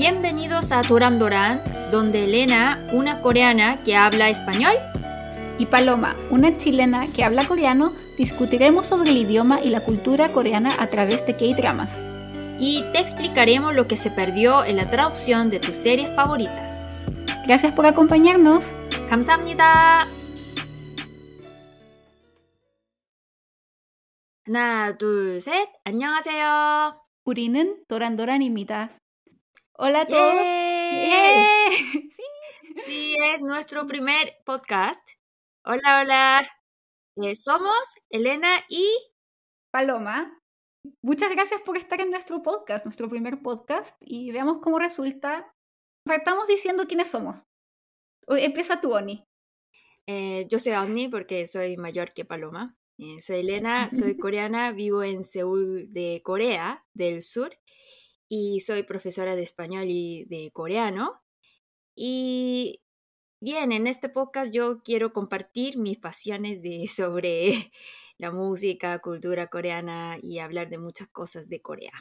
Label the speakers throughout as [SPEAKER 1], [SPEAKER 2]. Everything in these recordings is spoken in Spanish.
[SPEAKER 1] Bienvenidos a Toran Doran, donde Elena, una coreana que habla español,
[SPEAKER 2] y Paloma, una chilena que habla coreano, discutiremos sobre el idioma y la cultura coreana a través de K-dramas.
[SPEAKER 1] y te explicaremos lo que se perdió en la traducción de tus series favoritas.
[SPEAKER 2] Gracias por acompañarnos.
[SPEAKER 1] 감사합니다. 하나, 둘, 셋. 안녕하세요.
[SPEAKER 2] 우리는 도란도란입니다. Hola a todos.
[SPEAKER 1] ¡Yay!
[SPEAKER 2] Sí.
[SPEAKER 1] Sí, es nuestro primer podcast. Hola, hola. Eh, somos Elena y
[SPEAKER 2] Paloma, muchas gracias por estar en nuestro podcast, nuestro primer podcast, y veamos cómo resulta. Partamos diciendo quiénes somos. Empieza tú, Oni.
[SPEAKER 1] eh, yo soy Omni porque soy mayor que Paloma. Eh, soy Elena, soy coreana, vivo en Seúl de Corea del Sur y soy profesora de español y de coreano. Y bien, en este podcast yo quiero compartir mis pasiones de, sobre la música, cultura coreana y hablar de muchas cosas de Corea.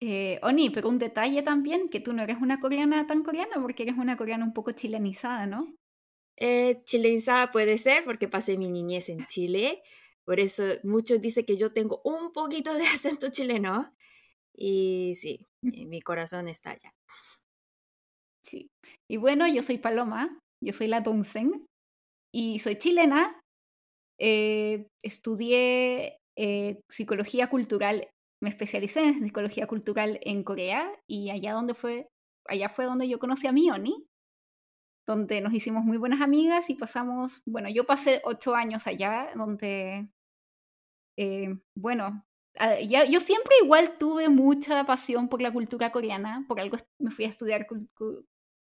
[SPEAKER 2] Eh, Oni, pero un detalle también, que tú no eres una coreana tan coreana, porque eres una coreana un poco chilenizada, ¿no?
[SPEAKER 1] Eh, chilenizada puede ser porque pasé mi niñez en Chile, por eso muchos dicen que yo tengo un poquito de acento chileno y sí, eh, mi corazón está allá.
[SPEAKER 2] Sí. Y bueno, yo soy Paloma, yo soy la Donsen y soy chilena. Eh, estudié eh, psicología cultural, me especialicé en psicología cultural en Corea y allá donde fue, allá fue donde yo conocí a Mioni, donde nos hicimos muy buenas amigas y pasamos, bueno, yo pasé ocho años allá, donde, eh, bueno, ya- yo siempre igual tuve mucha pasión por la cultura coreana, por algo me fui a estudiar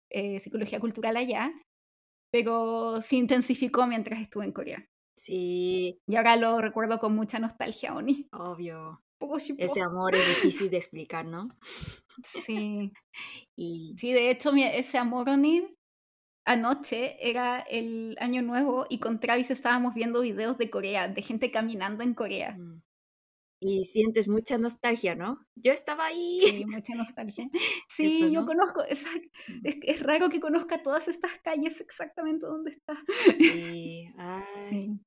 [SPEAKER 2] eh, psicología cultural allá, pero se intensificó mientras estuve en Corea.
[SPEAKER 1] Sí,
[SPEAKER 2] Y ahora lo recuerdo con mucha nostalgia, Oni.
[SPEAKER 1] obvio. Ese amor es difícil de explicar, ¿no?
[SPEAKER 2] Sí,
[SPEAKER 1] Y
[SPEAKER 2] sí, de hecho, ese amor, Oni, anoche era el año nuevo y con Travis estábamos viendo videos de Corea, de gente caminando en Corea.
[SPEAKER 1] mm, y sientes mucha nostalgia, ¿no? Yo estaba ahí.
[SPEAKER 2] Sí, mucha nostalgia. Sí,
[SPEAKER 1] Eso,
[SPEAKER 2] yo
[SPEAKER 1] ¿no? Mm.
[SPEAKER 2] conozco, exact- es, es raro que conozca todas estas calles exactamente donde está.
[SPEAKER 1] Sí, ay,
[SPEAKER 2] Sí.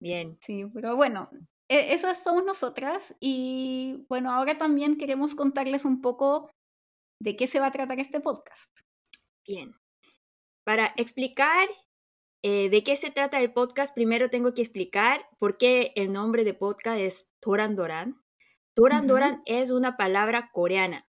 [SPEAKER 1] bien.
[SPEAKER 2] Sí, pero bueno, e- esas somos nosotras y bueno, ahora también queremos contarles un poco de qué se va a tratar este podcast.
[SPEAKER 1] Bien. Para explicar eh, de qué se trata el podcast, primero tengo que explicar por qué el nombre de podcast es Toran Doran. Toran. Doran es una palabra coreana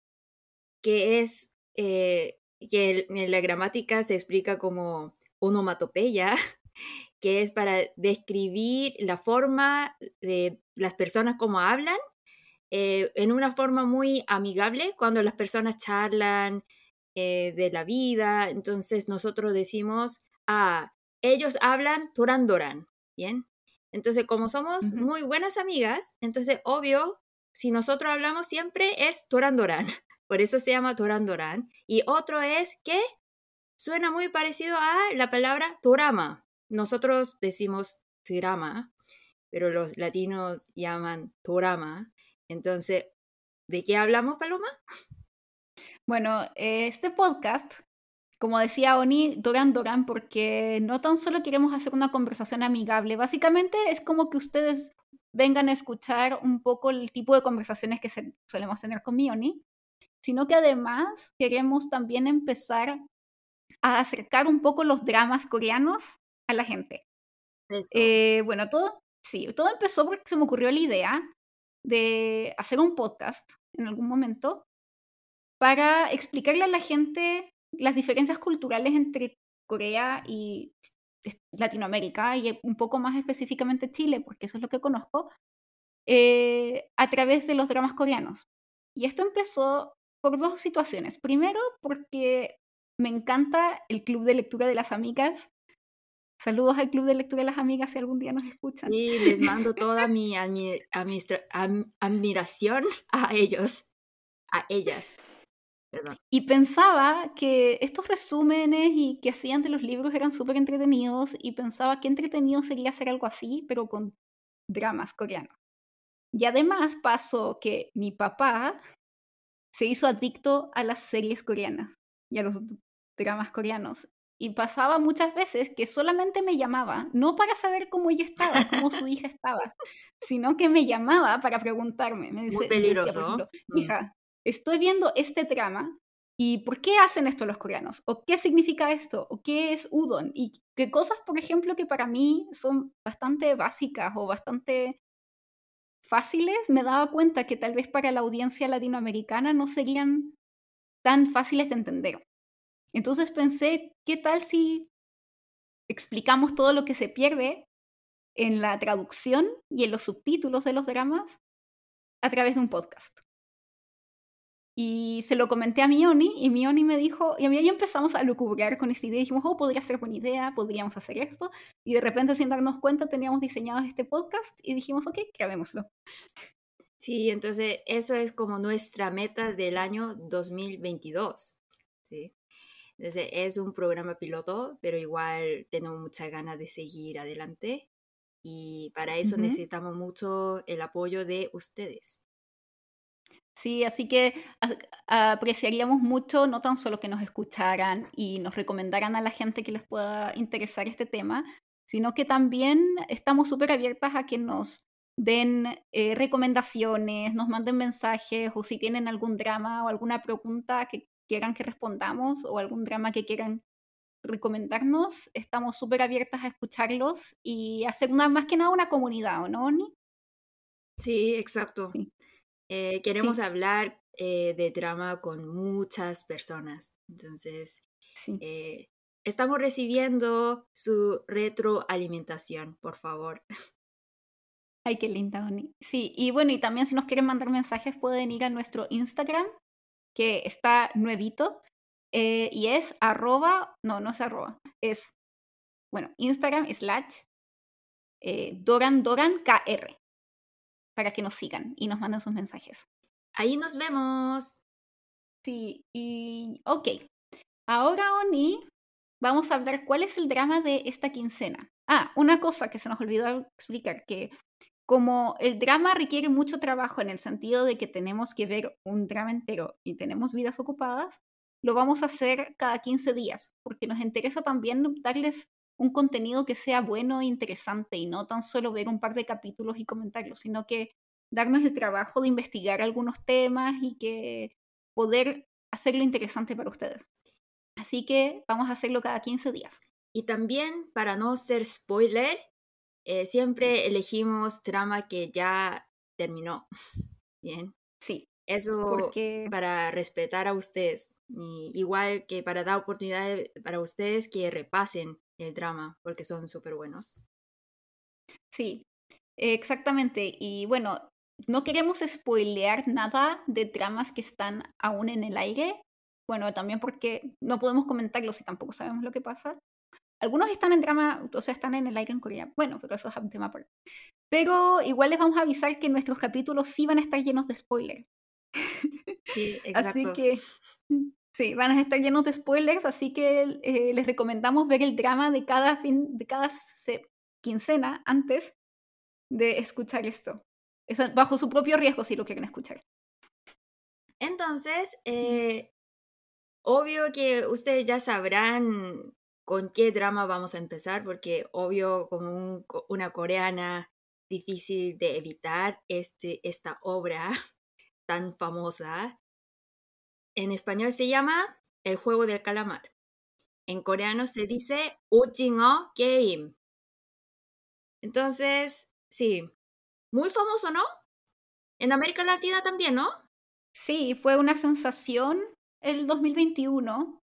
[SPEAKER 1] que es eh, que en la gramática se explica como onomatopeya, que es para describir la forma de las personas como hablan eh, en una forma muy amigable cuando las personas charlan eh, de la vida. Entonces nosotros decimos, ah, ellos hablan Toran Doran, ¿bien? Entonces como somos muy buenas amigas, entonces obvio, si nosotros hablamos siempre es Toran Doran. Por eso se llama Doran. Y otro es que suena muy parecido a la palabra Torama. Nosotros decimos drama, pero los latinos llaman Torama. Entonces, ¿de qué hablamos, Paloma?
[SPEAKER 2] Bueno, este podcast, como decía Oni, Doran Doran, porque no tan solo queremos hacer una conversación amigable, básicamente es como que ustedes vengan a escuchar un poco el tipo de conversaciones que se- solemos tener con mi Oni, sino que además queremos también empezar a acercar un poco los dramas coreanos a la gente. Eh, bueno, todo, sí, todo empezó porque se me ocurrió la idea de hacer un podcast en algún momento para explicarle a la gente las diferencias culturales entre Corea y Latinoamérica y un poco más específicamente Chile, porque eso es lo que conozco, eh, a través de los dramas coreanos. Y esto empezó por dos situaciones. Primero, porque me encanta el club de lectura de las amigas. Saludos al club de lectura de las amigas si algún día nos escuchan.
[SPEAKER 1] Sí, les mando toda mi admiración a ellos, a ellas. Perdón.
[SPEAKER 2] Y pensaba que estos resúmenes y que hacían de los libros eran súper entretenidos y pensaba que entretenido sería hacer algo así, pero con dramas coreanos. Y además pasó que mi papá se hizo adicto a las series coreanas y a los dramas coreanos. Y pasaba muchas veces que solamente me llamaba, no para saber cómo ella estaba, cómo su hija estaba, sino que me llamaba para preguntarme. Me
[SPEAKER 1] Muy peligroso.
[SPEAKER 2] Mm. hija, estoy viendo este drama y ¿por qué hacen esto los coreanos? ¿O qué significa esto? ¿O qué es udon? Y qué cosas, por ejemplo, que para mí son bastante básicas o bastante fáciles, me daba cuenta que tal vez para la audiencia latinoamericana no serían tan fáciles de entender. Entonces pensé, ¿qué tal si explicamos todo lo que se pierde en la traducción y en los subtítulos de los dramas a través de un podcast? Y se lo comenté a Mioni y Mioni me dijo, y a mí ahí empezamos a lucubrar con esta idea, dijimos, oh, podría ser buena idea, podríamos hacer esto, y de repente sin darnos cuenta teníamos diseñado este podcast y dijimos, ok, grabémoslo.
[SPEAKER 1] Sí, entonces eso es como nuestra meta del año 2022, ¿sí? Entonces es un programa piloto, pero igual tenemos muchas ganas de seguir adelante y para eso necesitamos mucho el apoyo de ustedes.
[SPEAKER 2] Sí, así que apreciaríamos mucho no tan solo que nos escucharan y nos recomendaran a la gente que les pueda interesar este tema, sino que también estamos súper abiertas a que nos den eh, recomendaciones, nos manden mensajes o si tienen algún drama o alguna pregunta que quieran que respondamos o algún drama que quieran recomendarnos, estamos súper abiertas a escucharlos y hacer una, más que nada una comunidad, ¿o no, Oni?
[SPEAKER 1] Sí, exacto. Eh, queremos hablar eh, de drama con muchas personas. Entonces, eh, estamos recibiendo su retroalimentación, por favor.
[SPEAKER 2] Ay, qué linda, Oni. Sí, y bueno, y también si nos quieren mandar mensajes pueden ir a nuestro Instagram, que está nuevito eh, y es arroba, no, no es arroba, es, bueno, Instagram slash eh, Doran Doran KR para que nos sigan y nos manden sus mensajes.
[SPEAKER 1] Ahí nos vemos.
[SPEAKER 2] Sí, y ok. Ahora, Oni, vamos a hablar cuál es el drama de esta quincena. Ah, una cosa que se nos olvidó explicar, que como el drama requiere mucho trabajo en el sentido de que tenemos que ver un drama entero y tenemos vidas ocupadas, lo vamos a hacer cada 15 días, porque nos interesa también darles un contenido que sea bueno e interesante y no tan solo ver un par de capítulos y comentarlos, sino que darnos el trabajo de investigar algunos temas y que poder hacerlo interesante para ustedes. Así que vamos a hacerlo cada 15 días.
[SPEAKER 1] Y también, para no ser spoiler, eh, siempre elegimos trama que ya terminó. Bien.
[SPEAKER 2] Sí.
[SPEAKER 1] Eso para respetar a ustedes. igual que para dar oportunidad para ustedes que repasen el drama, porque son súper buenos.
[SPEAKER 2] Sí, exactamente. Y bueno, no queremos spoilear nada de dramas que están aún en el aire. Bueno, también porque no podemos comentarlo si tampoco sabemos lo que pasa. Algunos están en drama, o sea, están en el aire en Corea. Bueno, pero eso es un tema por... Pero igual les vamos a avisar que nuestros capítulos sí van a estar llenos de spoilers.
[SPEAKER 1] Sí, exacto.
[SPEAKER 2] Así que sí, van a estar llenos de spoilers, así que eh, les recomendamos ver el drama de cada fin, de cada quincena antes de escuchar esto. Es bajo su propio riesgo si lo quieren escuchar.
[SPEAKER 1] Entonces, eh, obvio que ustedes ya sabrán con qué drama vamos a empezar, porque obvio como una coreana difícil de evitar este, esta obra tan famosa. En español se llama El juego del calamar. En coreano se dice Ujingo Game. Entonces, sí, muy famoso, ¿no? En América Latina también, ¿no?
[SPEAKER 2] Sí, fue una sensación el 2021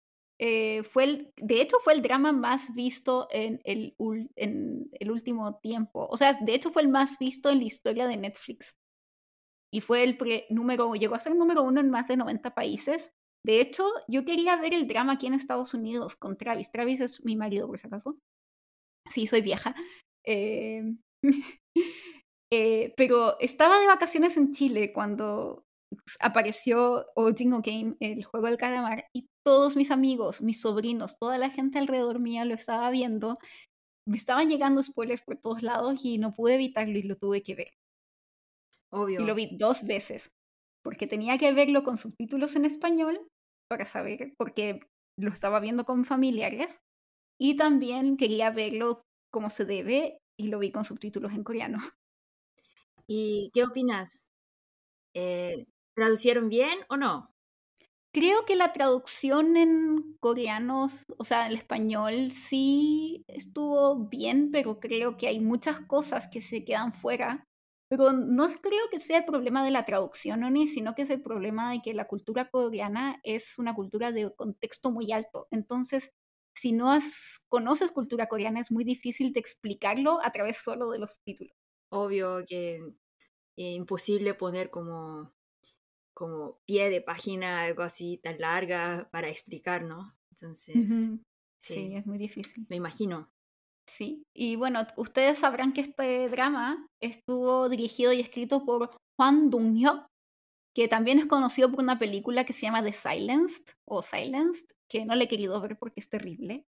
[SPEAKER 2] eh, fue el, de hecho fue el drama más visto en el, en el último tiempo. O sea, de hecho fue el más visto en la historia de Netflix. Y fue el número, llegó a ser número uno en más de 90 países. De hecho, yo quería ver el drama aquí en Estados Unidos con Travis. Travis es mi marido, por si acaso. Sí, soy vieja. Eh, eh, pero estaba de vacaciones en Chile cuando apareció Ojingo Game, el juego del calamar, y todos mis amigos, mis sobrinos, toda la gente alrededor mía lo estaba viendo. Me estaban llegando spoilers por todos lados y no pude evitarlo y lo tuve que ver.
[SPEAKER 1] Obvio.
[SPEAKER 2] Y lo vi dos veces. porque tenía que verlo con subtítulos en español para saber, porque lo estaba viendo con familiares, y también quería verlo como se debe y lo vi con subtítulos en coreano.
[SPEAKER 1] ¿Y qué opinas? Eh, ¿Traducieron bien o no?
[SPEAKER 2] Creo que la traducción en coreano, o sea, en español, sí estuvo bien, pero creo que hay muchas cosas que se quedan fuera. Pero no creo que sea el problema de la traducción, ni sino que es el problema de que la cultura coreana es una cultura de contexto muy alto. Entonces, si no conoces cultura coreana, es muy difícil de explicarlo a través solo de los títulos.
[SPEAKER 1] Obvio que es imposible poner como como pie de página, algo así tan larga para explicar, ¿no? Entonces,
[SPEAKER 2] sí. es muy difícil.
[SPEAKER 1] Me imagino.
[SPEAKER 2] Sí, y bueno, ustedes sabrán que este drama estuvo dirigido y escrito por Juan Dong-hyuk, que también es conocido por una película que se llama The Silenced o Silenced, que no le he querido ver porque es terrible.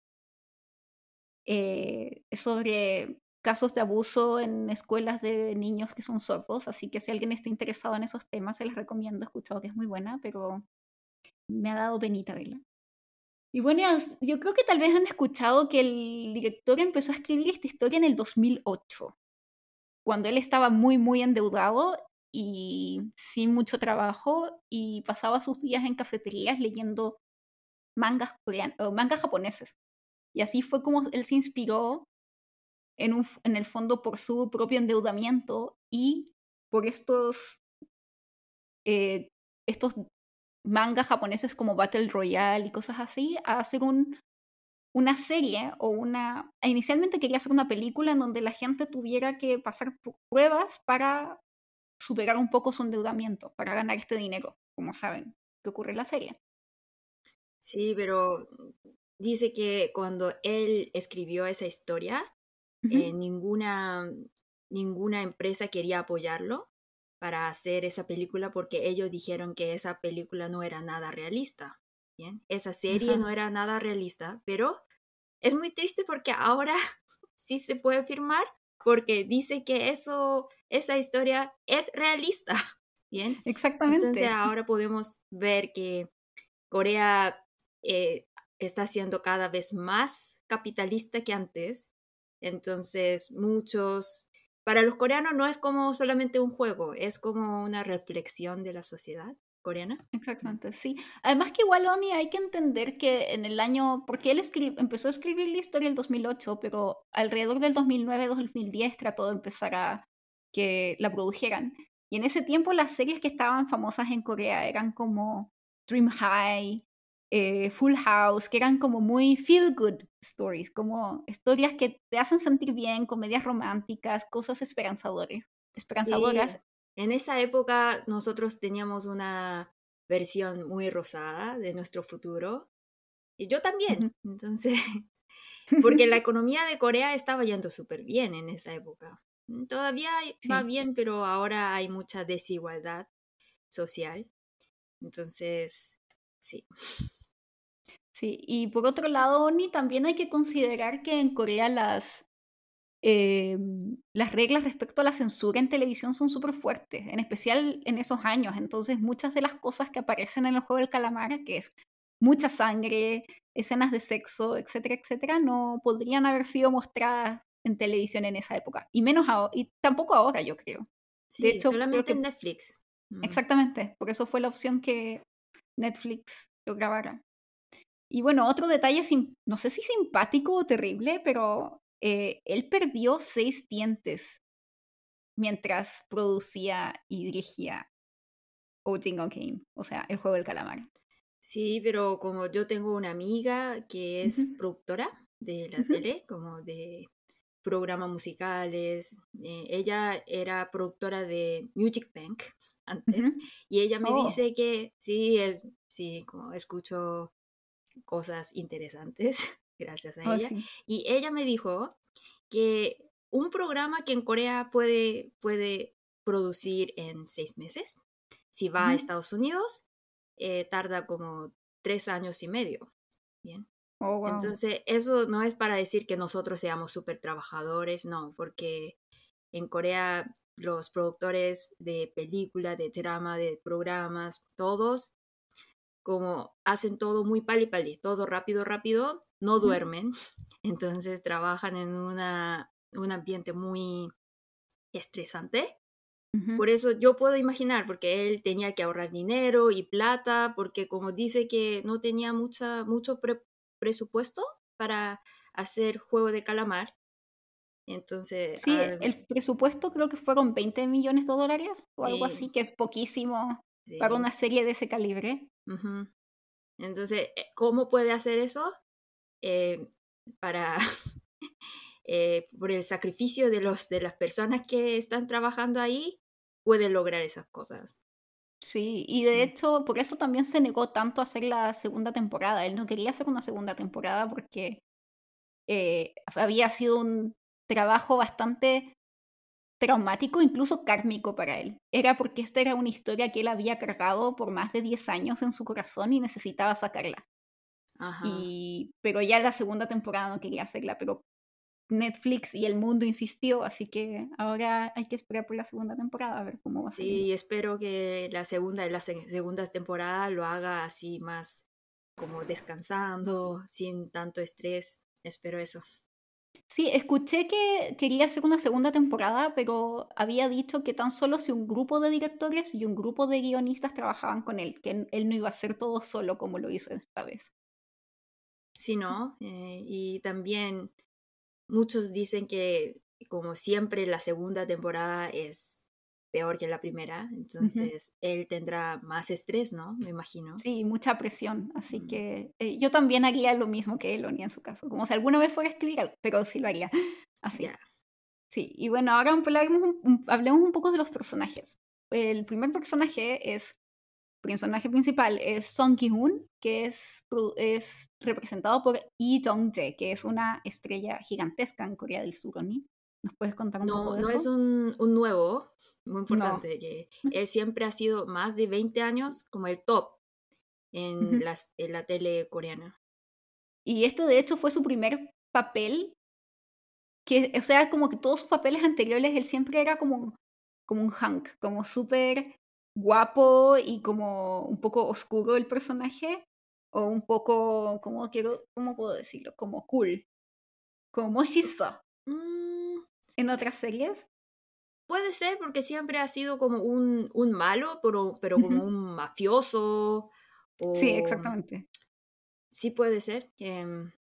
[SPEAKER 2] Eh, es sobre casos de abuso en escuelas de niños que son sordos, así que si alguien está interesado en esos temas, se les recomiendo. He escuchado que es muy buena, pero me ha dado penita verla. Y bueno, yo creo que tal vez han escuchado que el director empezó a escribir esta historia en el 2008, cuando él estaba muy, muy endeudado y sin mucho trabajo y pasaba sus días en cafeterías leyendo mangas, mangas japoneses. Y así fue como él se inspiró en, un, en el fondo por su propio endeudamiento y por estos, eh, estos mangas japoneses como Battle Royale y cosas así, a hacer un, una serie o una... Inicialmente quería hacer una película en donde la gente tuviera que pasar pruebas para superar un poco su endeudamiento, para ganar este dinero, como saben que ocurre en la serie.
[SPEAKER 1] Sí, pero dice que cuando él escribió esa historia, eh, ninguna, ninguna empresa quería apoyarlo para hacer esa película porque ellos dijeron que esa película no era nada realista. Bien, esa serie no era nada realista, pero es muy triste porque ahora sí se puede firmar porque dice que eso, esa historia es realista. Bien,
[SPEAKER 2] exactamente.
[SPEAKER 1] Entonces ahora podemos ver que Corea eh, está siendo cada vez más capitalista que antes entonces, muchos, para los coreanos no es como solamente un juego, es como una reflexión de la sociedad coreana.
[SPEAKER 2] Exactamente, sí. Además que igual Oni hay que entender que en el año, porque él empezó a escribir la historia en el 2008, pero alrededor del 2009-2010 trató de empezar a que la produjeran. Y en ese tiempo las series que estaban famosas en Corea eran como Dream High, eh, Full House, que eran como muy feel good stories, como historias que te hacen sentir bien, comedias románticas, cosas esperanzadoras. esperanzadoras.
[SPEAKER 1] En esa época nosotros teníamos una versión muy rosada de nuestro futuro. Y yo también. Entonces, porque la economía de Corea estaba yendo súper bien en esa época. Todavía va bien, pero ahora hay mucha desigualdad social. Entonces, Sí.
[SPEAKER 2] Sí, y por otro lado, Oni, también hay que considerar que en Corea las, em, las reglas respecto a la censura en televisión son súper fuertes, en especial en esos años. Entonces, muchas de las cosas que aparecen en el juego del calamar, que es mucha sangre, escenas de sexo, etcétera, etcétera, no podrían haber sido mostradas en televisión en esa época. Y menos ahora, y tampoco ahora, yo creo.
[SPEAKER 1] Sí, solamente en Netflix.
[SPEAKER 2] Exactamente, porque eso fue la opción que Netflix lo grabara. Y bueno, otro detalle, no sé si simpático o terrible, pero eh, él perdió seis dientes mientras producía y dirigía Outing on Game, o sea, el juego del calamar.
[SPEAKER 1] Sí, pero como yo tengo una amiga que es productora de la tele, como de programas musicales. Eh, ella era productora de Music Bank antes y ella me oh. dice que sí, es, sí, como escucho cosas interesantes gracias a oh, ella. Y ella me dijo que un programa que en Corea puede, puede producir en seis meses, si va a Estados Unidos, eh, tarda como tres años y medio. Bien. Oh, Entonces, eso no es para decir que nosotros seamos súper trabajadores, no, porque en Corea los productores de películas, de drama, de programas, todos como hacen todo muy pali pali, todo rápido, rápido, no duermen, entonces trabajan en una, un ambiente muy estresante. Por eso yo puedo imaginar, porque él tenía que ahorrar dinero y plata, porque como dice que no tenía mucha, mucho presupuesto para hacer juego de calamar. Entonces.
[SPEAKER 2] Sí, el presupuesto creo que fueron 20 millones de dólares o algo así, que es poquísimo para una serie de ese calibre.
[SPEAKER 1] Entonces, eh, ¿cómo puede hacer eso? Eh, para. Eh, por el sacrificio de, los, de las personas que están trabajando ahí, puede lograr esas cosas.
[SPEAKER 2] Sí, y de hecho, por eso también se negó tanto a hacer la segunda temporada. Él no quería hacer una segunda temporada porque había sido un trabajo bastante traumático, incluso kármico para él. Era porque esta era una historia que él había cargado por más de 10 años en su corazón y necesitaba sacarla. Y, pero ya la segunda temporada no quería hacerla, pero Netflix y el mundo insistió, así que ahora hay que esperar por la segunda temporada a ver cómo va a
[SPEAKER 1] salir. Sí, espero que la segunda la segunda temporada lo haga así más como descansando, sin tanto estrés. Espero eso.
[SPEAKER 2] Sí, escuché que quería hacer una segunda temporada, pero había dicho que tan solo si un grupo de directores y un grupo de guionistas trabajaban con él, que él no iba a hacer todo solo como lo hizo esta vez.
[SPEAKER 1] Sí, ¿no? Eh, y también muchos dicen que, como siempre, la segunda temporada es peor que la primera, entonces él tendrá más estrés, ¿no? Me imagino.
[SPEAKER 2] Sí, mucha presión, así que eh, yo también haría lo mismo que Eloni en su caso, como si alguna vez fuera a escribir, pero sí lo haría. Así. Sí, y bueno, ahora hablemos un, hablemos un poco de los personajes. El primer personaje es, personaje principal es Song Ki-hoon, que es, es representado por Lee Jong-jae, que es una estrella gigantesca en Corea del Sur, ¿no? ¿Nos puedes contar un
[SPEAKER 1] no,
[SPEAKER 2] poco de
[SPEAKER 1] no
[SPEAKER 2] eso?
[SPEAKER 1] No, es un, un, nuevo, muy importante, que él siempre ha sido más de 20 años como el top en, las, en la tele coreana.
[SPEAKER 2] Y este de hecho fue su primer papel, que, o sea, como que todos sus papeles anteriores él siempre era como, como un Hank, como súper guapo y como un poco oscuro el personaje, o un poco, ¿cómo, quiero, cómo puedo decirlo? Como cool, como Shizo mm. en otras series.
[SPEAKER 1] Puede ser porque siempre ha sido como un, un malo, pero, pero como un mafioso.
[SPEAKER 2] Sí, exactamente.
[SPEAKER 1] Sí, puede ser. Em,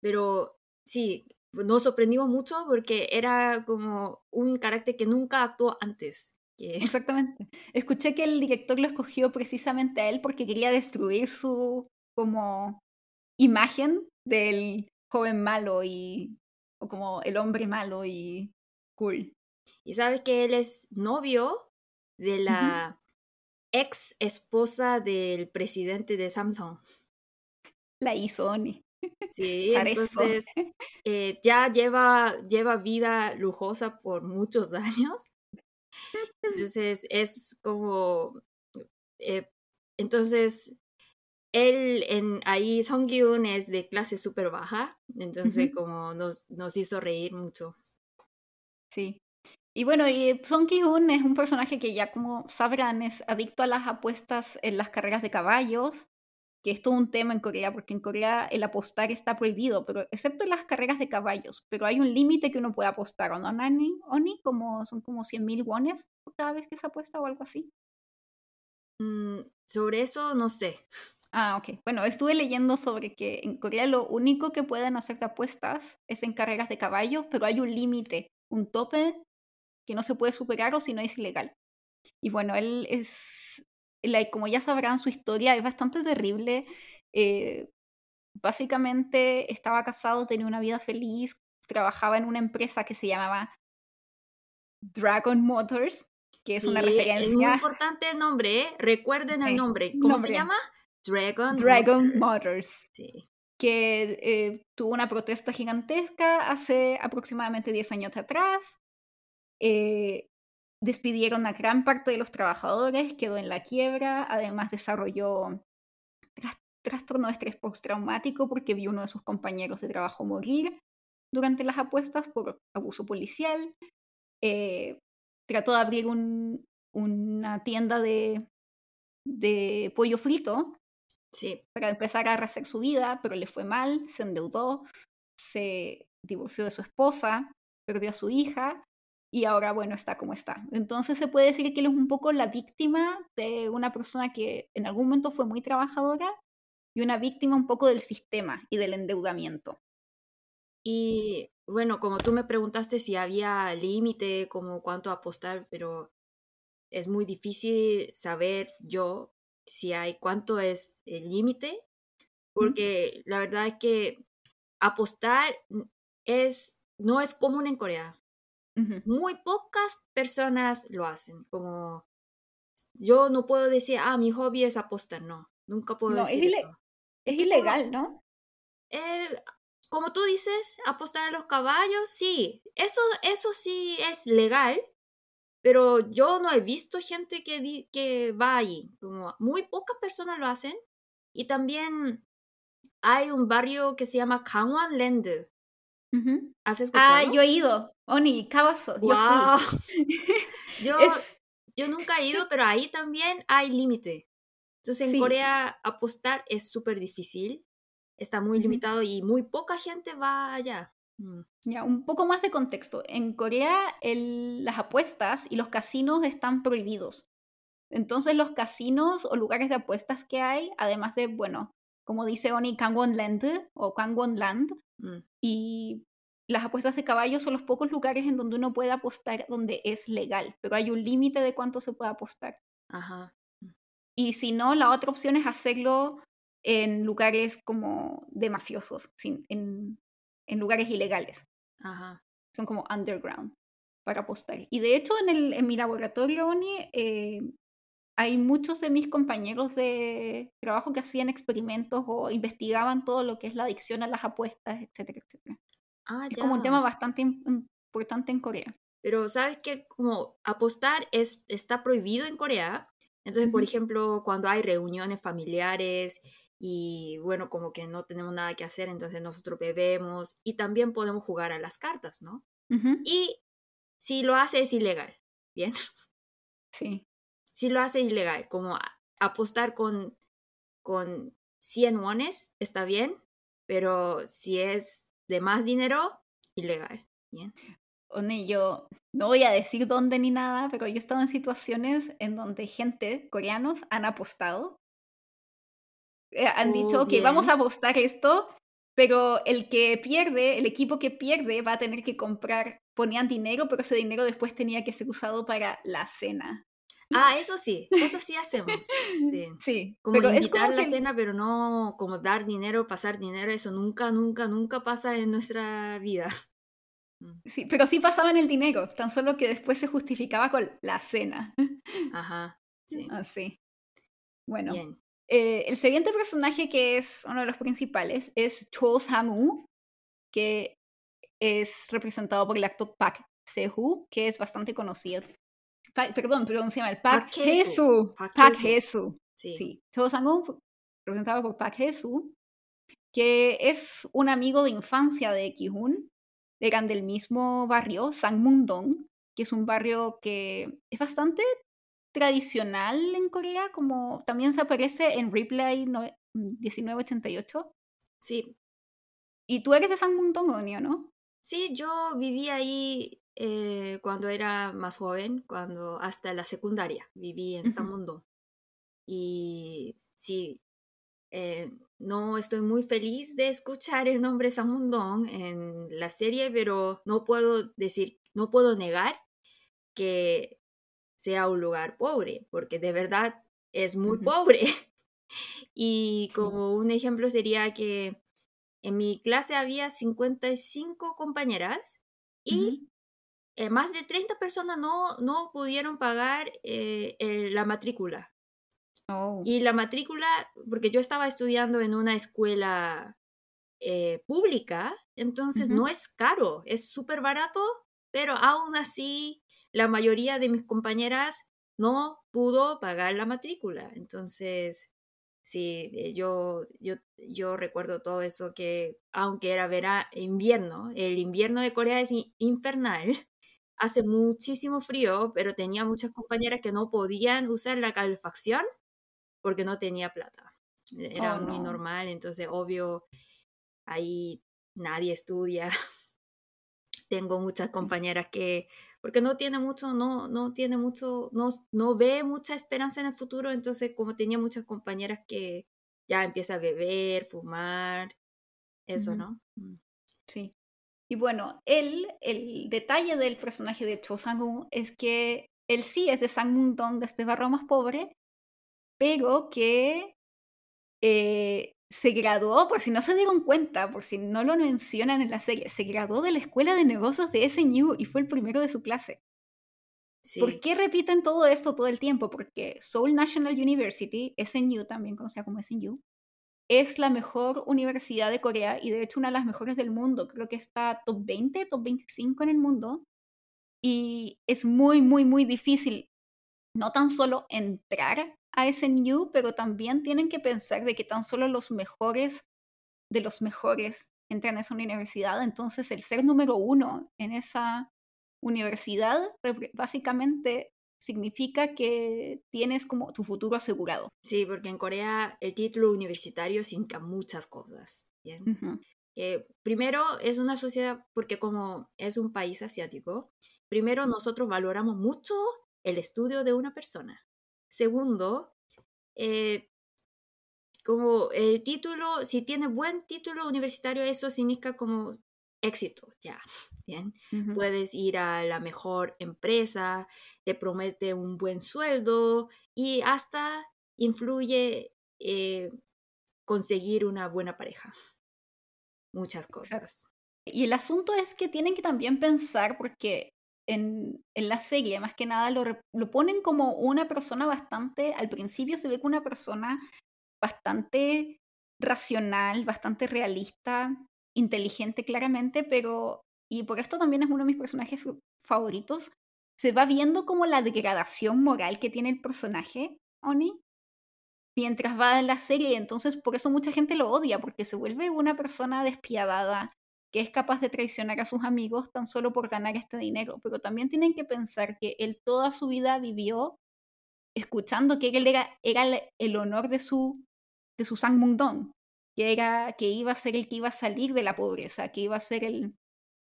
[SPEAKER 1] pero sí, nos sorprendimos mucho porque era como un carácter que nunca actuó antes.
[SPEAKER 2] Exactamente. Escuché que el director lo escogió precisamente a él porque quería destruir su como imagen del joven malo y o como el hombre malo y cool.
[SPEAKER 1] Y sabes que él es novio de la ex esposa del presidente de Samsung.
[SPEAKER 2] La Isoni.
[SPEAKER 1] Sí, entonces eh, ya lleva, lleva vida lujosa por muchos años. Entonces es como... Eh, entonces él en ahí Song Gyun es de clase súper baja, entonces como nos, nos hizo reír mucho.
[SPEAKER 2] Sí. Y bueno, y Song Ki-hoon es un personaje que ya como sabrán es adicto a las apuestas en las carreras de caballos, que es todo un tema en Corea, porque en Corea el apostar está prohibido, pero excepto en las carreras de caballos, pero hay un límite que uno puede apostar, ¿o no, Nani? Oni, como son como 100 mil wones cada vez que se apuesta o algo así.
[SPEAKER 1] Mm, sobre eso no sé.
[SPEAKER 2] Ah, ok. Bueno, estuve leyendo sobre que en Corea lo único que pueden hacer de apuestas es en carreras de caballos, pero hay un límite, un tope que no se puede superar o si no es ilegal. Y bueno, él es, como ya sabrán, su historia es bastante terrible. Eh, básicamente estaba casado, tenía una vida feliz, trabajaba en una empresa que se llamaba Dragon Motors, que es una referencia. Es
[SPEAKER 1] muy importante el nombre, ¿eh? recuerden el nombre. ¿Cómo se llama?
[SPEAKER 2] Dragon, Dragon Motors. Sí. Que eh, tuvo una protesta gigantesca hace aproximadamente 10 años atrás. Eh, despidieron a gran parte de los trabajadores, quedó en la quiebra, además desarrolló trastorno de estrés postraumático porque vio uno de sus compañeros de trabajo morir durante las apuestas por abuso policial eh, trató de abrir una tienda de, de pollo frito
[SPEAKER 1] Sí.
[SPEAKER 2] para empezar a rehacer su vida, pero le fue mal, se endeudó, se divorció de su esposa, perdió a su hija y ahora, bueno, está como está. Entonces se puede decir que él es un poco la víctima de una persona que en algún momento fue muy trabajadora y una víctima un poco del sistema y del endeudamiento.
[SPEAKER 1] Y bueno, como tú me preguntaste si había límite, como cuánto apostar, pero es muy difícil saber yo si hay cuánto es el límite, porque la verdad es que apostar es no es común en Corea. Muy pocas personas lo hacen, como yo no puedo decir, ah, mi hobby es apostar, no, nunca puedo decir
[SPEAKER 2] es
[SPEAKER 1] eso.
[SPEAKER 2] Es, ilegal, ¿no?
[SPEAKER 1] Eh, como tú dices, apostar a los caballos, sí, eso, eso sí es legal, pero yo no he visto gente que, que va allí, como muy pocas personas lo hacen, y también hay un barrio que se llama Gangwon-land, ¿Has escuchado?
[SPEAKER 2] Ah, yo he ido. Oni, Cabazo.
[SPEAKER 1] Wow. Yo, yo, nunca he ido, pero ahí también hay límite. Entonces en Corea apostar es súper difícil. Está muy limitado y muy poca gente va allá.
[SPEAKER 2] Mm. Ya, un poco más de contexto. En Corea las apuestas y los casinos están prohibidos. Entonces los casinos o lugares de apuestas que hay, además de, bueno, como dice Oni, Kangwon Land o Kangwon Land, mm. y las apuestas de caballos son los pocos lugares en donde uno puede apostar donde es legal, pero hay un límite de cuánto se puede apostar.
[SPEAKER 1] Ajá.
[SPEAKER 2] Y si no, la otra opción es hacerlo en lugares como de mafiosos, en, en lugares ilegales.
[SPEAKER 1] Ajá.
[SPEAKER 2] Son como underground para apostar. Y de hecho, en, el, en mi laboratorio, Oni, eh, hay muchos de mis compañeros de trabajo que hacían experimentos o investigaban todo lo que es la adicción a las apuestas, etcétera, etcétera.
[SPEAKER 1] Ah,
[SPEAKER 2] es como un tema bastante importante en Corea.
[SPEAKER 1] Pero sabes que como apostar es, está prohibido en Corea. Entonces, por ejemplo, cuando hay reuniones familiares y bueno, como que no tenemos nada que hacer, entonces nosotros bebemos y también podemos jugar a las cartas, ¿no? Y si lo hace es ilegal, ¿bien?
[SPEAKER 2] Sí.
[SPEAKER 1] Si lo hace ilegal, como apostar con, con 100 wones, está bien, pero si es de más dinero, ilegal. Bien.
[SPEAKER 2] yo no voy a decir dónde ni nada, pero yo he estado en situaciones en donde gente, coreanos, han apostado. Eh, han dicho que vamos a apostar esto, pero el que pierde, el equipo que pierde, va a tener que comprar, ponían dinero, pero ese dinero después tenía que ser usado para la cena.
[SPEAKER 1] Ah, eso sí, eso sí hacemos. Sí.
[SPEAKER 2] sí
[SPEAKER 1] como invitar la cena, pero no como dar dinero, pasar dinero, eso nunca, nunca, nunca pasa en nuestra vida.
[SPEAKER 2] Mm. Sí, pero sí pasaba en el dinero, tan solo que después se justificaba con la cena.
[SPEAKER 1] Ajá, sí.
[SPEAKER 2] Así. Ah, bueno. Eh, el siguiente personaje que es uno de los principales es Cho Sang-woo, que es representado por el actor Park Se-hoo, que es bastante conocido perdón, perdón, se llama el Park Jesu. Park Jesu. Sí. sí. Cho sang presentado por Park Jesu, que es un amigo de infancia de Ki-hoon. Eran del mismo barrio, Sangmundong, que es un barrio que es bastante tradicional en Corea, como también se aparece en Replay 1988.
[SPEAKER 1] Sí.
[SPEAKER 2] ¿Y tú eres de Sangmundong, no?
[SPEAKER 1] Sí, yo viví ahí eh, cuando era más joven, cuando hasta la secundaria viví en San Mundo. Y sí, eh, no estoy muy feliz de escuchar el nombre Samundong en la serie, pero no puedo decir, no puedo negar que sea un lugar pobre, porque de verdad es muy pobre. y como un ejemplo sería que en mi clase había 55 compañeras y eh, más de 30 personas no, no pudieron pagar eh, la matrícula.
[SPEAKER 2] Oh.
[SPEAKER 1] Y la matrícula, porque yo estaba estudiando en una escuela eh, pública, entonces no es caro, es súper barato, pero aún así la mayoría de mis compañeras no pudo pagar la matrícula. Entonces, sí, yo, yo, yo recuerdo todo eso que, aunque era vera invierno, el invierno de Corea es infernal, hace muchísimo frío, pero tenía muchas compañeras que no podían usar la calefacción porque no tenía plata. Era
[SPEAKER 2] Oh,
[SPEAKER 1] muy
[SPEAKER 2] no.
[SPEAKER 1] normal, entonces obvio, ahí nadie estudia. Tengo muchas compañeras que, porque no tiene mucho, no, no tiene mucho, no, no ve mucha esperanza en el futuro, entonces como tenía muchas compañeras que ya empieza a beber, fumar, eso. ¿no? Mm.
[SPEAKER 2] Sí. Y bueno, él, el detalle del personaje de Cho Sang-un es que él sí es de Sangmun-dong, de este barrio más pobre, pero que eh, se graduó, por si no se dieron cuenta, por si no lo mencionan en la serie, se graduó de la escuela de negocios de SNU y fue el primero de su clase. ¿Por
[SPEAKER 1] Sí,
[SPEAKER 2] qué repiten todo esto todo el tiempo? Porque Seoul National University, SNU, también conocida como SNU, es la mejor universidad de Corea y de hecho una de las mejores del mundo. Creo que está top 20, top 25 en el mundo. Y es muy, muy, muy difícil no tan solo entrar a SNU, pero también tienen que pensar de que tan solo los mejores de los mejores entran a esa universidad. Entonces el ser número uno en esa universidad básicamente significa que tienes como tu futuro asegurado.
[SPEAKER 1] sí, porque en Corea el título universitario significa muchas cosas, que primero es una sociedad, porque como es un país asiático, primero nosotros valoramos mucho el estudio de una persona. Segundo, eh, como el título, si tiene buen título universitario, eso significa como éxito, ya, bien. Puedes ir a la mejor empresa, te promete un buen sueldo y hasta influye eh, conseguir una buena pareja. Muchas cosas.
[SPEAKER 2] Y el asunto es que tienen que también pensar, porque en, en la serie, más que nada, lo, lo ponen como una persona bastante, al principio se ve como una persona bastante racional, bastante realista, inteligente claramente, pero, y por esto también es uno de mis personajes fa- favoritos, se va viendo como la degradación moral que tiene el personaje, Oni, mientras va en la serie, entonces por eso mucha gente lo odia, porque se vuelve una persona despiadada, que es capaz de traicionar a sus amigos tan solo por ganar este dinero, pero también tienen que pensar que él toda su vida vivió escuchando que él era, era el, honor de su, de su Sangmundong, que era que iba a ser el que iba a salir de la pobreza, que iba a ser el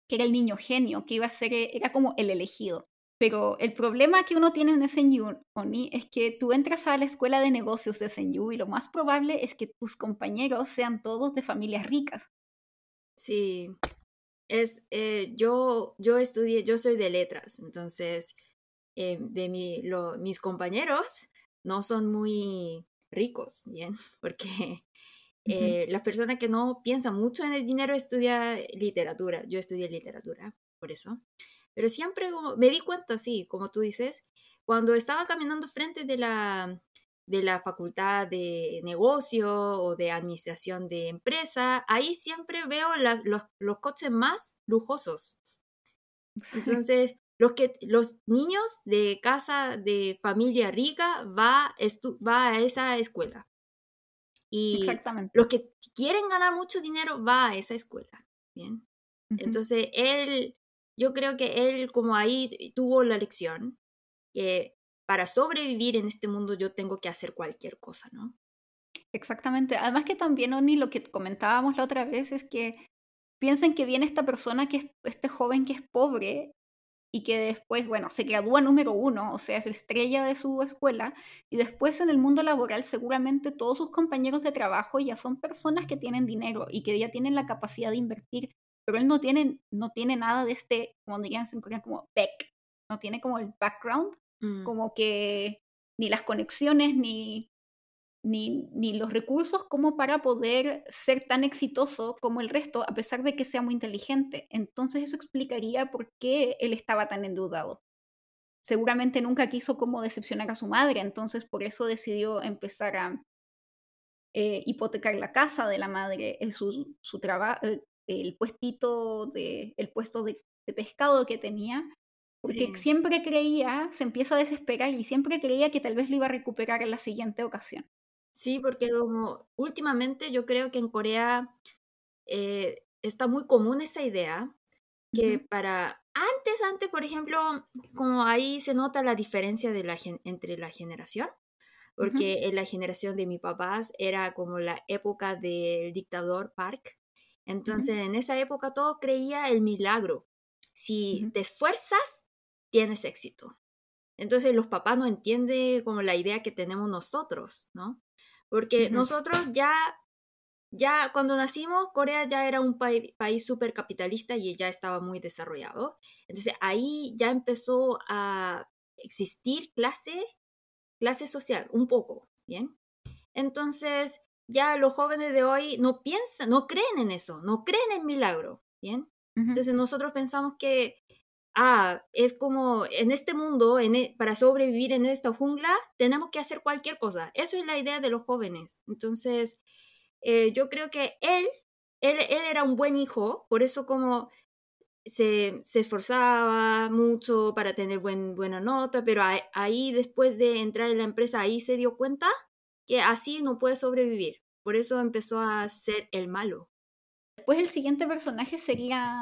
[SPEAKER 2] que era el niño genio, que iba a ser era como el elegido. Pero el problema que uno tiene en SNU, Oni, es que tú entras a la escuela de negocios de SNU y lo más probable es que tus compañeros sean todos de familias ricas.
[SPEAKER 1] Sí, es, eh, yo, yo estudié, yo soy de letras, entonces eh, de mi, lo- mis compañeros no son muy ricos, ¿bien? Porque Eh, las personas que no piensan mucho en el dinero estudian literatura. Yo estudié literatura, por eso. Pero siempre me di cuenta, sí, como tú dices, cuando estaba caminando frente de la, de la facultad de negocio o de administración de empresa, ahí siempre veo las, los, los coches más lujosos. Entonces, los, que, los niños de casa de familia rica va, estu- va a esa escuela. Y
[SPEAKER 2] Exactamente.
[SPEAKER 1] los que quieren ganar mucho dinero va a esa escuela. Bien. Entonces, él, yo creo que él como ahí tuvo la lección que para sobrevivir en este mundo yo tengo que hacer cualquier cosa, ¿no?
[SPEAKER 2] Exactamente. Además que también, Oni, lo que comentábamos la otra vez es que piensen que viene esta persona, que es este joven que es pobre y que después, bueno, se gradúa número uno, o sea, es la estrella de su escuela, y después en el mundo laboral seguramente todos sus compañeros de trabajo ya son personas que tienen dinero y que ya tienen la capacidad de invertir, pero él no tiene, no tiene nada de este, como dirían en Corea, como back, no tiene como el background,
[SPEAKER 1] Mm,
[SPEAKER 2] como que ni las conexiones ni, ni, ni los recursos como para poder ser tan exitoso como el resto, a pesar de que sea muy inteligente. Entonces eso explicaría por qué él estaba tan endeudado. Seguramente nunca quiso como decepcionar a su madre, entonces por eso decidió empezar a eh, hipotecar la casa de la madre, eh, su, su trabajo, el puestito de, el puesto de, de pescado que tenía, porque
[SPEAKER 1] sí.
[SPEAKER 2] siempre creía, se empieza a desesperar y siempre creía que tal vez lo iba a recuperar en la siguiente ocasión.
[SPEAKER 1] Sí, porque como últimamente yo creo que en Corea eh, está muy común esa idea que para antes, antes, por ejemplo, como ahí se nota la diferencia de la, entre la generación, porque en la generación de mis papás era como la época del dictador Park. Entonces, en esa época todo creía el milagro. Si te esfuerzas, tienes éxito. Entonces, los papás no entienden como la idea que tenemos nosotros, ¿no? Porque nosotros ya, ya cuando nacimos, Corea ya era un país súper capitalista y ya estaba muy desarrollado. Entonces, ahí ya empezó a existir clase clase social, un poco, ¿bien? Entonces, ya los jóvenes de hoy no piensan, no creen en eso, no creen en milagro, ¿bien? Entonces nosotros pensamos que, ah, es como en este mundo, e, para sobrevivir en esta jungla, tenemos que hacer cualquier cosa. Eso es la idea de los jóvenes. Entonces, eh, yo creo que él, él, él era un buen hijo, por eso como se, esforzaba mucho para tener buen, buena nota, pero ahí, después de entrar en la empresa, ahí se dio cuenta que así no puede sobrevivir. Por eso empezó a ser el malo.
[SPEAKER 2] Después el siguiente personaje sería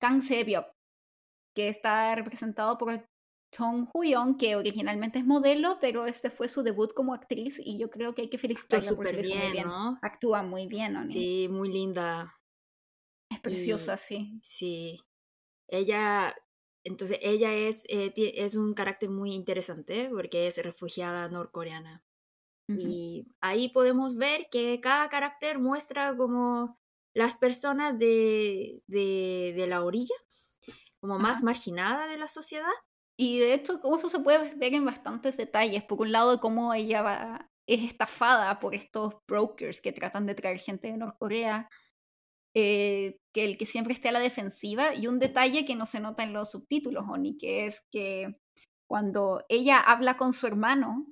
[SPEAKER 2] Kang Se-byuk, que está representado por Chong Hu-young, que originalmente es modelo, pero este fue su debut como actriz y yo creo que hay que felicitarla porque bien, muy bien. ¿no? Actúa muy bien, ¿no?
[SPEAKER 1] Sí, muy linda.
[SPEAKER 2] Es preciosa, sí.
[SPEAKER 1] Sí. Ella, entonces ella es, eh, es un carácter muy interesante porque es refugiada norcoreana. Y ahí podemos ver que cada carácter muestra como las personas de, de, la orilla, como más marginada de la sociedad.
[SPEAKER 2] Y de hecho, eso se puede ver en bastantes detalles. Por un lado, cómo ella va, es estafada por estos brokers que tratan de traer gente de Norcorea eh, que el que siempre esté a la defensiva y un detalle que no se nota en los subtítulos, Oni, que es que cuando ella habla con su hermano,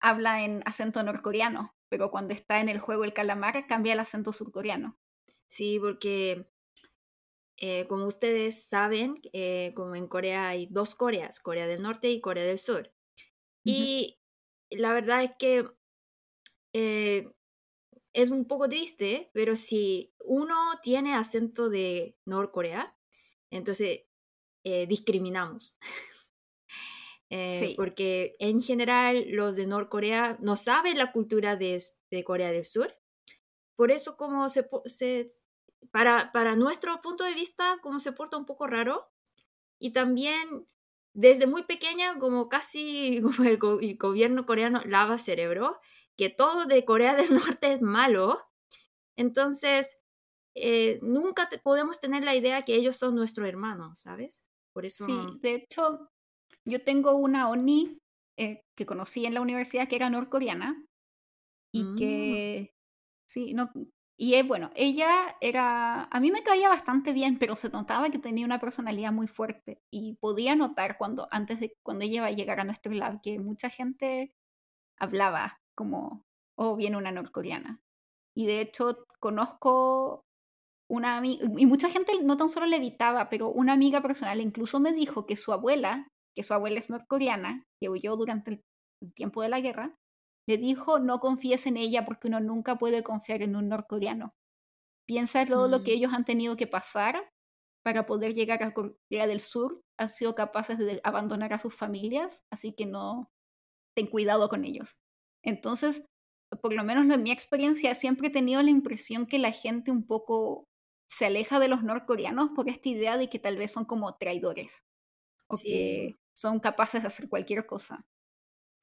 [SPEAKER 2] habla en acento norcoreano, pero cuando está en el juego el calamar cambia el acento surcoreano.
[SPEAKER 1] Sí, porque eh, como ustedes saben, eh, como en Corea hay dos Coreas, Corea del Norte y Corea del Sur. Y la verdad es que es un poco triste, pero si uno tiene acento de Norcorea, entonces eh, discriminamos. Eh, porque en general los de Norcorea no saben la cultura de, Corea del Sur. Por eso como se, para, para nuestro punto de vista, como se porta un poco raro. Y también desde muy pequeña, como casi como el, el gobierno coreano lava cerebro, que todo de Corea del Norte es malo, entonces eh, nunca podemos tener la idea que ellos son nuestro hermano, ¿sabes? Por eso...
[SPEAKER 2] Sí, de hecho, yo tengo una ONI eh, que conocí en la universidad que era norcoreana y mm. que... Sí, no, y es bueno, ella era, a mí me caía bastante bien, pero se notaba que tenía una personalidad muy fuerte y podía notar cuando, antes de, cuando ella iba a llegar a nuestro lab, que mucha gente hablaba como, oh, viene una norcoreana. Y de hecho conozco una amiga, y mucha gente no tan solo le evitaba, pero una amiga personal incluso me dijo que su abuela, que su abuela es norcoreana, que huyó durante el tiempo de la guerra, le dijo no confíes en ella porque uno nunca puede confiar en un norcoreano. Piensa todo lo que mm. ellos han tenido que pasar para poder llegar a Corea del Sur, han sido capaces de abandonar a sus familias, así que no, ten cuidado con ellos. Entonces, por lo menos en mi experiencia, siempre he tenido la impresión que la gente un poco se aleja de los norcoreanos por esta idea de que tal vez son como traidores o que son capaces de hacer cualquier cosa.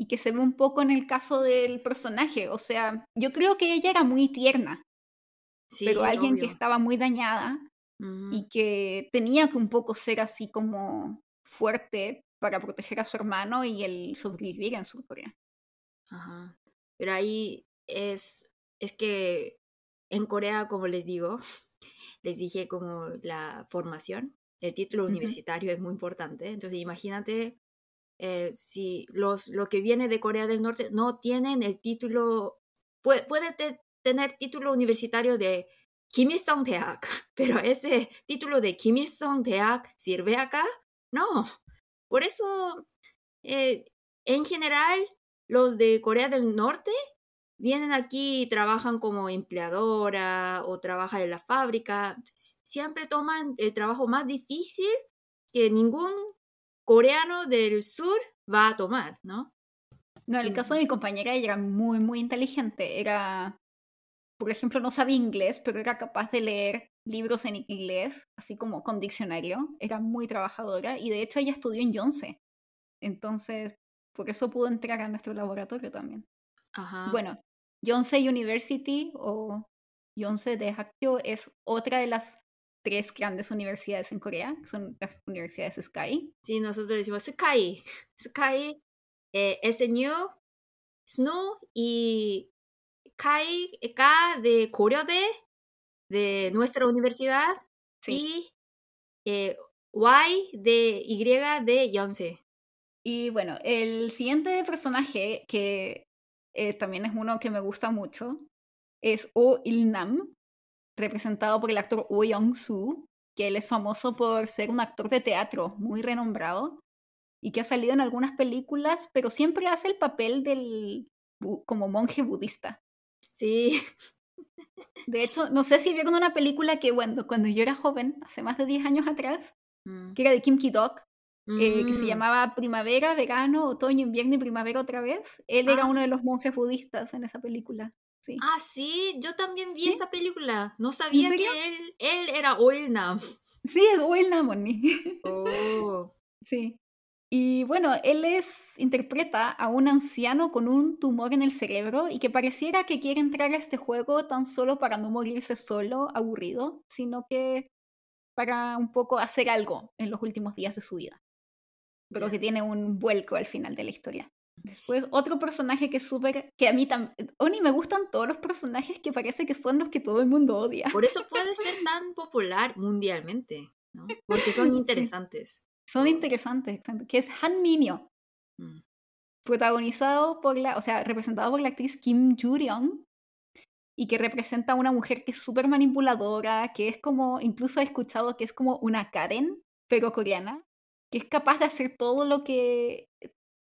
[SPEAKER 2] Y que se ve un poco en el caso del personaje, o sea, yo creo que ella era muy tierna, pero alguien que estaba muy dañada y que tenía que un poco ser así como fuerte para proteger a su hermano y el sobrevivir en Surcorea.
[SPEAKER 1] Ajá. Pero ahí es, es que en Corea, como les digo, les dije como la formación, el título universitario es muy importante. Entonces imagínate eh, si los, lo que viene de Corea del Norte no tienen el título, puede, tener título universitario de Kim Il-sung Deak, pero ese título de Kim Il-sung Deak sirve acá? No. Por eso, eh, en general, los de Corea del Norte vienen aquí y trabajan como empleadora o trabajan en la fábrica, siempre toman el trabajo más difícil que ningún coreano del sur va a tomar, ¿no?
[SPEAKER 2] No, en el caso de mi compañera, ella era muy, muy inteligente. Era, por ejemplo, no sabía inglés, pero era capaz de leer libros en inglés, así como con diccionario. Era muy trabajadora y de hecho ella estudió en Yonsei. Entonces, por eso pudo entrar a nuestro laboratorio también.
[SPEAKER 1] Ajá.
[SPEAKER 2] Bueno, Yonsei University o Yonsei de Hakyo es otra de las tres grandes universidades en Corea, son las universidades Sky.
[SPEAKER 1] Sí, nosotros decimos Sky. Sky, eh, SNU, SNU y Kai, K de Koreade, de nuestra universidad, y eh, Y de Y de Yonsei.
[SPEAKER 2] Y bueno, el siguiente personaje, que también es uno que me gusta mucho, es Oh Il-nam, representado por el actor Oh Young-soo, que él es famoso por ser un actor de teatro muy renombrado y que ha salido en algunas películas, pero siempre hace el papel del como monje budista.
[SPEAKER 1] Sí.
[SPEAKER 2] De hecho, no sé si vieron una película que, bueno, cuando yo era joven, hace más de 10 años atrás,
[SPEAKER 1] Mm.
[SPEAKER 2] que era de Kim Ki-dok, eh, que se
[SPEAKER 1] Mm.
[SPEAKER 2] llamaba Primavera, Verano, Otoño, Invierno y Primavera otra vez. Él era
[SPEAKER 1] Ah.
[SPEAKER 2] uno de los monjes budistas en esa película. Sí.
[SPEAKER 1] Ah, sí, yo también vi
[SPEAKER 2] ¿Sí?
[SPEAKER 1] esa película. No sabía que él, él era Oilnam.
[SPEAKER 2] Sí, es Will Namoni.
[SPEAKER 1] Oh.
[SPEAKER 2] sí. Y bueno, él es, interpreta a un anciano con un tumor en el cerebro y que pareciera que quiere entrar a este juego tan solo para no morirse solo, aburrido, sino que para un poco hacer algo en los últimos días de su vida. Pero que tiene un vuelco al final de la historia. Después, otro personaje que es súper. que a mí también. Oni, me gustan todos los personajes que parece que son los que todo el mundo odia.
[SPEAKER 1] Por eso puede ser tan popular mundialmente, ¿no? Porque son
[SPEAKER 2] Sí.
[SPEAKER 1] interesantes.
[SPEAKER 2] Son interesantes. Que es Han Minyo,
[SPEAKER 1] Mm.
[SPEAKER 2] protagonizado por la. o sea, representado por la actriz Kim Joo-ryung. Y que representa a una mujer que es súper manipuladora, que es como. incluso he escuchado que es como una Karen, pero coreana, que es capaz de hacer todo lo que.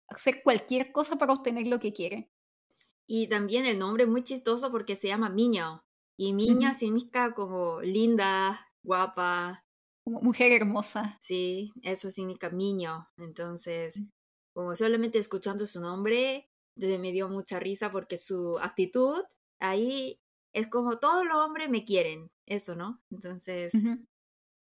[SPEAKER 2] Hacer cualquier cosa para obtener lo que quiere.
[SPEAKER 1] Y también el nombre es muy chistoso porque se llama Miña. Y Miña significa como linda, guapa.
[SPEAKER 2] Como mujer hermosa.
[SPEAKER 1] Sí, eso significa Miña. Entonces,
[SPEAKER 2] Mm.
[SPEAKER 1] como solamente escuchando su nombre, me dio mucha risa porque su actitud ahí es como todos los hombres me quieren. Eso, ¿no? Entonces.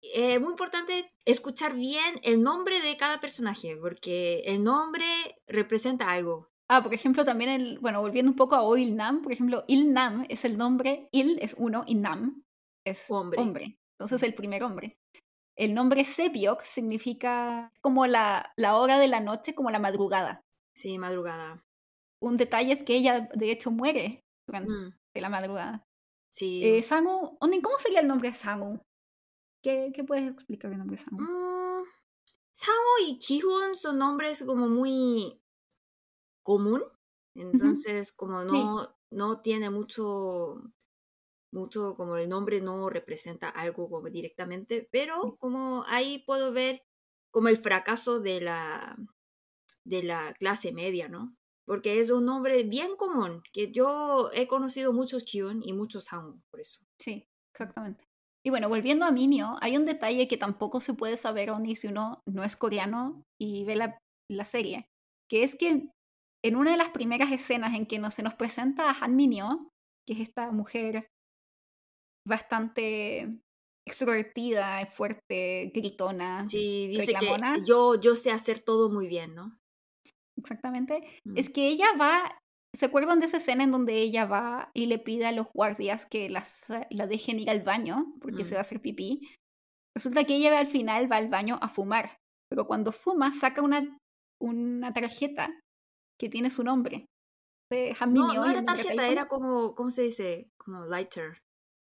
[SPEAKER 1] Es muy importante escuchar bien el nombre de cada personaje porque el nombre representa algo.
[SPEAKER 2] Ah, por ejemplo, también el, bueno, volviendo un poco a O Il Nam, por ejemplo, Il Nam es el nombre, Il es uno y Nam es
[SPEAKER 1] Hombre.
[SPEAKER 2] hombre. Entonces el primer hombre. El nombre Sebiok significa como la, la hora de la noche, como la madrugada.
[SPEAKER 1] Sí, madrugada.
[SPEAKER 2] Un detalle es que ella, de hecho, muere durante
[SPEAKER 1] Mm,
[SPEAKER 2] la madrugada.
[SPEAKER 1] sí.
[SPEAKER 2] Eh, Sangu, ¿cómo sería el nombre Sangu? ¿Qué, ¿Qué puedes explicar el nombre?
[SPEAKER 1] Mm, Samo y Kihun son nombres como muy común, entonces como no, no tiene mucho, mucho, como el nombre no representa algo como directamente, pero como ahí puedo ver como el fracaso de la, de la clase media, ¿no? Porque es un nombre bien común, que yo he conocido muchos Kihun y muchos Samo, por eso.
[SPEAKER 2] Sí, exactamente. Y bueno, volviendo a Minio, hay un detalle que tampoco se puede saber, Oni, si uno no es coreano y ve la, la serie, que es que en una de las primeras escenas en que no, se nos presenta a Han Minyo, que es esta mujer bastante extrovertida, fuerte, gritona,
[SPEAKER 1] Sí, dice
[SPEAKER 2] reclamona.
[SPEAKER 1] que yo, yo sé hacer todo muy bien, ¿no?
[SPEAKER 2] exactamente,
[SPEAKER 1] Mm.
[SPEAKER 2] es que ella va, ¿se acuerdan de esa escena en donde ella va y le pide a los guardias que las, la dejen ir al baño porque se va a hacer pipí? Resulta que ella al final va al baño a fumar, pero cuando fuma saca una, una tarjeta que tiene su nombre. De
[SPEAKER 1] No, no era tarjeta, era como, ¿cómo se dice? Como lighter.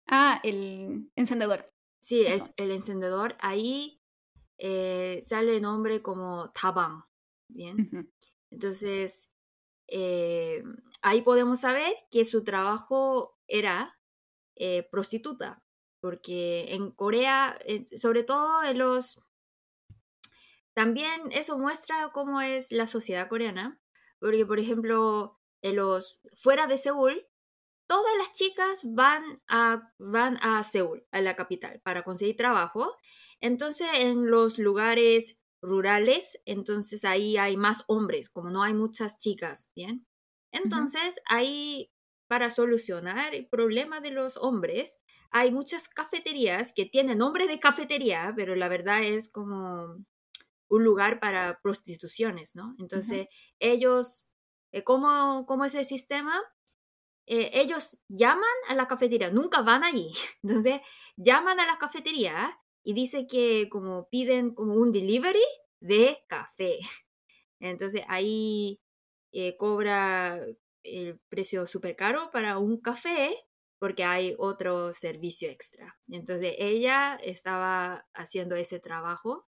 [SPEAKER 2] Ah, el encendedor.
[SPEAKER 1] Sí,
[SPEAKER 2] Eso.
[SPEAKER 1] es el encendedor. Ahí eh, sale el nombre como Tabang. Bien. Entonces, eh, ahí podemos saber que su trabajo era eh, prostituta. Porque en Corea, eh, sobre todo en los... También eso muestra cómo es la sociedad coreana. Porque, por ejemplo, en los fuera de Seúl, todas las chicas van a, van a Seúl, a la capital, para conseguir trabajo. Entonces, en los lugares rurales, entonces ahí hay más hombres, como no hay muchas chicas, ¿bien? Entonces, ahí, para solucionar el problema de los hombres, hay muchas cafeterías que tienen nombre de cafetería, pero la verdad es como un lugar para prostituciones, ¿no? Entonces, ellos, eh, ¿cómo, ¿cómo es el sistema? Eh, ellos llaman a la cafetería, nunca van allí. Entonces, llaman a la cafetería y dice que como piden como un delivery de café. Entonces, ahí eh, cobra el precio súper caro para un café porque hay otro servicio extra. Entonces, ella estaba haciendo ese trabajo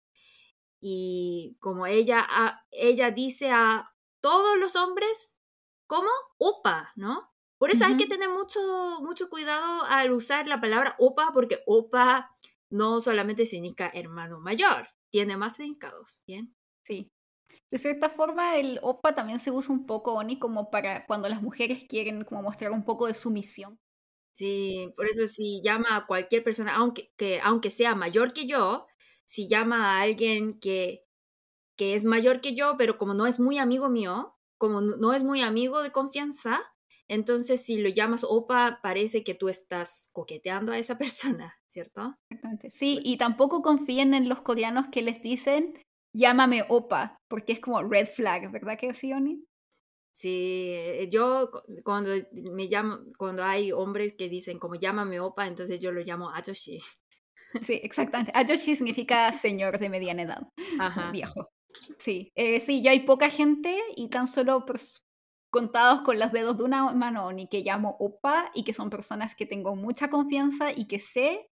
[SPEAKER 1] y como ella, ella dice a todos los hombres, ¿cómo? Opa, ¿no? Por eso hay que tener mucho, mucho cuidado al usar la palabra opa, porque opa no solamente significa hermano mayor, tiene más significados, ¿bien?
[SPEAKER 2] Sí. De cierta forma, el opa también se usa un poco, Oni, como para cuando las mujeres quieren como mostrar un poco de sumisión.
[SPEAKER 1] Sí, por eso si llama a cualquier persona, aunque, que, aunque sea mayor que yo, si llama a alguien que, que es mayor que yo, pero como no es muy amigo mío, como no es muy amigo de confianza, entonces, si lo llamas opa, parece que tú estás coqueteando a esa persona, ¿cierto?
[SPEAKER 2] Exactamente. Sí, y tampoco confíen en los coreanos que les dicen llámame opa, porque es como red flag, ¿verdad que sí, Oni?
[SPEAKER 1] Sí, eh, yo cuando me llamo, cuando hay hombres que dicen como llámame opa, entonces yo lo llamo ajoshi.
[SPEAKER 2] Sí, exactamente. Ajoshi significa señor de mediana edad, Ajá. viejo. Sí, eh, sí, ya hay poca gente y tan solo contados con los dedos de una mano, ni que llamo opa y que son personas que tengo mucha confianza y que sé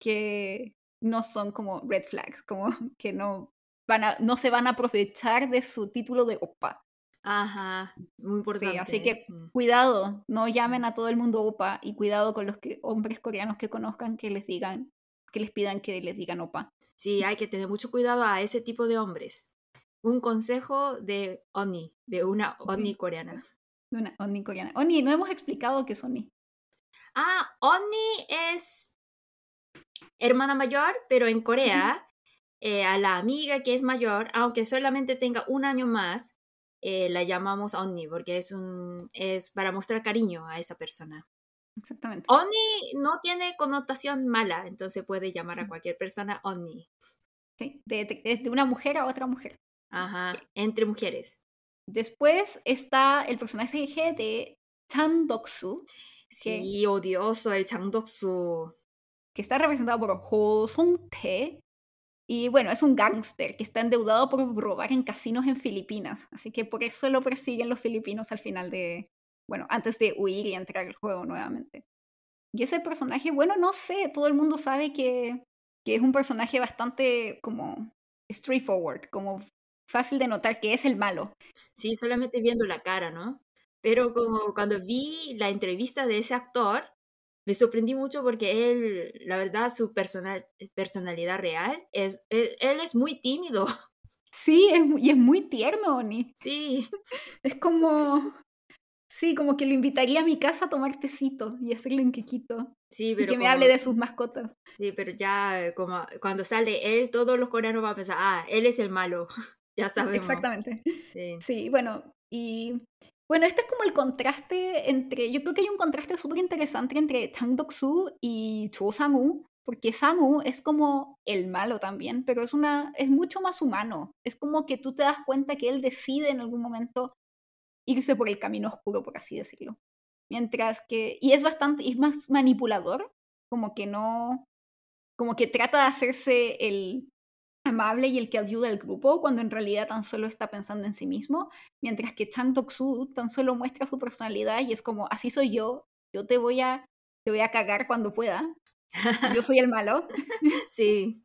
[SPEAKER 2] que no son como red flags, como que no, van a, no se van a aprovechar de su título de opa.
[SPEAKER 1] Ajá, muy importante.
[SPEAKER 2] Sí, así que mm. cuidado, no llamen a todo el mundo opa y cuidado con los que, hombres coreanos que conozcan que les digan, que les pidan que les digan opa.
[SPEAKER 1] Sí, hay que tener mucho cuidado a ese tipo de hombres un consejo de Oni, de una Oni coreana.
[SPEAKER 2] De una Oni coreana. Oni, no hemos explicado qué es Oni.
[SPEAKER 1] Ah, Oni es hermana mayor, pero en Corea, eh, a la amiga que es mayor, aunque solamente tenga un año más, eh, la llamamos Oni, porque es, un, es para mostrar cariño a esa persona.
[SPEAKER 2] Exactamente.
[SPEAKER 1] Oni no tiene connotación mala, entonces puede llamar a cualquier persona Oni.
[SPEAKER 2] Sí, de, de, una mujer a otra mujer.
[SPEAKER 1] Ajá, entre mujeres.
[SPEAKER 2] Después está el personaje de Chan Doksu.
[SPEAKER 1] Sí, odioso el Chang Doksu.
[SPEAKER 2] Que está representado por Ho Song-tae. Y bueno, es un gángster que está endeudado por robar en casinos en Filipinas. Así que por eso lo persiguen los filipinos al final de. Bueno, antes de huir y entrar al juego nuevamente. Y ese personaje, bueno, no sé, todo el mundo sabe que, que es un personaje bastante como straightforward, como fácil de notar que es el malo.
[SPEAKER 1] Sí, solamente viendo la cara, ¿no? Pero como cuando vi la entrevista de ese actor, me sorprendí mucho porque él, la verdad, su personal, personalidad real es, él, es muy tímido.
[SPEAKER 2] Sí, y es muy tierno, Oni.
[SPEAKER 1] Sí.
[SPEAKER 2] Es como, sí, como que lo invitaría a mi casa a tomar tecito y hacerle un quequito.
[SPEAKER 1] Sí, pero
[SPEAKER 2] y que me hable de sus mascotas.
[SPEAKER 1] Sí, pero ya como cuando sale él, todos los coreanos van a pensar, ah, él es el malo. ya sabemos.
[SPEAKER 2] Exactamente. Sí. bueno, y bueno, este es como el contraste entre, yo creo que hay un contraste súper interesante entre Chang Dok-soo y Cho Sang-woo, porque Sang-woo es como el malo también, pero es, una, es mucho más humano. Es como que tú te das cuenta que él decide en algún momento irse por el camino oscuro, por así decirlo. Mientras que, y es bastante, es más manipulador, como que no, como que trata de hacerse el, amable y el que ayuda al grupo, cuando en realidad tan solo está pensando en sí mismo, mientras que Chang Dok-soo tan solo muestra su personalidad y es como, así soy yo, yo te voy a, te voy a cagar cuando pueda, yo soy el malo.
[SPEAKER 1] sí.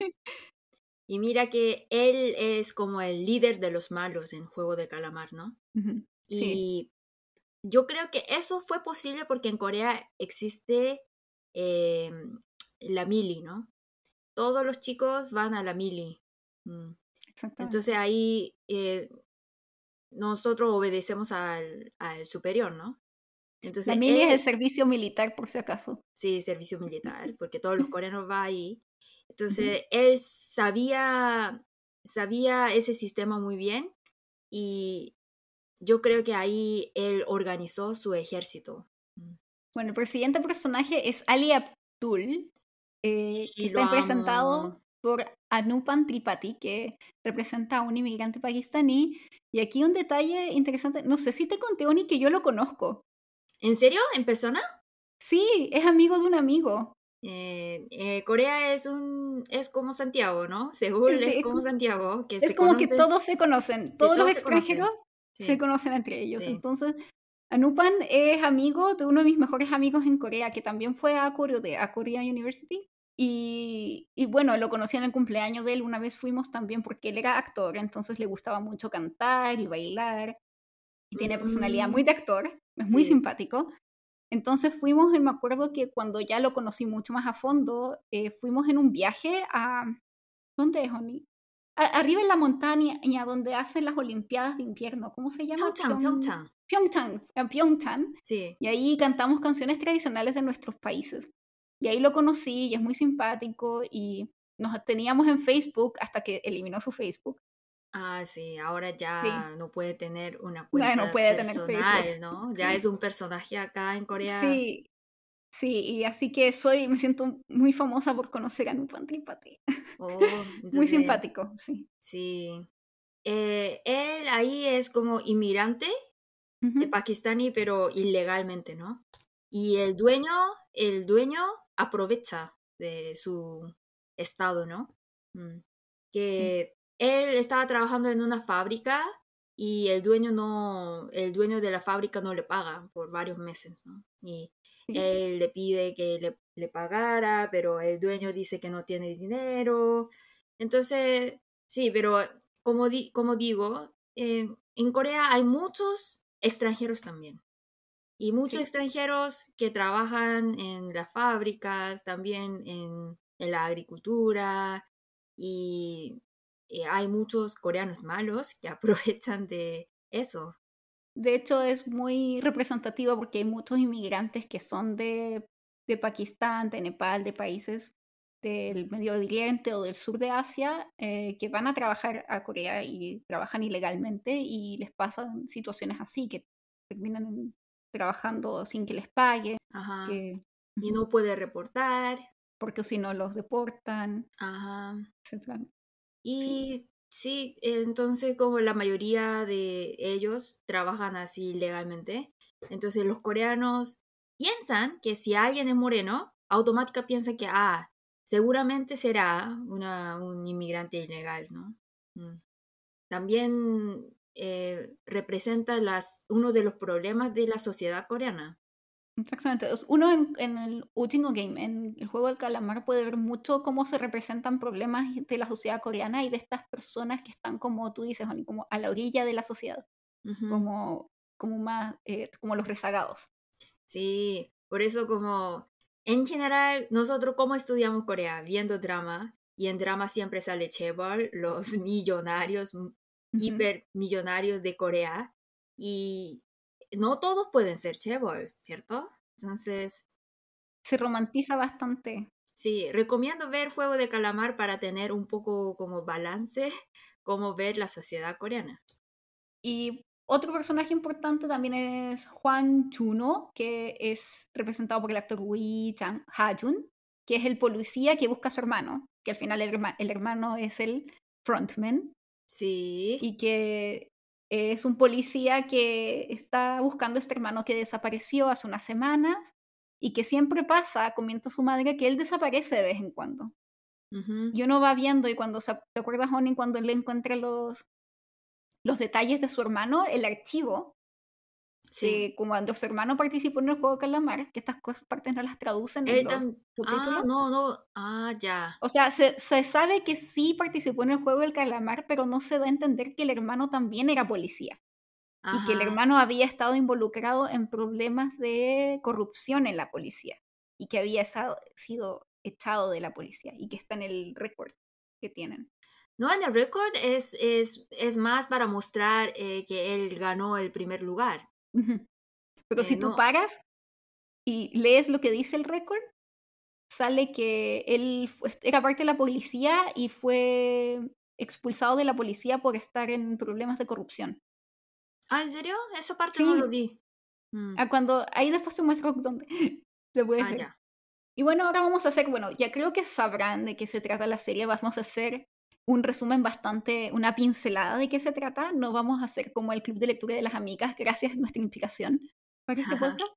[SPEAKER 1] Y mira que él es como el líder de los malos en Juego de Calamar, ¿no? Y yo creo que eso fue posible porque en Corea existe em, la mili, ¿no? Todos los chicos van a la mili Mm. Entonces ahí eh, nosotros obedecemos al, al, superior, ¿no? Entonces,
[SPEAKER 2] La mili es el servicio militar, por si acaso.
[SPEAKER 1] Sí, servicio militar, porque todos los coreanos van ahí. Entonces, él sabía, sabía ese sistema muy bien y yo creo que ahí él organizó su ejército.
[SPEAKER 2] Bueno, el siguiente personaje es Ali Abdul, eh,
[SPEAKER 1] Sí,
[SPEAKER 2] está presentado. Por Anupan Tripathi, que representa a un inmigrante pakistaní. Y aquí un detalle interesante, no sé si te conté, Oni, que yo lo conozco.
[SPEAKER 1] ¿En serio? ¿En persona?
[SPEAKER 2] Sí, es amigo de un amigo.
[SPEAKER 1] Eh, eh, Corea es un es como Santiago, ¿no? Seúl
[SPEAKER 2] Sí,
[SPEAKER 1] es como Santiago, que
[SPEAKER 2] Es
[SPEAKER 1] se
[SPEAKER 2] como que
[SPEAKER 1] conocen-
[SPEAKER 2] todos se conocen, todos los
[SPEAKER 1] todos se conocen.
[SPEAKER 2] extranjeros
[SPEAKER 1] Sí.
[SPEAKER 2] se conocen entre ellos.
[SPEAKER 1] Sí.
[SPEAKER 2] Entonces, Anupan es amigo de uno de mis mejores amigos en Corea, que también fue a Korea, a Korea University. Y, y bueno, lo conocí en el cumpleaños de él. Una vez fuimos también porque él era actor, entonces le gustaba mucho cantar y bailar. Y tiene personalidad muy de actor, es muy
[SPEAKER 1] Sí.
[SPEAKER 2] simpático. Entonces fuimos, y me acuerdo que cuando ya lo conocí mucho más a fondo, eh, fuimos en un viaje a... ¿Dónde es, Oni? Arriba en la montaña donde hacen las Olimpiadas de invierno. ¿Cómo se llama?
[SPEAKER 1] Pyeongchang, Pyeongchang.
[SPEAKER 2] Pyeongchang, Pyeongchang.
[SPEAKER 1] Sí.
[SPEAKER 2] Y ahí cantamos canciones tradicionales de nuestros países. Y ahí lo conocí y es muy simpático y nos teníamos en Facebook hasta que eliminó su Facebook.
[SPEAKER 1] Ah, sí, ahora ya no puede tener una cuenta
[SPEAKER 2] no puede tener
[SPEAKER 1] personal,
[SPEAKER 2] Facebook.
[SPEAKER 1] ¿no? Ya
[SPEAKER 2] Sí.
[SPEAKER 1] es un personaje acá en Corea.
[SPEAKER 2] Sí, sí, y así que soy, me siento muy famosa por conocer a Nupan Tripathi.
[SPEAKER 1] Oh,
[SPEAKER 2] Muy simpático, sí.
[SPEAKER 1] Sí. Eh, él ahí es como inmigrante
[SPEAKER 2] Ujú.
[SPEAKER 1] de pakistaní, pero ilegalmente, ¿no? Y el dueño, el dueño aprovecha de su estado, ¿no? Mm. Que él estaba trabajando en una fábrica y el dueño no, el dueño de la fábrica no le paga por varios meses, ¿no? Y él le pide que le, le pagara, pero el dueño dice que no tiene dinero. Entonces, sí, pero como, di- como digo, eh, en Corea hay muchos extranjeros también. Y muchos
[SPEAKER 2] Sí.
[SPEAKER 1] extranjeros que trabajan en las fábricas, también en, en la agricultura. Y, y hay muchos coreanos malos que aprovechan de eso.
[SPEAKER 2] De hecho, es muy representativo porque hay muchos inmigrantes que son de, de Pakistán, de Nepal, de países del Medio Oriente o del sur de Asia, eh, que van a trabajar a Corea y trabajan ilegalmente y les pasan situaciones así, que terminan en- trabajando sin que les paguen,
[SPEAKER 1] Ajá.
[SPEAKER 2] que,
[SPEAKER 1] Y no puede reportar.
[SPEAKER 2] porque si no los deportan,
[SPEAKER 1] Ajá. Y sí, entonces como la mayoría de ellos trabajan así legalmente, entonces los coreanos piensan que si alguien es moreno, automática piensa que, ah, seguramente será una, un inmigrante ilegal, ¿no? Mm. También eh, representa las, uno de los problemas de la sociedad coreana.
[SPEAKER 2] Exactamente. Uno en, en el Ujingo Game, en el juego del calamar, puede ver mucho cómo se representan problemas de la sociedad coreana y de estas personas que están, como tú dices, como a la orilla de la sociedad, como, como más, eh, como los rezagados.
[SPEAKER 1] Sí, por eso como en general nosotros como estudiamos Corea viendo drama y en drama siempre sale Chaebol, los millonarios, m-
[SPEAKER 2] Ujú.
[SPEAKER 1] hipermillonarios de Corea y no todos pueden ser Chaebol, ¿cierto? Entonces,
[SPEAKER 2] Se romantiza bastante.
[SPEAKER 1] sí, recomiendo ver Juego de Calamar para tener un poco como balance, como ver la sociedad coreana.
[SPEAKER 2] Y otro personaje importante también es Juan Chuno, que es representado por el actor Wee Chang Ha-jun, que es el policía que busca a su hermano, que al final el, herma- el hermano es el frontman.
[SPEAKER 1] Sí,
[SPEAKER 2] y que es un policía que está buscando a este hermano que desapareció hace unas semanas y que siempre pasa, comenta su madre, que él desaparece de vez en cuando.
[SPEAKER 1] ujú,
[SPEAKER 2] Y uno va viendo y cuando se, ¿te acuerdas, cuando él encuentra los, los detalles de su hermano, el archivo,
[SPEAKER 1] sí.
[SPEAKER 2] como cuando su hermano participó en el juego de Calamar, que estas cosas, partes no las traducen en
[SPEAKER 1] Él
[SPEAKER 2] los
[SPEAKER 1] tam- Ah, no, no, ah, ya.
[SPEAKER 2] O sea, se, se sabe que sí participó en el juego del calamar, pero no se da a entender que el hermano también era policía. y que el hermano había estado involucrado en problemas de corrupción en la policía y que había sido echado de la policía y que está en el récord que tienen.
[SPEAKER 1] No, en el récord es, es, es más para mostrar eh, que él ganó el primer lugar.
[SPEAKER 2] Pero si
[SPEAKER 1] Eh,
[SPEAKER 2] tú
[SPEAKER 1] no.
[SPEAKER 2] paras y lees lo que dice el récord, sale que él era parte de la policía y fue expulsado de la policía por estar en problemas de corrupción.
[SPEAKER 1] Ah, ¿en serio? Esa parte no lo vi. Mm.
[SPEAKER 2] Ah, cuando ahí después se muestra dónde lo puedes
[SPEAKER 1] Ah,
[SPEAKER 2] ver.
[SPEAKER 1] ya.
[SPEAKER 2] Y bueno, ahora vamos a hacer, bueno, ya creo que sabrán de qué se trata la serie, vamos a hacer un resumen bastante, una pincelada de qué se trata, no vamos a hacer como el club de lectura de las amigas, gracias a nuestra implicación para este
[SPEAKER 1] Ajá.
[SPEAKER 2] podcast,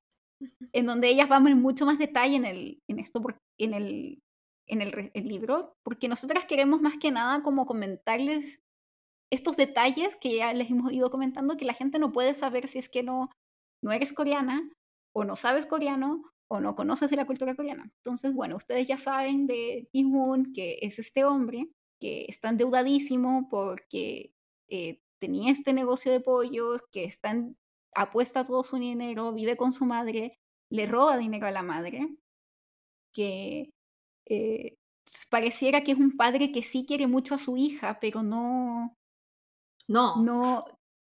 [SPEAKER 2] en donde ellas vamos en mucho más detalle en, el, en esto, en, el, en el, el libro, porque nosotras queremos más que nada como comentarles estos detalles que ya les hemos ido comentando, que la gente no puede saber si es que no, no eres coreana, o no sabes coreano, o no conoces de la cultura coreana. Entonces, bueno, ustedes ya saben de Ki-hoon, que es este hombre que está endeudadísimo porque eh, tenía este negocio de pollos, que está en- apuesta todo su dinero, vive con su madre, le roba dinero a la madre, que eh, pareciera que es un padre que sí quiere mucho a su hija, pero no,
[SPEAKER 1] No.
[SPEAKER 2] no,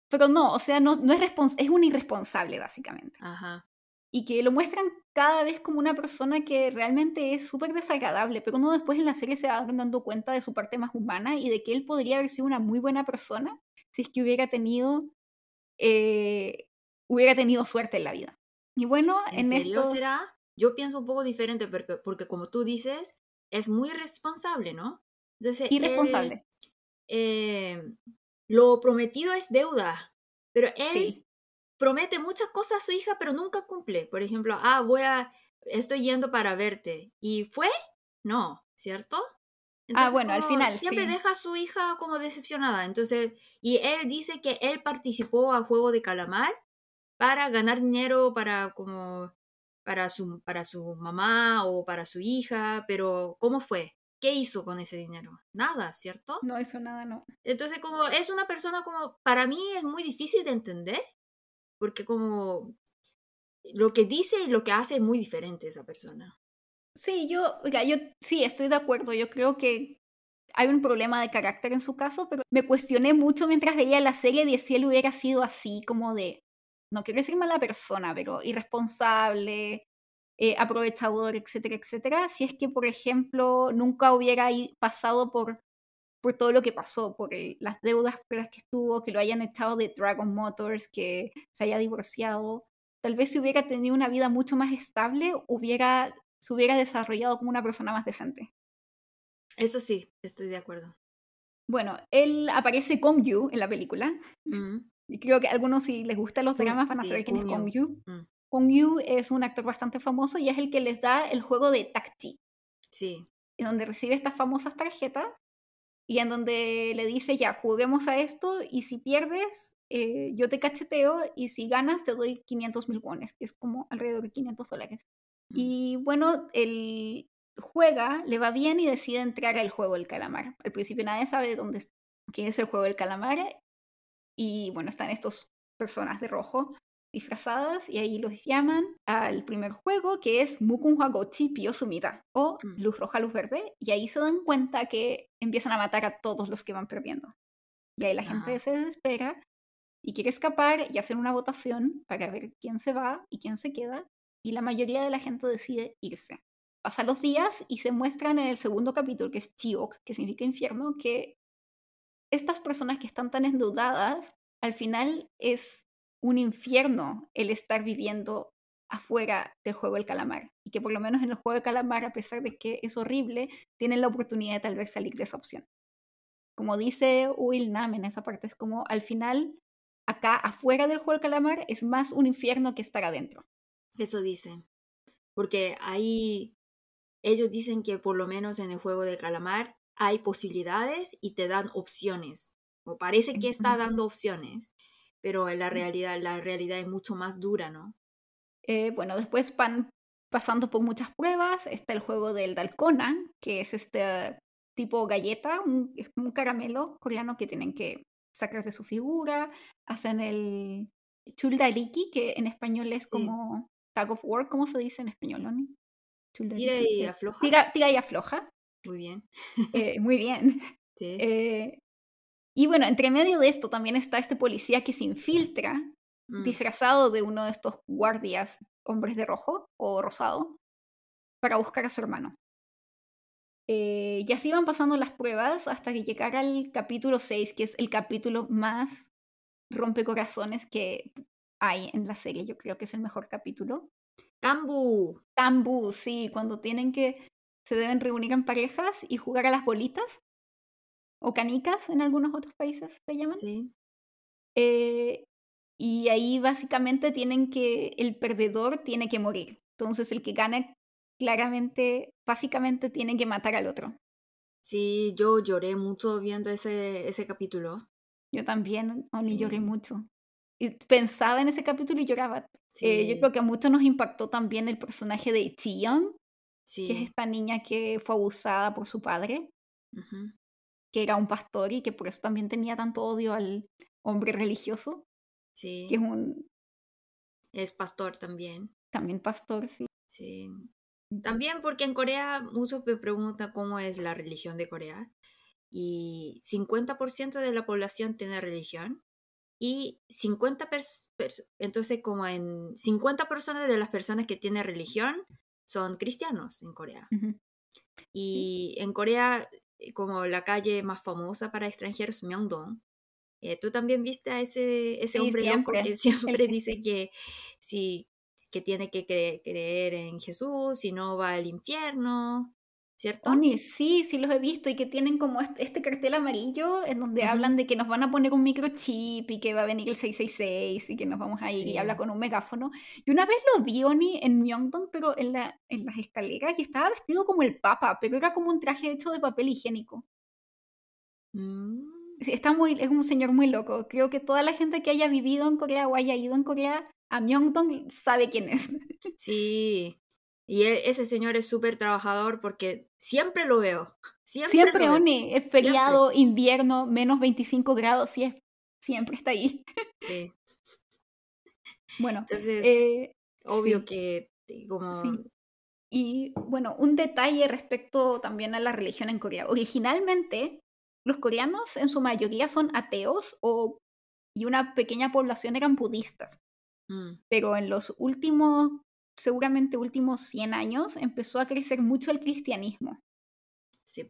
[SPEAKER 2] pero no, o sea, no, no es respons- es un irresponsable básicamente.
[SPEAKER 1] Ajá.
[SPEAKER 2] Y que lo muestran cada vez como una persona que realmente es súper desagradable, pero uno después en la serie se va dando cuenta de su parte más humana y de que él podría haber sido una muy buena persona si es que hubiera tenido, eh, hubiera tenido suerte en la vida. Y bueno,
[SPEAKER 1] ¿En,
[SPEAKER 2] en,
[SPEAKER 1] serio
[SPEAKER 2] esto...
[SPEAKER 1] será? Yo pienso un poco diferente porque, porque como tú dices, es muy responsable, ¿no? Entonces, él,
[SPEAKER 2] Irresponsable.
[SPEAKER 1] eh, lo prometido es deuda, pero él
[SPEAKER 2] Sí.
[SPEAKER 1] Promete muchas cosas a su hija, pero nunca cumple. Por ejemplo, ah, voy a, estoy yendo para verte. ¿Y fue? No, ¿cierto?
[SPEAKER 2] Ah, bueno, al final,
[SPEAKER 1] siempre
[SPEAKER 2] sí.
[SPEAKER 1] deja a su hija como decepcionada. Entonces, y él dice que él participó a juego de calamar para ganar dinero para como para su para su mamá o para su hija, pero ¿cómo fue? ¿Qué hizo con ese dinero? Nada, ¿cierto?
[SPEAKER 2] No hizo nada, no.
[SPEAKER 1] Entonces, como es una persona como, para mí es muy difícil de entender, porque como lo que dice y lo que hace es muy diferente esa persona.
[SPEAKER 2] Sí, yo, oiga, yo sí estoy de acuerdo. Yo creo que hay un problema de carácter en su caso, pero me cuestioné mucho mientras veía la serie de si él hubiera sido así, como de, no quiero decir mala persona, pero irresponsable, eh, aprovechador, etcétera, etcétera. Si es que, por ejemplo, nunca hubiera pasado por, por todo lo que pasó, por el- las deudas por las que estuvo, que lo hayan echado de Dragon Motors, que se haya divorciado. Tal vez si hubiera tenido una vida mucho más estable, hubiera, se hubiera desarrollado como una persona más decente.
[SPEAKER 1] Eso sí, estoy de acuerdo.
[SPEAKER 2] Bueno, él aparece Kong Yu en la película.
[SPEAKER 1] Mm,
[SPEAKER 2] Y creo que a algunos, si les gustan los
[SPEAKER 1] Kong-
[SPEAKER 2] dramas, van a
[SPEAKER 1] sí,
[SPEAKER 2] saber quién es
[SPEAKER 1] Kong
[SPEAKER 2] Kong
[SPEAKER 1] Yu.
[SPEAKER 2] Yu.
[SPEAKER 1] mm,
[SPEAKER 2] Kong Yu es un actor bastante famoso y es el que les da el juego de Tacti,
[SPEAKER 1] sí,
[SPEAKER 2] en donde recibe estas famosas tarjetas y en donde le dice, ya, juguemos a esto y si pierdes, eh, yo te cacheteo y si ganas te doy 500 mil wones, que es como alrededor de 500 dólares. Y bueno, él juega, le va bien y decide entrar al juego del calamar. Al principio nadie sabe de dónde es, qué es el juego del calamar. Y bueno, están estos personas de rojo disfrazadas y ahí los llaman al primer juego que es Mukunhwa Gochi Pio Sumida o
[SPEAKER 1] Mm.
[SPEAKER 2] Luz Roja, Luz Verde. Y ahí se dan cuenta que empiezan a matar a todos los que van perdiendo. Y ahí la gente
[SPEAKER 1] Ajá.
[SPEAKER 2] se desespera y quiere escapar y hacer una votación para ver quién se va y quién se queda. Y la mayoría de la gente decide irse. Pasan los días y se muestran en el segundo capítulo, que es Chiok, que significa infierno, que estas personas que están tan endeudadas, al final es un infierno el estar viviendo afuera del juego del calamar. Y que por lo menos en el juego del calamar, a pesar de que es horrible, tienen la oportunidad de tal vez salir de esa opción. Como dice Will Nam en esa parte, es como al final, acá afuera del juego del calamar es más un infierno que estar adentro.
[SPEAKER 1] Eso dice. Porque ahí ellos dicen que por lo menos en el juego de calamar hay posibilidades y te dan opciones. O parece que está dando opciones, pero en la realidad, la realidad es mucho más dura, ¿no?
[SPEAKER 2] Eh, bueno, después van pasando por muchas pruebas. Está el juego del Dalcona, que es este tipo galleta, un, es como un caramelo coreano que tienen que sacar de su figura. Hacen el chuldariki, que en español es
[SPEAKER 1] Sí.
[SPEAKER 2] como tag of war, ¿cómo se dice en español, Oni?
[SPEAKER 1] Tira y afloja.
[SPEAKER 2] Tira, tira y afloja.
[SPEAKER 1] Muy bien.
[SPEAKER 2] Eh, muy bien.
[SPEAKER 1] Sí.
[SPEAKER 2] Eh, y bueno, entre medio de esto también está este policía que se infiltra
[SPEAKER 1] Mm,
[SPEAKER 2] disfrazado de uno de estos guardias, hombres de rojo o rosado, para buscar a su hermano. Eh, y así van pasando las pruebas hasta que llegara al capítulo 6, que es el capítulo más rompecorazones que hay en la serie. Yo creo que es el mejor capítulo.
[SPEAKER 1] Kambu.
[SPEAKER 2] Tambu, sí, cuando tienen que, se deben reunir en parejas y jugar a las bolitas, o canicas en algunos otros países se llaman.
[SPEAKER 1] Sí.
[SPEAKER 2] Eh, y ahí básicamente tienen que, el perdedor tiene que morir. Entonces el que gana claramente, básicamente tiene que matar al otro.
[SPEAKER 1] Sí, yo lloré mucho viendo ese, ese capítulo.
[SPEAKER 2] Yo también, Oni, lloré
[SPEAKER 1] Sí.
[SPEAKER 2] mucho. Y pensaba en ese capítulo y lloraba. Eh, yo
[SPEAKER 1] Sí,
[SPEAKER 2] creo que a muchos nos impactó también el personaje de Chi-young, que es
[SPEAKER 1] sí.
[SPEAKER 2] esta niña que fue abusada por su padre,
[SPEAKER 1] ujú,
[SPEAKER 2] que era un pastor y que por eso también tenía tanto odio al hombre religioso, que
[SPEAKER 1] Sí.
[SPEAKER 2] es un
[SPEAKER 1] Es pastor también.
[SPEAKER 2] también pastor, sí.
[SPEAKER 1] Sí. También porque en Corea muchos me preguntan cómo es la religión de Corea. Y 50% de la población tiene religión. Y 50 pers- pers- entonces como en 50 personas de las personas que tienen religión son cristianos en Corea. Y en Corea, como la calle más famosa para extranjeros, Myeongdong, eh, tú también viste a ese, ese
[SPEAKER 2] Sí,
[SPEAKER 1] hombre loco
[SPEAKER 2] siempre.
[SPEAKER 1] que
[SPEAKER 2] El
[SPEAKER 1] siempre
[SPEAKER 2] que-
[SPEAKER 1] dice que si que tiene que cre- creer en Jesús, si no va al infierno, ¿cierto?
[SPEAKER 2] Oni, sí, sí los he visto y que tienen como este, este cartel amarillo en donde hablan de que nos van a poner un microchip y que va a venir el 666 y que nos vamos a ir y habla con un megáfono. Y una vez lo vi, Oni, en Myeongdong, pero en, la, en las escaleras y estaba vestido como el papa, pero era como un traje hecho de papel higiénico.
[SPEAKER 1] Mm,
[SPEAKER 2] Está muy, es un señor muy loco. Creo que toda la gente que haya vivido en Corea o haya ido en Corea a Myeongdong sabe quién es.
[SPEAKER 1] sí. Y e- ese señor es súper trabajador porque siempre lo veo. Siempre,
[SPEAKER 2] Siempre,
[SPEAKER 1] lo veo.
[SPEAKER 2] Oni, es feriado, invierno, menos 25 grados, sí, es- siempre está ahí.
[SPEAKER 1] Sí.
[SPEAKER 2] Bueno,
[SPEAKER 1] Entonces,
[SPEAKER 2] eh,
[SPEAKER 1] obvio
[SPEAKER 2] sí.
[SPEAKER 1] que como
[SPEAKER 2] Sí. Y bueno, un detalle respecto también a la religión en Corea. Originalmente, los coreanos en su mayoría son ateos o, y una pequeña población eran budistas.
[SPEAKER 1] mm,
[SPEAKER 2] Pero en los últimos, seguramente últimos 100 años, empezó a crecer mucho el cristianismo.
[SPEAKER 1] sí,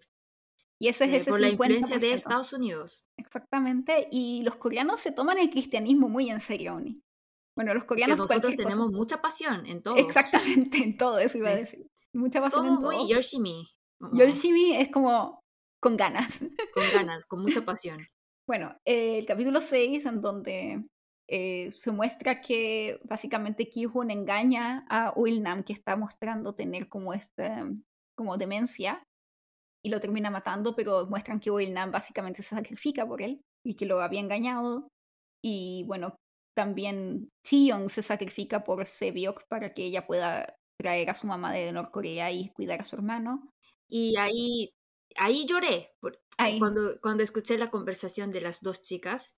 [SPEAKER 2] Y ese es
[SPEAKER 1] eh,
[SPEAKER 2] ese
[SPEAKER 1] por la influencia de
[SPEAKER 2] 50%.
[SPEAKER 1] Estados Unidos.
[SPEAKER 2] Exactamente. Y los coreanos se toman el cristianismo muy en serio, Oni. Bueno, los
[SPEAKER 1] Que
[SPEAKER 2] coreanos
[SPEAKER 1] nosotros
[SPEAKER 2] cualquier cosa.
[SPEAKER 1] tenemos mucha pasión en todo.
[SPEAKER 2] Exactamente, en todo eso iba a
[SPEAKER 1] Sí.
[SPEAKER 2] decir. Mucha pasión
[SPEAKER 1] Todo
[SPEAKER 2] en todo.
[SPEAKER 1] muy Yoshimi.
[SPEAKER 2] Yoshimi es como con ganas.
[SPEAKER 1] Con ganas, con mucha pasión.
[SPEAKER 2] Bueno, el capítulo 6, en donde eh, se muestra que básicamente Ki-Hoon engaña a Nam que está mostrando tener como este, como demencia, y lo termina matando, pero muestran que Nam básicamente se sacrifica por él y que lo había engañado. Y bueno, también Cheon se sacrifica por Sebiok para que ella pueda traer a su mamá de Norcorea y cuidar a su hermano.
[SPEAKER 1] Y ahí, ahí lloré por-
[SPEAKER 2] Ahí.
[SPEAKER 1] Cuando, cuando escuché la conversación de las dos chicas.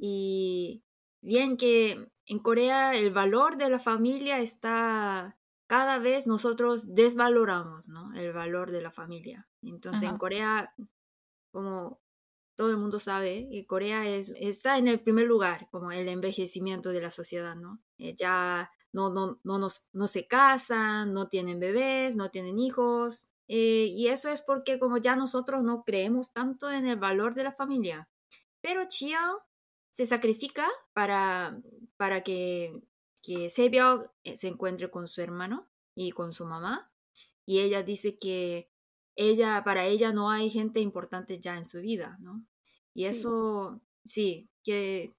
[SPEAKER 1] Y bien que en Corea el valor de la familia está cada vez nosotros desvaloramos, ¿no? El valor de la familia. Entonces en
[SPEAKER 2] Ajá.
[SPEAKER 1] Corea, como todo el mundo sabe, que Corea es, está en el primer lugar, como el envejecimiento de la sociedad, ¿no? Eh, ya no, no, no, nos, no se casan, no tienen bebés, no tienen hijos. eh, y eso es porque como ya nosotros no creemos tanto en el valor de la familia. Pero Chiao se sacrifica para, para que, que Sebyok eh, se encuentre con su hermano y con su mamá. Y ella dice que ella, para ella no hay gente importante ya en su vida, ¿no? Y eso, sí, que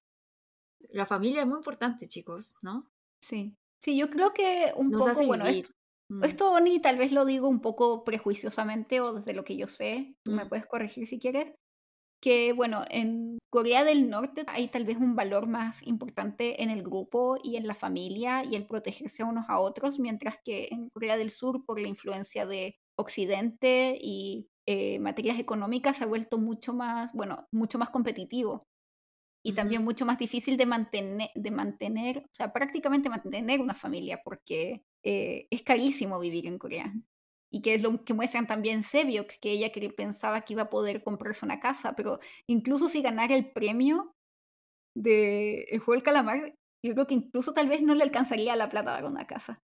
[SPEAKER 1] la familia es muy importante, chicos, ¿no?
[SPEAKER 2] Sí. Sí, yo creo que un
[SPEAKER 1] Nos
[SPEAKER 2] poco,
[SPEAKER 1] hace
[SPEAKER 2] bueno,
[SPEAKER 1] vivir.
[SPEAKER 2] esto,
[SPEAKER 1] Mm,
[SPEAKER 2] esto, Bonnie, tal vez lo digo un poco prejuiciosamente o desde lo que yo sé, tú me
[SPEAKER 1] Mm.
[SPEAKER 2] puedes corregir si quieres, que bueno, en Corea del Norte hay tal vez un valor más importante en el grupo y en la familia y el protegerse unos a otros, mientras que en Corea del Sur, por la influencia de Occidente y eh, materias económicas, se ha vuelto mucho más, bueno, mucho más competitivo y también mucho más difícil de mantener, de mantener, o sea, prácticamente mantener una familia, porque eh, es carísimo vivir en Corea. Y que es lo que muestran también Sebiok, que ella que pensaba que iba a poder comprarse una casa, pero incluso si ganara el premio de El Juego del Calamar, Yo creo que incluso tal vez no le alcanzaría la plata para una casa.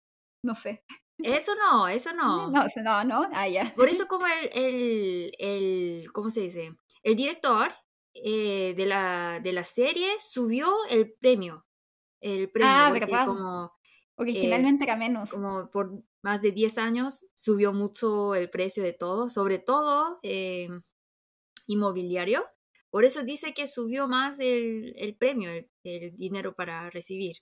[SPEAKER 2] No sé.
[SPEAKER 1] Eso no, eso no.
[SPEAKER 2] No, no, no. Ah, ya.
[SPEAKER 1] Por eso como el, el, el ¿cómo se dice? El director eh, de, la, de la serie subió el premio. El premio.
[SPEAKER 2] Ah, ¿verdad?
[SPEAKER 1] Como,
[SPEAKER 2] Originalmente era menos.
[SPEAKER 1] como por más de 10 años subió mucho el precio de todo, sobre todo eh, inmobiliario. Por eso dice que subió más el, el premio, el, el dinero para recibir.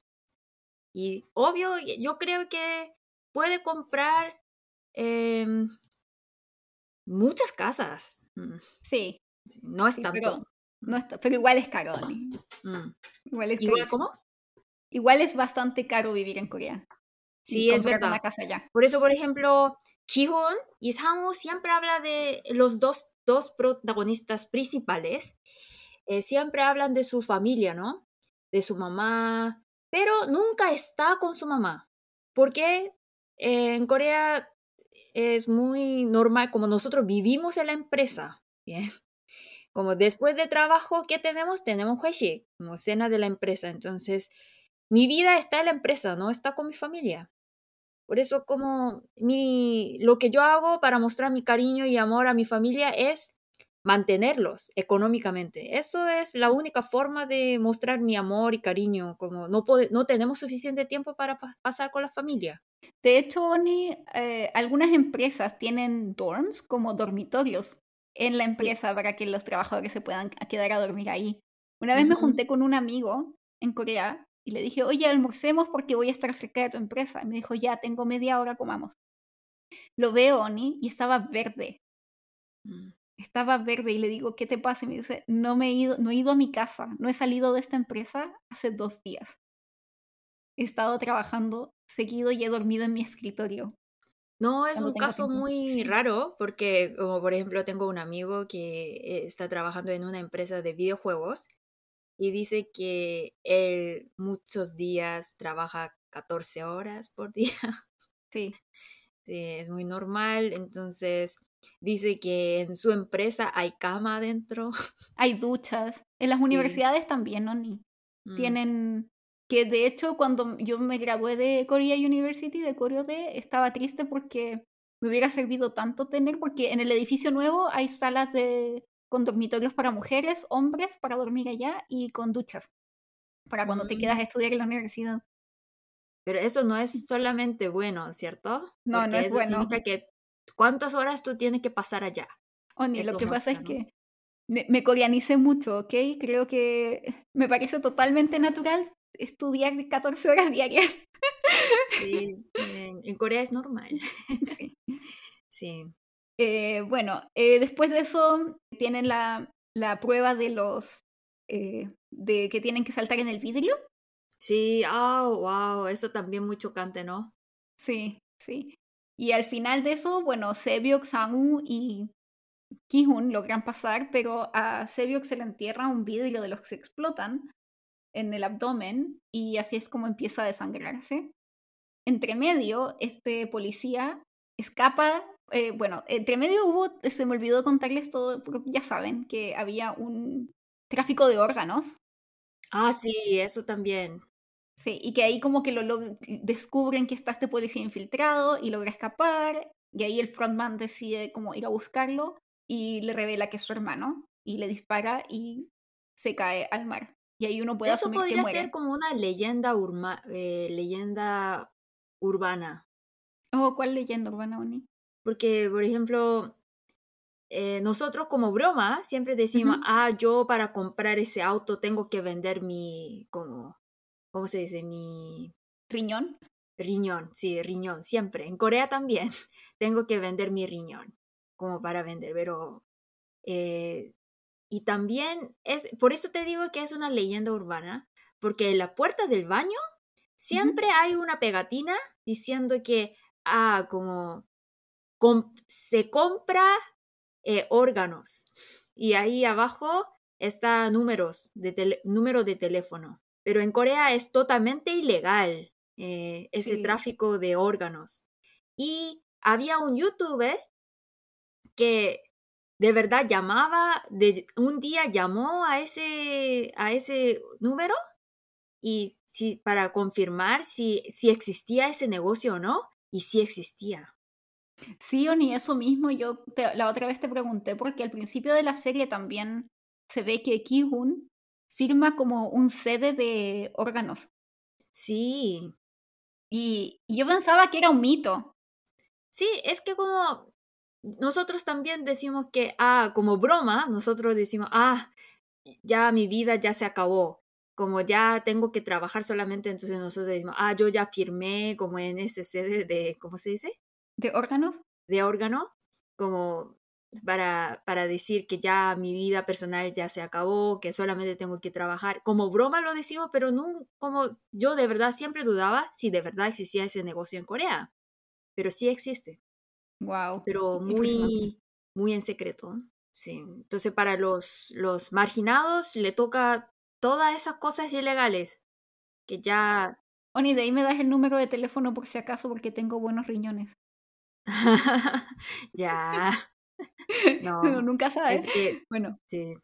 [SPEAKER 1] Y obvio, yo creo que puede comprar em, muchas casas. Mm,
[SPEAKER 2] Sí,
[SPEAKER 1] No es
[SPEAKER 2] sí,
[SPEAKER 1] tanto.
[SPEAKER 2] pero, no está, pero igual es caro. Oni.
[SPEAKER 1] Mm.
[SPEAKER 2] Igual es
[SPEAKER 1] ¿Igual cómo?
[SPEAKER 2] Igual es bastante caro vivir en Corea.
[SPEAKER 1] Sí, es verdad.
[SPEAKER 2] una casa allá.
[SPEAKER 1] Por eso, por ejemplo, Ki-hoon y Sang-woo siempre habla de los dos, dos protagonistas principales. eh, siempre hablan de su familia, ¿no? De su mamá, pero nunca está con su mamá. Porque eh, en Corea es muy normal, como nosotros vivimos en la empresa, ¿bien? Como después de trabajo, ¿qué tenemos? Tenemos hueshi, como cena de la empresa. Entonces, mi vida está en la empresa, no está con mi familia. Por eso como mi, lo que yo hago para mostrar mi cariño y amor a mi familia es mantenerlos económicamente. Eso es la única forma de mostrar mi amor y cariño, como no, no tenemos suficiente tiempo para pa- pasar con la familia.
[SPEAKER 2] De hecho, Oni, eh, algunas empresas tienen dorms como dormitorios en la empresa para que los trabajadores se puedan quedar a dormir ahí. Una vez me
[SPEAKER 1] Ujú.
[SPEAKER 2] junté con un amigo en Corea y le dije, oye, almorcemos porque voy a estar cerca de tu empresa. Y me dijo, ya, tengo media hora, comamos. Lo veo, Oni, y estaba verde.
[SPEAKER 1] Mm.
[SPEAKER 2] Estaba verde y le digo, ¿qué te pasa? Y me dice, no me he ido, no he ido a mi casa, no he salido de esta empresa hace dos días. He estado trabajando seguido y he dormido en mi escritorio.
[SPEAKER 1] No, es un caso
[SPEAKER 2] tiempo.
[SPEAKER 1] muy raro porque, como por ejemplo, tengo un amigo que eh, está trabajando en una empresa de videojuegos y dice que él muchos días trabaja 14 horas por día.
[SPEAKER 2] Sí,
[SPEAKER 1] Sí, es muy normal. Entonces, dice que en su empresa hay cama adentro.
[SPEAKER 2] hay duchas. En las
[SPEAKER 1] Sí.
[SPEAKER 2] universidades también, ¿no? Ni
[SPEAKER 1] Mm.
[SPEAKER 2] tienen que de hecho cuando yo me gradué de Korea University, de Koreo D, estaba triste porque me hubiera servido tanto tener, porque en el edificio nuevo hay salas de con dormitorios para mujeres, hombres para dormir allá y con duchas para cuando te
[SPEAKER 1] Mm.
[SPEAKER 2] quedas a estudiar en la universidad.
[SPEAKER 1] Pero eso no es solamente bueno, ¿cierto?
[SPEAKER 2] No, no
[SPEAKER 1] Porque
[SPEAKER 2] es
[SPEAKER 1] eso
[SPEAKER 2] bueno.
[SPEAKER 1] que cuántas horas tú tienes que pasar allá.
[SPEAKER 2] Oni, lo
[SPEAKER 1] Eso
[SPEAKER 2] que pasa es
[SPEAKER 1] ¿no?
[SPEAKER 2] que me, me coreanicé mucho, ¿ok? Creo que me parece totalmente natural estudiar 14 horas diarias.
[SPEAKER 1] Sí, en, en Corea es normal.
[SPEAKER 2] Sí.
[SPEAKER 1] Sí.
[SPEAKER 2] Eh, bueno, eh, después de eso tienen la, la prueba de los eh, de que tienen que saltar en el vidrio.
[SPEAKER 1] Sí, oh, wow, eso también muy chocante, ¿no?
[SPEAKER 2] Sí, sí. Y al final de eso, bueno, Sebyok, Sang-woo y Ki-hoon logran pasar, pero a Sebyok se le entierra un vidrio de los que se explotan en el abdomen y así es como empieza a desangrarse. Entre medio, este policía escapa. Eh, bueno, entre medio hubo, se me olvidó contarles todo, pero ya saben que había un tráfico de órganos.
[SPEAKER 1] Ah, sí, eso también.
[SPEAKER 2] Sí, y que ahí como que lo, descubren que está este policía infiltrado y logra escapar, y ahí el frontman decide como ir a buscarlo y le revela que es su hermano, y le dispara y se cae al mar. Y ahí uno puede
[SPEAKER 1] Eso
[SPEAKER 2] asumir que
[SPEAKER 1] podría
[SPEAKER 2] muere.
[SPEAKER 1] ser como una leyenda, urma- eh, leyenda urbana.
[SPEAKER 2] Oh, ¿cuál leyenda urbana, Oni?
[SPEAKER 1] Porque, por ejemplo, eh, nosotros como broma siempre decimos, ah, yo para comprar ese auto tengo que vender mi, como, ¿cómo se dice? Mi
[SPEAKER 2] Riñón.
[SPEAKER 1] riñón, sí, riñón, siempre. En Corea también tengo que vender mi riñón, como para vender, pero... eh, y también es, por eso te digo que es una leyenda urbana, porque en la puerta del baño siempre hay una pegatina diciendo que, ah, como se compra eh, órganos y ahí abajo está números de número de teléfono. Pero en Corea es totalmente ilegal eh, ese
[SPEAKER 2] Sí.
[SPEAKER 1] tráfico de órganos. Y había un youtuber que de verdad llamaba, de, un día llamó a ese, a ese número y si, para confirmar si, si existía ese negocio o no, y si existía.
[SPEAKER 2] Sí, o ni eso mismo. Yo la otra vez te pregunté porque al principio de la serie también se ve que Ki-Hun firma como un sede de órganos.
[SPEAKER 1] Sí.
[SPEAKER 2] Y yo pensaba que era un mito.
[SPEAKER 1] Sí, es que como nosotros también decimos que, ah, como broma, nosotros decimos, ah, ya mi vida ya se acabó, como ya tengo que trabajar solamente, entonces nosotros decimos, ah, yo ya firmé como en ese sede de, ¿cómo se dice?
[SPEAKER 2] ¿De órganos?
[SPEAKER 1] De órgano, como para, para decir que ya mi vida personal ya se acabó, que solamente tengo que trabajar. Como broma lo decimos, pero no, como yo de verdad siempre dudaba si de verdad existía ese negocio en Corea. Pero sí existe.
[SPEAKER 2] Wow.
[SPEAKER 1] Pero muy, muy en secreto. Sí. Entonces para los, los marginados le toca todas esas cosas ilegales que ya...
[SPEAKER 2] Oni, de ahí me das el número de teléfono por si acaso porque tengo buenos riñones.
[SPEAKER 1] ya.
[SPEAKER 2] No, nunca sabes.
[SPEAKER 1] Es que,
[SPEAKER 2] bueno,
[SPEAKER 1] sí.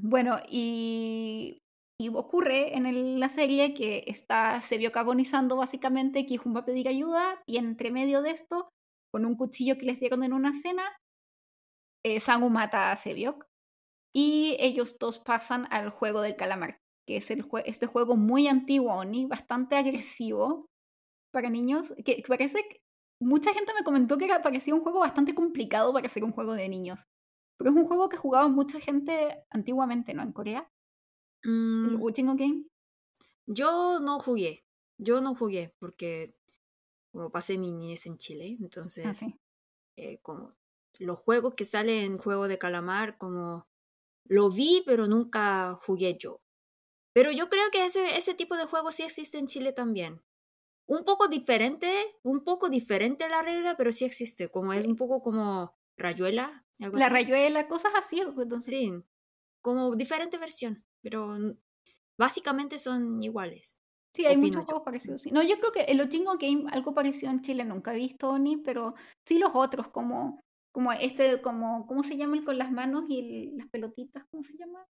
[SPEAKER 2] Bueno, y, y ocurre en la serie que está Sebiok agonizando básicamente, Kijun va a pedir ayuda y entre medio de esto, con un cuchillo que les dieron en una cena, eh, Sangu mata a Sebiok y ellos dos pasan al juego del calamar, que es el este juego muy antiguo, Oni, bastante agresivo para niños, que parece que mucha gente me comentó que parecía un juego bastante complicado para ser un juego de niños. Pero es un juego que jugaba mucha gente antiguamente, ¿no? En Corea. ¿El
[SPEAKER 1] Mm,
[SPEAKER 2] Uchingo Game?
[SPEAKER 1] yo no jugué. Yo no jugué porque como pasé mi niñez en Chile,
[SPEAKER 2] Ah,
[SPEAKER 1] entonces eh, como los juegos que salen en juego de calamar, como lo vi, pero nunca jugué yo. Pero yo creo que ese, ese tipo de juego sí existe en Chile también. Un poco diferente, un poco diferente la regla, pero sí existe. Como es un poco como rayuela, algo
[SPEAKER 2] La
[SPEAKER 1] así.
[SPEAKER 2] rayuela, cosas así. Entonces,
[SPEAKER 1] Sí, como diferente versión, pero básicamente son iguales.
[SPEAKER 2] sí, hay muchos
[SPEAKER 1] yo.
[SPEAKER 2] juegos parecidos. sí. No, yo creo que el Uchingo Game, algo parecido en Chile, nunca he visto ni, pero sí los otros, como, como este, como, ¿cómo se llama el con las manos y el- las pelotitas? ¿Cómo se llama?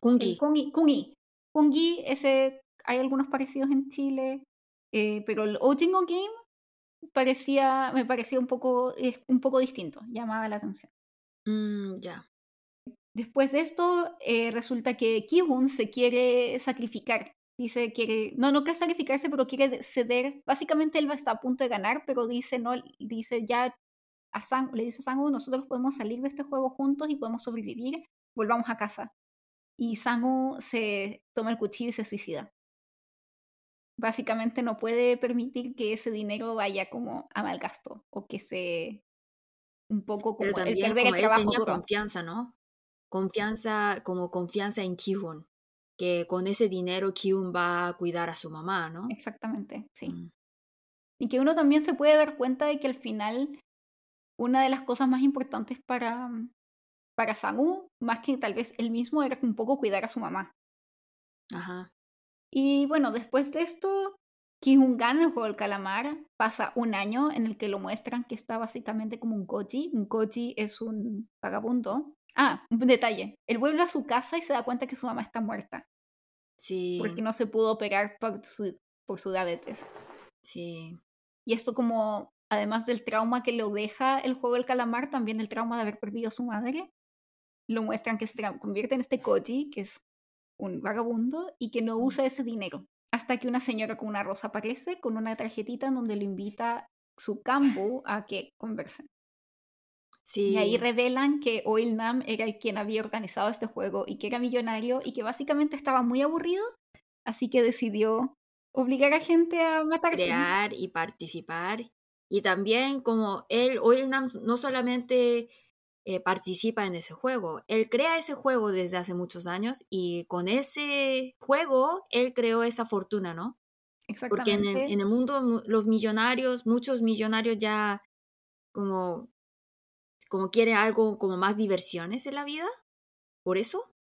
[SPEAKER 1] Kungi.
[SPEAKER 2] Kungi. Kungi. Kungi, ese, hay algunos parecidos en Chile, eh, pero el Uchingo Game parecía, me parecía un poco, es un poco distinto, llamaba la atención.
[SPEAKER 1] Mm, ya.
[SPEAKER 2] Después de esto, eh, resulta que Ki-Hun se quiere sacrificar. Dice, quiere, no, no quiere sacrificarse, pero quiere ceder. Básicamente él está a punto de ganar, pero dice, no, dice ya a Sang, le dice a Sangu, nosotros podemos salir de este juego juntos y podemos sobrevivir, volvamos a casa. Y Sangu se toma el cuchillo y se suicida. Básicamente no puede permitir que ese dinero vaya como a mal gasto o que se un poco como
[SPEAKER 1] Pero
[SPEAKER 2] el
[SPEAKER 1] también
[SPEAKER 2] perder
[SPEAKER 1] como
[SPEAKER 2] el
[SPEAKER 1] él
[SPEAKER 2] trabajo
[SPEAKER 1] tenía
[SPEAKER 2] duro.
[SPEAKER 1] confianza, ¿no? Confianza, como confianza en Kyun, que con ese dinero Kyun va a cuidar a su mamá, ¿no?
[SPEAKER 2] Exactamente, sí.
[SPEAKER 1] Mm,
[SPEAKER 2] Y que uno también se puede dar cuenta de que al final una de las cosas más importantes para, para Sangu, más que tal vez él mismo, era un poco cuidar a su mamá.
[SPEAKER 1] Ajá.
[SPEAKER 2] Y bueno, después de esto, Ki-Hun gana el juego del calamar. Pasa un año en el que lo muestran que está básicamente como un goji. Un goji es un vagabundo. Ah, un detalle. Él vuelve a su casa y se da cuenta que su mamá está muerta.
[SPEAKER 1] Sí,
[SPEAKER 2] Porque no se pudo operar por su, por su diabetes.
[SPEAKER 1] sí,
[SPEAKER 2] Y esto como, además del trauma que lo deja el juego del calamar, también el trauma de haber perdido a su madre, lo muestran que se convierte en este koji, que es un vagabundo, y que no usa ese dinero. Hasta que una señora con una rosa aparece con una tarjetita en donde lo invita su cambu a que conversen. Y ahí
[SPEAKER 1] sí.
[SPEAKER 2] revelan que Oil Nam era el quien había organizado este juego y que era millonario y que básicamente estaba muy aburrido, así que decidió obligar a gente a matarse.
[SPEAKER 1] crear y participar. Y también como él, Oilnam no solamente eh, participa en ese juego, él crea ese juego desde hace muchos años y con ese juego él creó esa fortuna, ¿no? Porque en el,
[SPEAKER 2] Exactamente.
[SPEAKER 1] en el mundo mu- los millonarios, muchos millonarios ya como, como quieren algo como más diversiones en la vida. Por eso.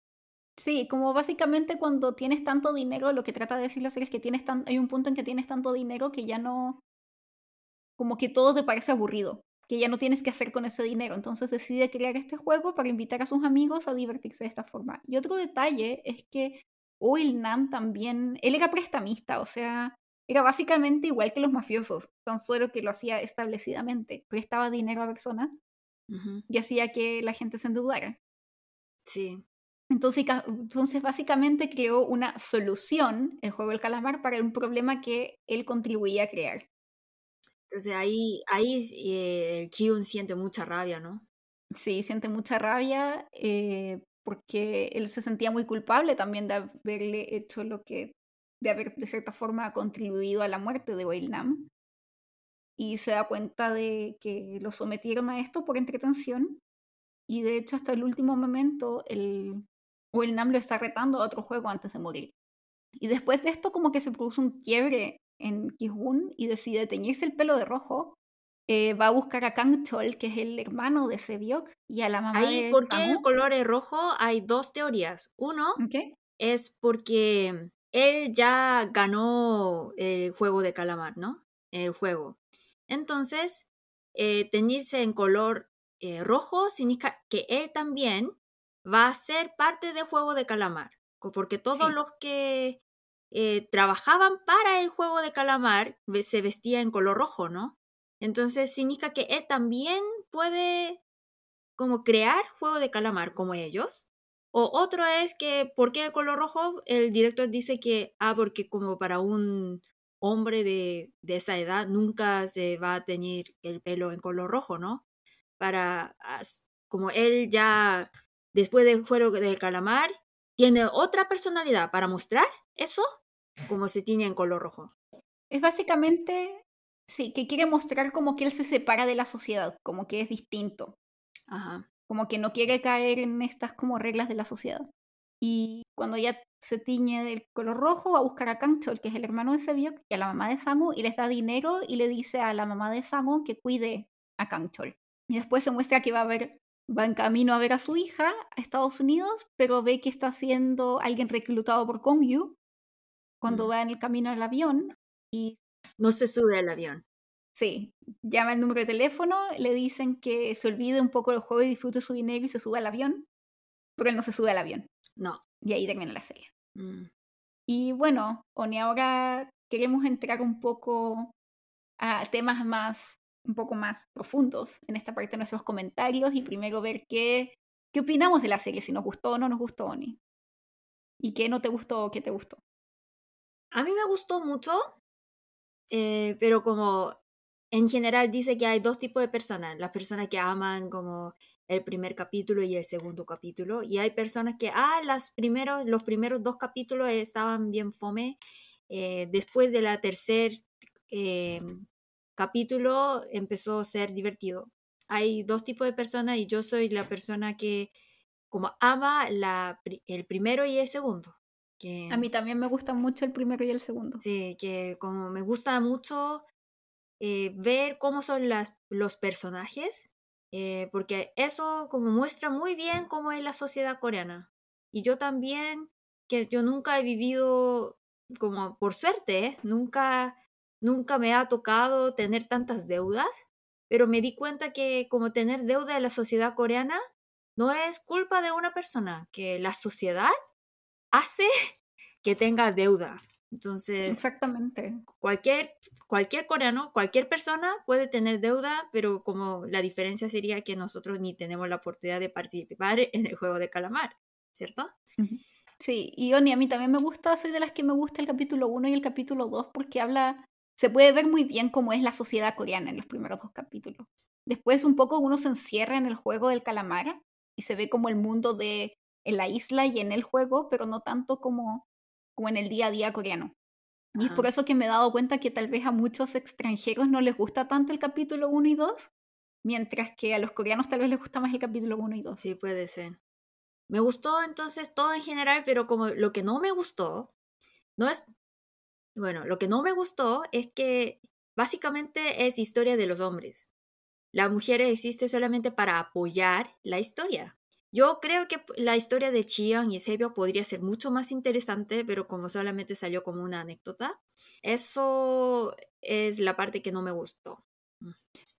[SPEAKER 2] Sí, como básicamente cuando tienes tanto dinero, lo que trata de decir la serie es que tienes tan, hay un punto en que tienes tanto dinero que ya no, como que todo te parece aburrido, que ya no tienes que hacer con ese dinero. Entonces decide crear este juego para invitar a sus amigos a divertirse de esta forma. Y otro detalle es que Oilnam también, él era prestamista, o sea, era básicamente igual que los mafiosos, tan solo que lo hacía establecidamente, prestaba dinero a personas y hacía que la gente se endeudara.
[SPEAKER 1] Sí.
[SPEAKER 2] Entonces, entonces, básicamente creó una solución, el juego del calamar, para un problema que él contribuía a crear.
[SPEAKER 1] Entonces ahí, ahí eh, Kyun siente mucha rabia, ¿no?
[SPEAKER 2] Sí, siente mucha rabia eh, porque él se sentía muy culpable también de haberle hecho lo que, de haber de cierta forma contribuido a la muerte de Nam Y se da cuenta de que lo sometieron a esto por entretención. Y de hecho, hasta el último momento, el, Nam lo está retando a otro juego antes de morir. Y después de esto, como que se produce un quiebre en Kihun y decide teñirse el pelo de rojo eh, va a buscar a Kang Chol, que es el hermano de Sebiok, y a la mamá
[SPEAKER 1] Ahí, ¿Por qué el color es rojo? Hay dos teorías. Uno es porque él ya ganó el juego de calamar, ¿no? El juego. Entonces, eh, teñirse en color eh, rojo significa que él también va a ser parte del juego de calamar. Porque todos los que eh, trabajaban para el juego de calamar se vestían en color rojo, ¿no? Entonces significa que él también puede como crear juego de calamar como ellos. O otro es que, ¿por qué el color rojo? El director dice que, ah, porque como para un hombre de, de esa edad nunca se va a tener el pelo en color rojo, ¿no? Para, como él ya, después del juego de calamar, tiene otra personalidad para mostrar eso, como se tiene en color rojo.
[SPEAKER 2] Es básicamente Sí, que quiere mostrar como que él se separa de la sociedad, como que es distinto.
[SPEAKER 1] Ajá.
[SPEAKER 2] Como que no quiere caer en estas como reglas de la sociedad. Y cuando ya se tiñe del color rojo, va a buscar a Kangchol, que es el hermano de Sebiok, y a la mamá de Sangu, y les da dinero y le dice a la mamá de Sangu que cuide a Kangchol. Y después se muestra que va a ver, va en camino a ver a su hija a Estados Unidos, pero ve que está siendo alguien reclutado por Kongyu cuando va en el camino al avión y
[SPEAKER 1] no se sube al avión.
[SPEAKER 2] Sí, llama el número de teléfono, le dicen que se olvide un poco del juego y disfrute su dinero y se sube al avión, pero él no se sube al avión.
[SPEAKER 1] No.
[SPEAKER 2] Y ahí termina la serie.
[SPEAKER 1] Mm.
[SPEAKER 2] Y bueno, Oni, ahora queremos entrar un poco a temas más, un poco más profundos en esta parte de nuestros comentarios y primero ver qué, qué opinamos de la serie, si nos gustó o no nos gustó, Oni. ¿Y qué no te gustó o qué te gustó?
[SPEAKER 1] A mí me gustó mucho eh, pero como en general dice que hay dos tipos de personas, las personas que aman como el primer capítulo y el segundo capítulo, y hay personas que, ah, las primeros, los primeros dos capítulos estaban bien fome, eh, después de la tercer eh, capítulo empezó a ser divertido. Hay dos tipos de personas y yo soy la persona que como ama la, el primero y el segundo.
[SPEAKER 2] A mí también me gustan mucho el primero y el segundo.
[SPEAKER 1] Sí, que como me gusta mucho eh, ver cómo son las, los personajes, eh, porque eso como muestra muy bien cómo es la sociedad coreana. Y yo también, que yo nunca he vivido, como por suerte, ¿eh? nunca, nunca me ha tocado tener tantas deudas, pero me di cuenta que como tener deuda en la sociedad coreana no es culpa de una persona, que la sociedad hace que tenga deuda. Entonces,
[SPEAKER 2] exactamente.
[SPEAKER 1] Cualquier, cualquier coreano, cualquier persona puede tener deuda, pero como la diferencia sería que nosotros ni tenemos la oportunidad de participar en el juego de calamar, ¿cierto?
[SPEAKER 2] Sí, y Oni, a mí también me gusta, soy de las que me gusta el capítulo 1 y el capítulo 2 porque habla, se puede ver muy bien cómo es la sociedad coreana en los primeros dos capítulos. Después un poco uno se encierra en el juego del calamar y se ve como el mundo de en la isla y en el juego, pero no tanto como, como en el día a día coreano. Y es por eso que me he dado cuenta que tal vez a muchos extranjeros no les gusta tanto el capítulo 1 y 2, mientras que a los coreanos tal vez les gusta más el capítulo 1 y 2.
[SPEAKER 1] Sí, puede ser. Me gustó entonces todo en general, pero como lo que no me gustó, no es... Bueno, lo que no me gustó es que básicamente es historia de los hombres. La mujer existe solamente para apoyar la historia. Yo creo que la historia de Chiang y Sebio podría ser mucho más interesante, pero como solamente salió como una anécdota, eso es la parte que no me gustó. Mm.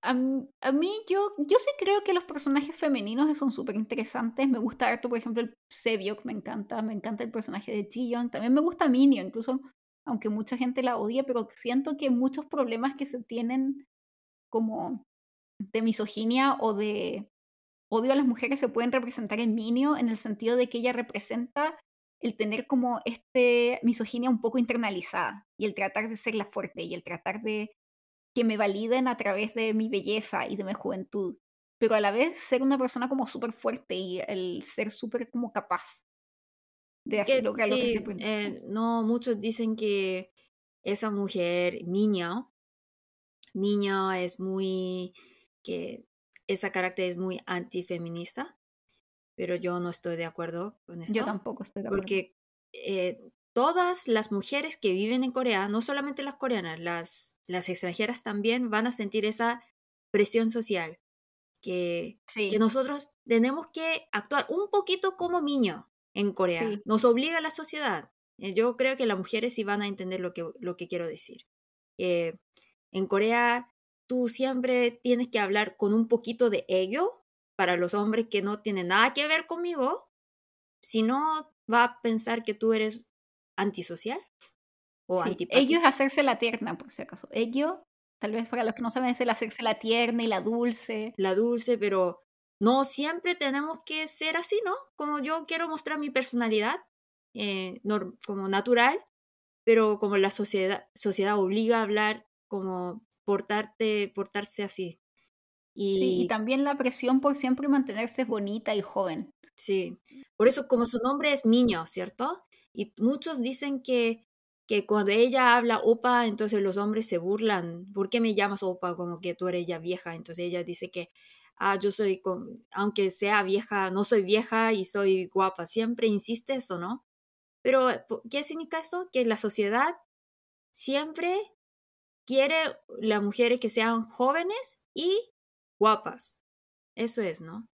[SPEAKER 2] A, mí, yo, yo sí creo que los personajes femeninos son súper interesantes. Me gusta harto, por ejemplo, el Sebiok, me encanta. Me encanta el personaje de Chillon. También me gusta Minio, incluso aunque mucha gente la odia, pero siento que muchos problemas que se tienen como de misoginia o de odio a las mujeres se pueden representar en Minio en el sentido de que ella representa el tener como este misoginia un poco internalizada y el tratar de ser la fuerte y el tratar de que me validen a través de mi belleza y de mi juventud, pero a la vez ser una persona como súper fuerte y el ser súper como capaz
[SPEAKER 1] de hacer lo que se eh, No, muchos dicen que esa mujer, niña, niña es muy, que esa carácter es muy antifeminista, pero yo no estoy de acuerdo con eso.
[SPEAKER 2] Yo tampoco estoy de acuerdo.
[SPEAKER 1] Porque eh, todas las mujeres que viven en Corea, no solamente las coreanas, las, las extranjeras también van a sentir esa presión social, que, que nosotros tenemos que actuar un poquito como niño en Corea. Nos obliga la sociedad. Eh, yo creo que las mujeres sí van a entender lo que, lo que quiero decir. Eh, en Corea tú siempre tienes que hablar con un poquito de ego para los hombres que no tienen nada que ver conmigo. Si no, va a pensar que tú eres antisocial
[SPEAKER 2] o sí, Ello es hacerse la tierna, por si acaso. Ello, tal vez para los que no saben, es el hacerse la tierna y la dulce.
[SPEAKER 1] La dulce, pero no siempre tenemos que ser así, ¿no? Como yo quiero mostrar mi personalidad eh, como natural, pero como la sociedad, sociedad obliga a hablar, como portarte, portarse así.
[SPEAKER 2] Y, sí, y también la presión por siempre mantenerse bonita y joven.
[SPEAKER 1] Sí, por eso como su nombre es Niño, ¿cierto? Y muchos dicen que, que cuando ella habla opa, entonces los hombres se burlan. ¿Por qué me llamas opa? Como que tú eres ya vieja. Entonces ella dice que, ah, yo soy, aunque sea vieja, no soy vieja y soy guapa. Siempre insiste eso, ¿no? Pero, ¿qué significa eso? Que la sociedad siempre quiere las mujeres que sean jóvenes y guapas. Eso es, ¿no?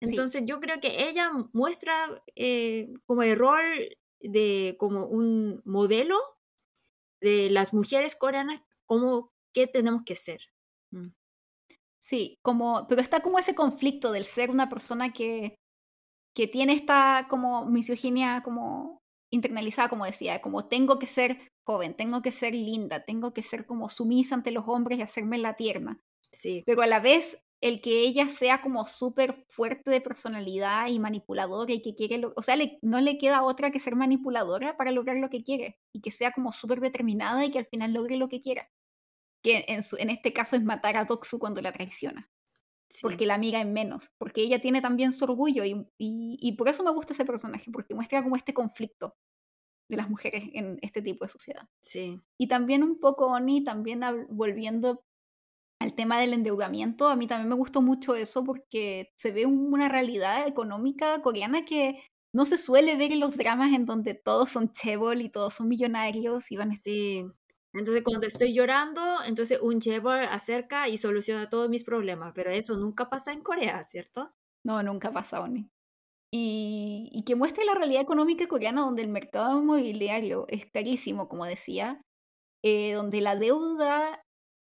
[SPEAKER 1] Entonces yo creo que ella muestra eh, como el rol de como un modelo de las mujeres coreanas, como qué tenemos que ser. Mm.
[SPEAKER 2] Sí, como, pero está como ese conflicto del ser una persona que, que tiene esta como misoginia como internalizada, como decía, como tengo que ser joven, tengo que ser linda, tengo que ser como sumisa ante los hombres y hacerme la tierna.
[SPEAKER 1] Sí.
[SPEAKER 2] Pero a la vez el que ella sea como súper fuerte de personalidad y manipuladora y que quiere, o sea, no le queda otra que ser manipuladora para lograr lo que quiere y que sea como súper determinada y que al final logre lo que quiera. Que en, en este caso es matar a Doksu cuando la traiciona. Porque la amiga en menos, porque ella tiene también su orgullo y, y, y por eso me gusta ese personaje, porque muestra como este conflicto de las mujeres en este tipo de sociedad.
[SPEAKER 1] Sí.
[SPEAKER 2] Y también un poco Oni, también volviendo al tema del endeudamiento, a mí también me gustó mucho eso porque se ve una realidad económica coreana que no se suele ver en los dramas en donde todos son chebol y todos son millonarios y van a...
[SPEAKER 1] Sí. Entonces cuando estoy llorando, entonces un chebol acerca y soluciona todos mis problemas, pero eso nunca pasa en Corea, ¿cierto?
[SPEAKER 2] No, nunca pasa, Oni. Y, y que muestre la realidad económica coreana donde el mercado inmobiliario es carísimo, como decía, eh, donde la deuda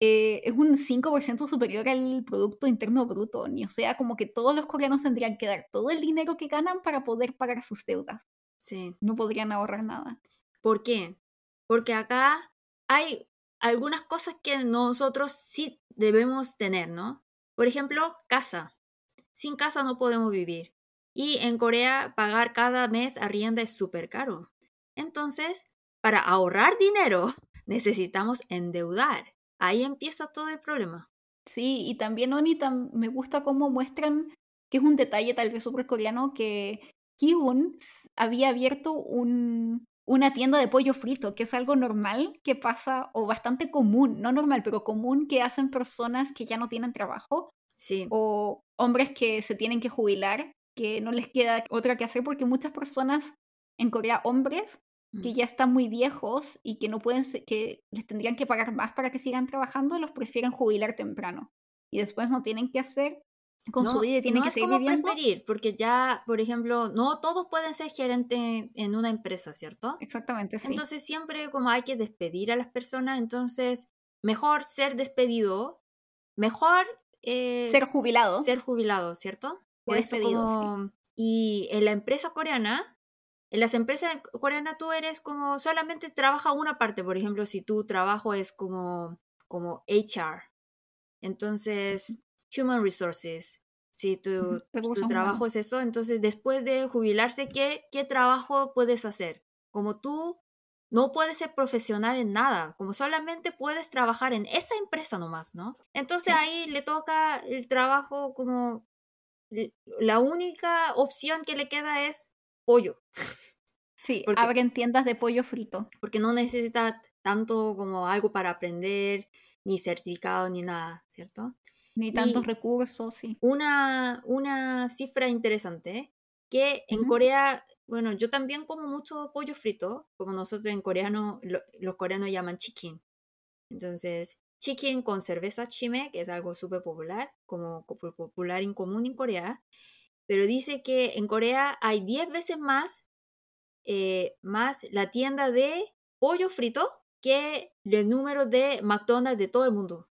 [SPEAKER 2] eh, es un 5% superior al Producto Interno Bruto. Ni, o sea, como que todos los coreanos tendrían que dar todo el dinero que ganan para poder pagar sus deudas.
[SPEAKER 1] Sí.
[SPEAKER 2] No podrían ahorrar nada.
[SPEAKER 1] ¿Por qué? Porque acá hay algunas cosas que nosotros sí debemos tener, ¿no? Por ejemplo, casa. Sin casa no podemos vivir. Y en Corea pagar cada mes arrienda es súper caro. Entonces, para ahorrar dinero, necesitamos endeudar. Ahí empieza todo el problema.
[SPEAKER 2] Sí, y también Oni me gusta cómo muestran que es un detalle tal vez súper coreano que Kiwon había abierto un, una tienda de pollo frito, que es algo normal que pasa, o bastante común, no normal, pero común que hacen personas que ya no tienen trabajo.
[SPEAKER 1] Sí.
[SPEAKER 2] O hombres que se tienen que jubilar, que no les queda otra que hacer porque muchas personas en Corea, hombres, que ya están muy viejos y que no pueden que les tendrían que pagar más para que sigan trabajando, los prefieren jubilar temprano y después no tienen que hacer con su vida tienen que seguir como
[SPEAKER 1] preferir, porque ya, por ejemplo, no todos pueden ser gerente en una empresa, ¿cierto?
[SPEAKER 2] Exactamente, sí.
[SPEAKER 1] Entonces siempre como hay que despedir a las personas, entonces mejor ser despedido mejor eh,
[SPEAKER 2] ser jubilado.
[SPEAKER 1] Ser jubilado, ¿cierto?
[SPEAKER 2] Por eso como...
[SPEAKER 1] Y en la empresa coreana, en las empresas coreanas tú eres como solamente trabaja una parte, por ejemplo, si tu trabajo es como, como HR, entonces Human Resources, si tu, tu trabajo es eso, entonces después de jubilarse, ¿qué, ¿qué trabajo puedes hacer? Como tú no puedes ser profesional en nada, como solamente puedes trabajar en esa empresa nomás, ¿no? Entonces ahí le toca el trabajo como la única opción que le queda es pollo.
[SPEAKER 2] Sí, porque, en tiendas de pollo frito.
[SPEAKER 1] Porque no necesita tanto como algo para aprender, ni certificado, ni nada, ¿cierto?
[SPEAKER 2] Ni tantos recursos, sí.
[SPEAKER 1] Una, una cifra interesante, que en Corea bueno, yo también como mucho pollo frito, como nosotros en coreano, los coreanos llaman chicken. Entonces, chicken con cerveza chime, que es algo súper popular, como popular en común en Corea. Pero dice que en Corea hay 10 veces más, eh, más la tienda de pollo frito que el número de McDonald's de todo el mundo.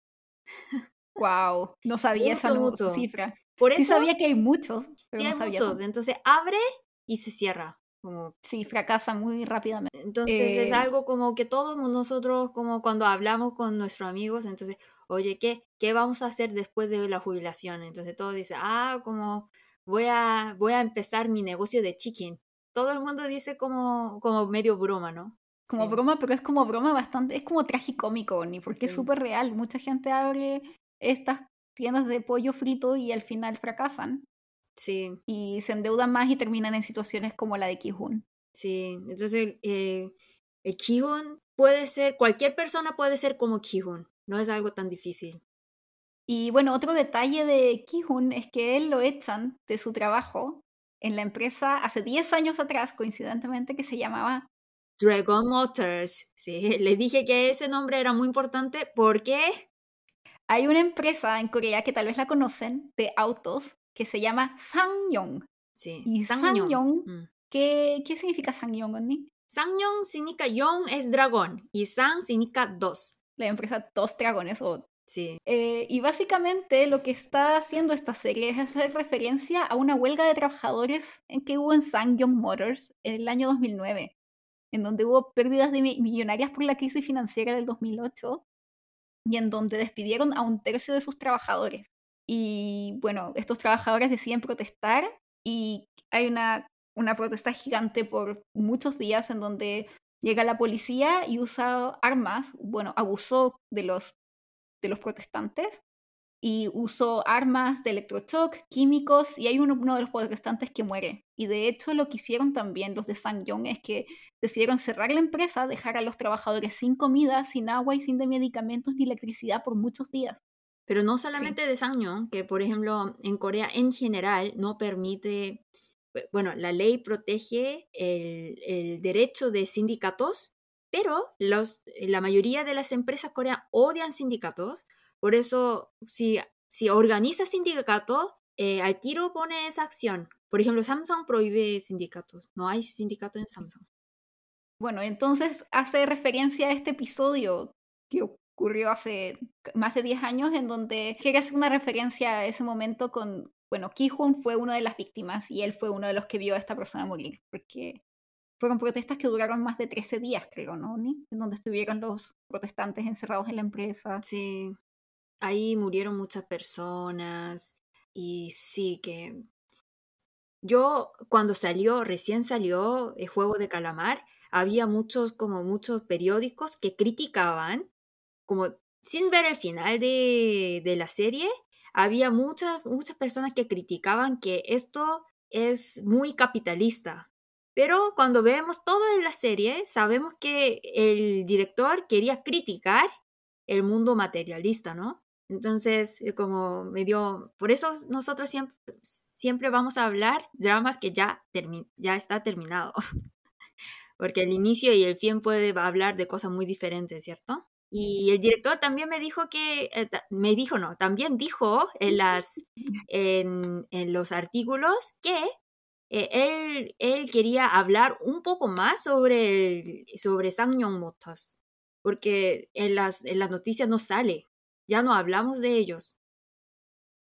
[SPEAKER 2] Wow, no sabía esa cifra. Por eso, sí sabía que hay muchos, pero no sabía
[SPEAKER 1] muchos. Entonces abre y se cierra. Como...
[SPEAKER 2] Sí, fracasa muy rápidamente.
[SPEAKER 1] Entonces es eh, algo como que todos nosotros, como cuando hablamos con nuestros amigos, entonces, oye, ¿qué, ¿qué vamos a hacer después de la jubilación? Entonces todos dicen, ah, como voy a, voy a empezar mi negocio de chicken. Todo el mundo dice como, como medio broma, ¿no?
[SPEAKER 2] Como broma, pero es como broma bastante, es como tragicómico, ni porque es súper real. Mucha gente abre estas tiendas de pollo frito y al final fracasan.
[SPEAKER 1] Sí.
[SPEAKER 2] Y se endeudan más y terminan en situaciones como la de Kijun.
[SPEAKER 1] Sí, entonces eh, el Kijun puede ser, cualquier persona puede ser como Kijun, no es algo tan difícil.
[SPEAKER 2] Y bueno, otro detalle de Kijun es que él lo echan de su trabajo en la empresa hace 10 años atrás, coincidentemente, que se llamaba
[SPEAKER 1] Dragon Motors. Sí, le dije que ese nombre era muy importante porque
[SPEAKER 2] hay una empresa en Corea que tal vez la conocen de autos que se llama Sangyong.
[SPEAKER 1] Sí.
[SPEAKER 2] Y Sangyong, mm. ¿qué, ¿qué significa Sangyong, Onni?
[SPEAKER 1] Sangyong significa Yong es dragón y Sang significa dos.
[SPEAKER 2] La empresa Dos Dragones o
[SPEAKER 1] Sí.
[SPEAKER 2] Eh, y básicamente lo que está haciendo esta serie es hacer referencia a una huelga de trabajadores en que hubo en Sangyong Motors en el año 2009, en donde hubo pérdidas de millonarias por la crisis financiera del 2008 y en donde despidieron a un tercio de sus trabajadores. Y bueno, estos trabajadores deciden protestar y hay una, una protesta gigante por muchos días en donde llega la policía y usa armas, bueno, abusó de los, de los protestantes y usó armas de electroshock, químicos, y hay uno, de los protestantes que muere. Y de hecho lo que hicieron también los de Sangyong es que decidieron cerrar la empresa, dejar a los trabajadores sin comida, sin agua y sin de medicamentos ni electricidad por muchos días.
[SPEAKER 1] Pero no solamente de Sangyeong, que por ejemplo en Corea en general no permite, bueno, la ley protege el, derecho de sindicatos, pero los, la mayoría de las empresas coreanas odian sindicatos, por eso si, si organiza sindicato, eh, al tiro pone esa acción. Por ejemplo, Samsung prohíbe sindicatos, no hay sindicato en Samsung.
[SPEAKER 2] Bueno, entonces hace referencia a este episodio que ocurrió hace más de 10 años, en donde quiere hacer una referencia a ese momento con, bueno, Ki-Hun fue una de las víctimas y él fue uno de los que vio a esta persona morir, porque fueron protestas que duraron más de 13 días, creo, ¿no? En donde estuvieron los protestantes encerrados en la empresa.
[SPEAKER 1] Sí, ahí murieron muchas personas y sí que... Yo cuando salió, recién salió el juego de calamar, había muchos, como muchos periódicos que criticaban como sin ver el final de, la serie, había muchas, muchas personas que criticaban que esto es muy capitalista. Pero cuando vemos todo en la serie, sabemos que el director quería criticar el mundo materialista, ¿no? Entonces, eh, como me dio, por eso nosotros siempre, siempre vamos a hablar dramas que ya, ya está terminado. Porque el inicio y el fin puede hablar de cosas muy diferentes, ¿cierto? Y el director también me dijo que, eh, me dijo, no, también dijo en, las, en, en los artículos que eh, él, él, quería hablar un poco más sobre, sobre Sangyong Motors, porque en las, en las noticias no sale. ya no hablamos de ellos.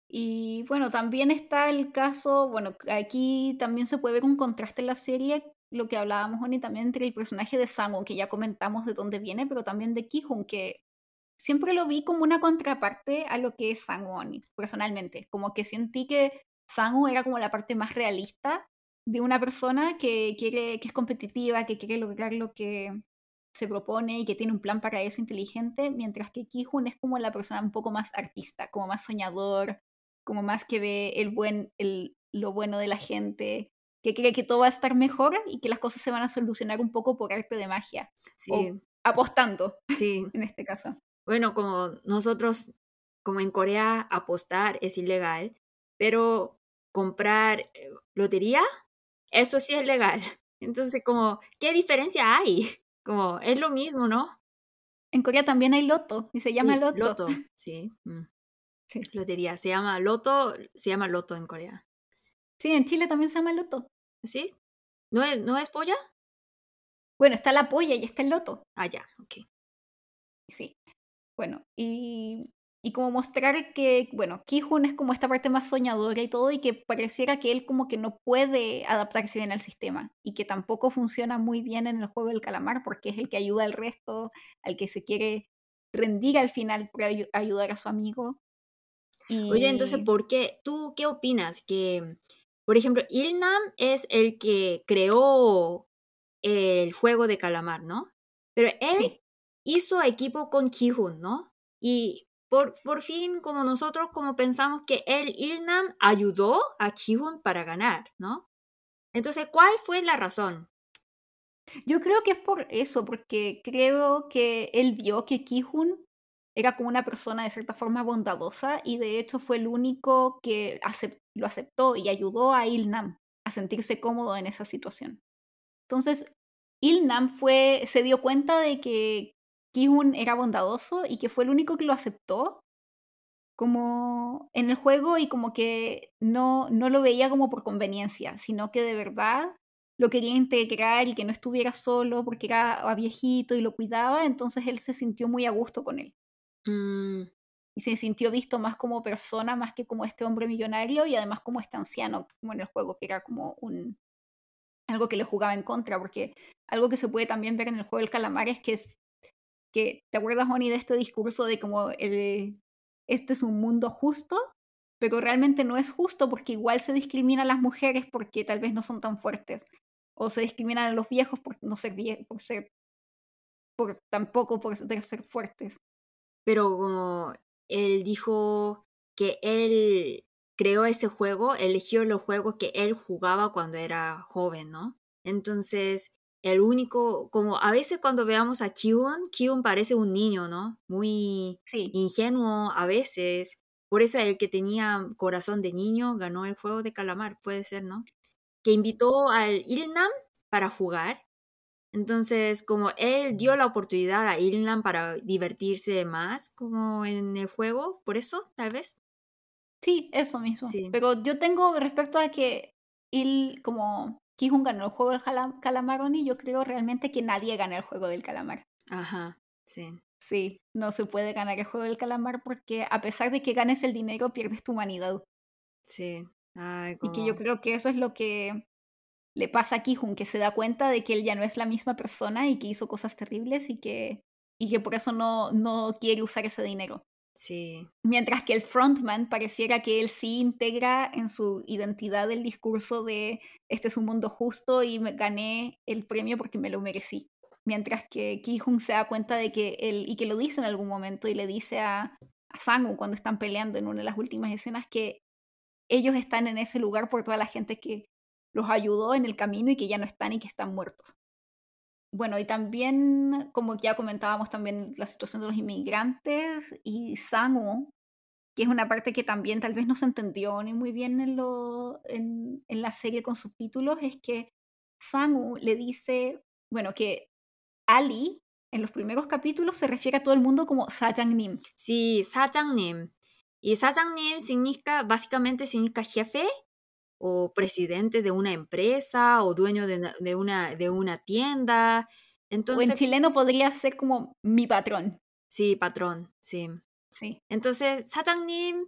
[SPEAKER 2] Y bueno, también está el caso, bueno, aquí también se puede ver un contraste en la serie, lo que hablábamos, Oni, también entre el personaje de Sangon, que ya comentamos de dónde viene, pero también de Kihun, que siempre lo vi como una contraparte a lo que es Sangon, personalmente. Como que sentí que Sangon era como la parte más realista de una persona que quiere, que es competitiva, que quiere lograr lo que se propone y que tiene un plan para eso inteligente, mientras que Kihun es como la persona un poco más artista, como más soñador, como más que ve el buen, el, lo bueno de la gente, que cree que todo va a estar mejor y que las cosas se van a solucionar un poco por arte de magia. Sí. apostando. Sí. En este caso.
[SPEAKER 1] Bueno, como nosotros, como en Corea, apostar es ilegal, pero comprar eh, lotería, eso sí es legal. Entonces, como, ¿qué diferencia hay? Como, es lo mismo, ¿no?
[SPEAKER 2] En Corea también hay loto y se llama loto.
[SPEAKER 1] Loto, sí. Mm. sí. Lotería, se llama loto, se llama loto en Corea.
[SPEAKER 2] Sí, en Chile también se llama loto.
[SPEAKER 1] ¿Sí? ¿No es, ¿no es polla?
[SPEAKER 2] Bueno, está la polla y está el loto.
[SPEAKER 1] Ah, ya, ok.
[SPEAKER 2] Sí. Bueno, y y como mostrar que, bueno, Kihun es como esta parte más soñadora y todo, y que pareciera que él como que no puede adaptarse bien al sistema, y que tampoco funciona muy bien en el juego del calamar, porque es el que ayuda al resto, al que se quiere rendir al final para ayudar a su amigo.
[SPEAKER 1] Oye, entonces, ¿por qué? ¿Tú qué opinas? Que, por ejemplo, Ilnam es el que creó el juego de calamar, ¿no? Pero él hizo equipo con Kihun, ¿no? Y por, fin, como nosotros como pensamos que el Ilnam ayudó a Kihun para ganar, ¿no? Entonces, ¿cuál fue la razón?
[SPEAKER 2] Yo creo que es por eso, porque creo que él vio que Kihun era como una persona de cierta forma bondadosa y de hecho fue el único que lo aceptó y ayudó a Ilnam a sentirse cómodo en esa situación. Entonces, Ilnam fue, se dio cuenta de que Kihun era bondadoso y que fue el único que lo aceptó como en el juego y como que no, no lo veía como por conveniencia, sino que de verdad lo quería integrar y que no estuviera solo porque era viejito y lo cuidaba, entonces él se sintió muy a gusto con él. Mm. Y se sintió visto más como persona, más que como este hombre millonario y además como este anciano, como en el juego, que era como un algo que le jugaba en contra, porque algo que se puede también ver en el juego del calamar es que que, ¿te acuerdas, Moni, de este discurso de como el, este es un mundo justo? Pero realmente no es justo porque igual se discrimina a las mujeres porque tal vez no son tan fuertes. O se discriminan a los viejos por no ser viejos, por ser, por tampoco por ser fuertes.
[SPEAKER 1] Pero como él dijo que él creó ese juego, eligió los juegos que él jugaba cuando era joven, ¿no? Entonces, el único, como a veces cuando veamos a Kyun, Kyun parece un niño, ¿no? Muy ingenuo a veces. Por eso el que tenía corazón de niño ganó el juego de calamar, puede ser, ¿no? Que invitó al Ilnam para jugar. Entonces, como él dio la oportunidad a Ilnam para divertirse más como en el juego, por eso, tal vez.
[SPEAKER 2] Sí, eso mismo. Pero yo tengo respecto a que Il, como Kihun ganó el juego del calamar y yo creo realmente que nadie gana el juego del calamar.
[SPEAKER 1] Ajá, sí.
[SPEAKER 2] Sí, no se puede ganar el juego del calamar porque a pesar de que ganes el dinero, pierdes tu humanidad.
[SPEAKER 1] Sí.
[SPEAKER 2] Y que yo creo que eso es lo que le pasa a Kihun, que se da cuenta de que él ya no es la misma persona y que hizo cosas terribles y que, y que por eso no, no quiere usar ese dinero.
[SPEAKER 1] Sí.
[SPEAKER 2] Mientras que el frontman pareciera que él sí integra en su identidad el discurso de este es un mundo justo y me gané el premio porque me lo merecí. Mientras que Ki-Hung se da cuenta de que él, y que lo dice en algún momento, y le dice a, a Sangu cuando están peleando en una de las últimas escenas que ellos están en ese lugar por toda la gente que los ayudó en el camino y que ya no están y que están muertos. Bueno, y también, como ya comentábamos, también la situación de los inmigrantes y Sangu, que es una parte que también tal vez no se entendió ni muy bien en, lo, en, en la serie con subtítulos, es que Sangu le dice, bueno, que Ali en los primeros capítulos se refiere a todo el mundo como Sajangnim.
[SPEAKER 1] Sí, Sajangnim. Y Sajangnim significa, básicamente significa jefe o presidente de una empresa o dueño de, una, de una tienda. Entonces,
[SPEAKER 2] o en chileno podría ser como mi patrón.
[SPEAKER 1] Sí, patrón, sí.
[SPEAKER 2] Sí.
[SPEAKER 1] Entonces, 사장님,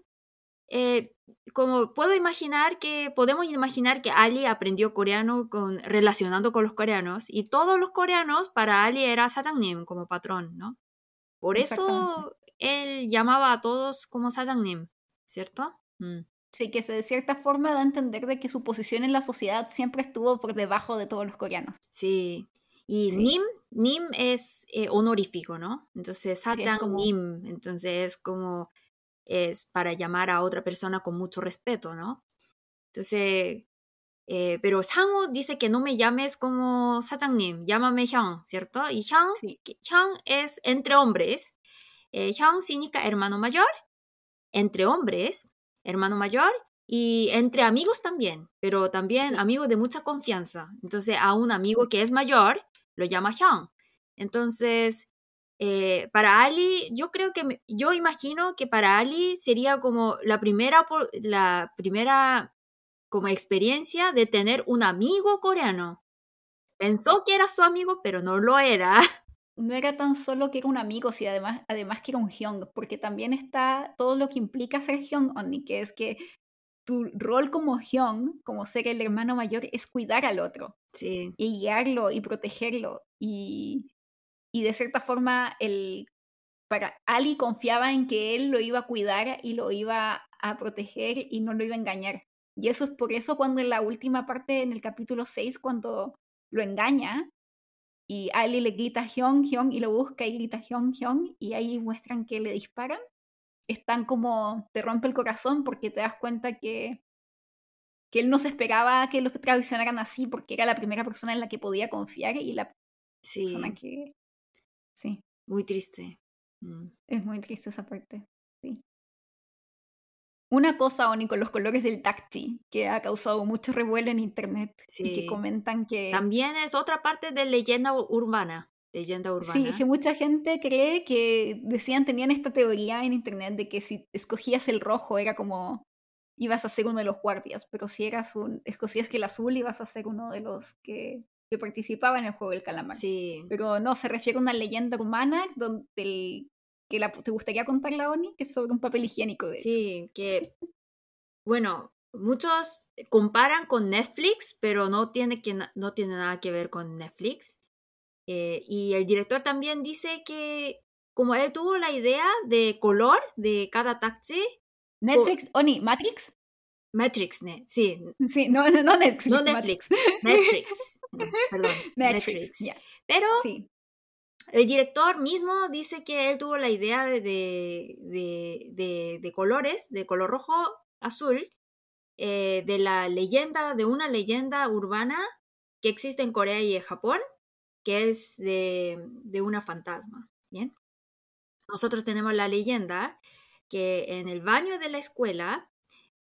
[SPEAKER 1] eh, como puedo imaginar que, podemos imaginar que Ali aprendió coreano con, relacionando con los coreanos y todos los coreanos para Ali era 사장님 como patrón, ¿no? Por eso él llamaba a todos como 사장님, ¿cierto? Mm.
[SPEAKER 2] Sí, que de cierta forma da a entender de que su posición en la sociedad siempre estuvo por debajo de todos los coreanos.
[SPEAKER 1] Sí. Y Nim, Nim es eh, honorífico, ¿no? Entonces, Sachang Nim, entonces es como es para llamar a otra persona con mucho respeto, ¿no? Entonces, eh, pero Sangu dice que no me llames como Nim, llámame Hyang, ¿cierto? Y Hyang, Hyang es entre hombres. Eh, Hyang significa hermano mayor, entre hombres, hermano mayor, y entre amigos también, pero también amigos de mucha confianza. Entonces, a un amigo que es mayor, lo llama Hyang. Entonces, eh, para Ali, yo creo que, yo imagino que para Ali sería como la primera, la primera como experiencia de tener un amigo coreano. Pensó que era su amigo, pero no lo era.
[SPEAKER 2] No era tan solo que era un amigo, sino además, además que era un hyung, porque también está todo lo que implica ser hyung only, que es que tu rol como hyung, como ser el hermano mayor, es cuidar al otro.
[SPEAKER 1] Sí.
[SPEAKER 2] Y guiarlo y protegerlo. Y y de cierta forma el, para Ali confiaba en que él lo iba a cuidar y lo iba a proteger y no lo iba a engañar. Y eso es por eso cuando en la última parte, en el capítulo 6, cuando lo engaña y Ali le grita Hyun, Hyun y lo busca y grita Hyun, Hyun y ahí muestran que le disparan, están como, te rompe el corazón porque te das cuenta que, que él no se esperaba que los traicionaran así porque era la primera persona en la que podía confiar y la persona que Sí.
[SPEAKER 1] Muy triste. Mm.
[SPEAKER 2] Es muy triste esa parte. Una cosa, Oni, con los colores del taxi, que ha causado mucho revuelo en internet. Sí. Y que comentan que.
[SPEAKER 1] También es otra parte de leyenda urbana. Leyenda urbana.
[SPEAKER 2] Sí, que mucha gente cree que decían, tenían esta teoría en internet de que si escogías el rojo era como ibas a ser uno de los guardias, pero si eras un, escogías que el azul ibas a ser uno de los que que participaba en el juego del calamar.
[SPEAKER 1] Sí.
[SPEAKER 2] Pero no, se refiere a una leyenda humana donde el, que la, te gustaría contarla, Oni, que es sobre un papel higiénico. De
[SPEAKER 1] sí, que, bueno, muchos comparan con Netflix, pero no tiene, que, no tiene nada que ver con Netflix. Eh, y el director también dice que como él tuvo la idea de color de cada taxi.
[SPEAKER 2] Netflix, Oni, Matrix.
[SPEAKER 1] Matrix, sí.
[SPEAKER 2] Sí, no, no Netflix.
[SPEAKER 1] No Netflix, Matrix. Perdón, Matrix. Pero el director mismo dice que él tuvo la idea de, de, de, colores, de color rojo, azul, eh, de la leyenda, de una leyenda urbana que existe en Corea y en Japón, que es de, de una fantasma. Bien. Nosotros tenemos la leyenda que en el baño de la escuela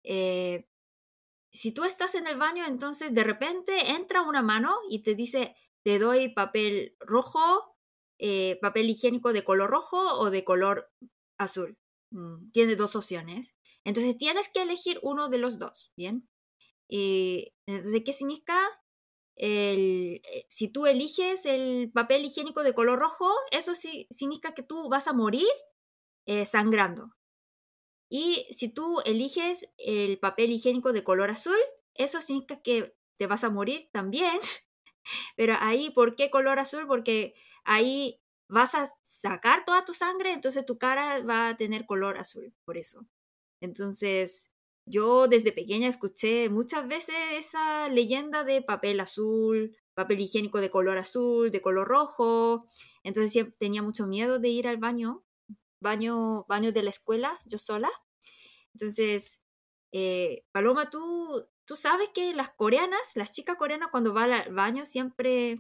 [SPEAKER 1] eh, si tú estás en el baño, entonces de repente entra una mano y te dice, te doy papel rojo, eh, papel higiénico de color rojo o de color azul. Mm, tiene dos opciones. Entonces tienes que elegir uno de los dos, ¿bien? Eh, entonces, ¿qué significa? El, si tú eliges el papel higiénico de color rojo, eso sí, significa que tú vas a morir sangrando. Y si tú eliges el papel higiénico de color azul, eso significa que te vas a morir también. Pero ahí, ¿por qué color azul? Porque ahí vas a sacar toda tu sangre, entonces tu cara va a tener color azul, por eso. Entonces, yo desde pequeña escuché muchas veces esa leyenda de papel azul, papel higiénico de color azul, de color rojo. Entonces tenía mucho miedo de ir al baño baño, baño de la escuela, yo sola. Entonces, eh, Paloma, ¿tú, tú sabes que las coreanas, las chicas coreanas cuando van al baño siempre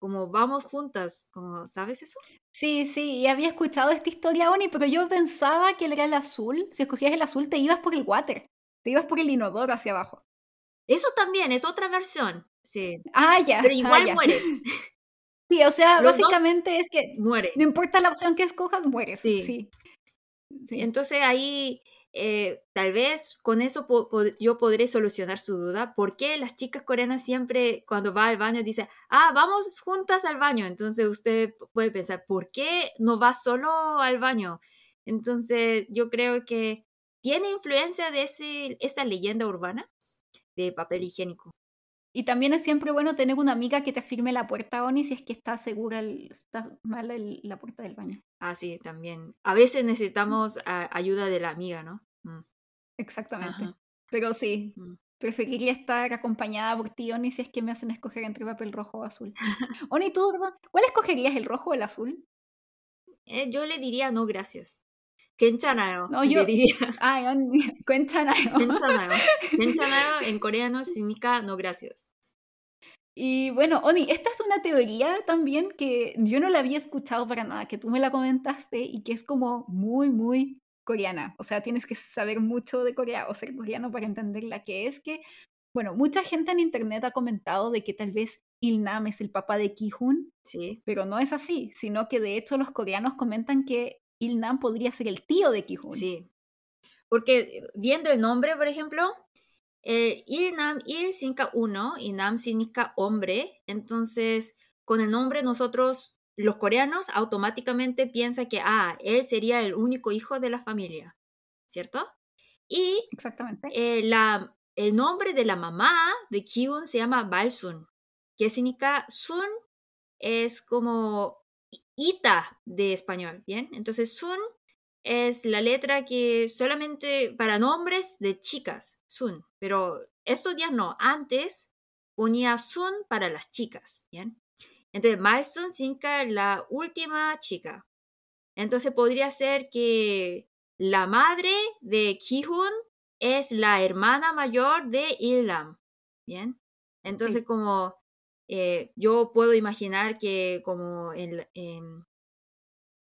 [SPEAKER 1] como vamos juntas, como, ¿sabes eso?
[SPEAKER 2] Sí, sí, y había escuchado esta historia, Oni, pero yo pensaba que era el azul. Si escogías el azul, te ibas por el water, te ibas por el inodoro hacia abajo.
[SPEAKER 1] Eso también es otra versión, sí.
[SPEAKER 2] Ah, ya.
[SPEAKER 1] Pero igual mueres.
[SPEAKER 2] Sí, o sea, básicamente es que
[SPEAKER 1] muere.
[SPEAKER 2] no importa la opción que escojas, mueres. Sí. sí.
[SPEAKER 1] Entonces ahí eh, tal vez con eso yo podré solucionar su duda. ¿Por qué las chicas coreanas siempre cuando va al baño dicen, ah, vamos juntas al baño? Entonces usted puede pensar, ¿por qué no va solo al baño? Entonces, yo creo que tiene influencia de ese, esa leyenda urbana de papel higiénico.
[SPEAKER 2] Y también es siempre bueno tener una amiga que te firme la puerta, Oni, si es que está segura, está mal la puerta del baño.
[SPEAKER 1] Ah, sí, también. A veces necesitamos ayuda de la amiga, ¿no? Mm.
[SPEAKER 2] Exactamente. Pero sí, mm. preferiría estar acompañada por ti, Oni, si es que me hacen escoger entre papel rojo o azul. Oni, ¿tú cuál escogerías, el rojo o el azul?
[SPEAKER 1] Eh, yo le diría no, gracias. 괜찮아요.
[SPEAKER 2] No, yo... diría. Ay, 괜찮아요.
[SPEAKER 1] 괜찮아요. 괜찮아요 en coreano significa no gracias.
[SPEAKER 2] Y bueno, Oni, esta es una teoría también que yo no la había escuchado para nada, que tú me la comentaste y que es como muy, muy coreana. O sea, tienes que saber mucho de Corea o ser coreano para entenderla, que es que, bueno, mucha gente en internet ha comentado de que tal vez Ilnam es el papá de Ki-hoon,
[SPEAKER 1] sí.
[SPEAKER 2] pero no es así, sino que de hecho los coreanos comentan que Ilnam podría ser el tío de Ki-hoon.
[SPEAKER 1] Sí, porque viendo el nombre, por ejemplo, eh, Ilnam, Il significa uno y Nam significa hombre, entonces con el nombre nosotros los coreanos automáticamente piensan que, ah, él sería el único hijo de la familia, ¿cierto? Y
[SPEAKER 2] Exactamente.
[SPEAKER 1] Eh, la, el nombre de la mamá de Kyun se llama Balsun, que significa Sun es como Ita de español, ¿bien? Entonces Sun es la letra que solamente para nombres de chicas, Sun, pero estos días no, antes ponía Sun para las chicas, ¿bien? Entonces, Milestone significa la última chica. Entonces, podría ser que la madre de Kihun es la hermana mayor de Ilham. Bien. Entonces, como eh, yo puedo imaginar que como, en,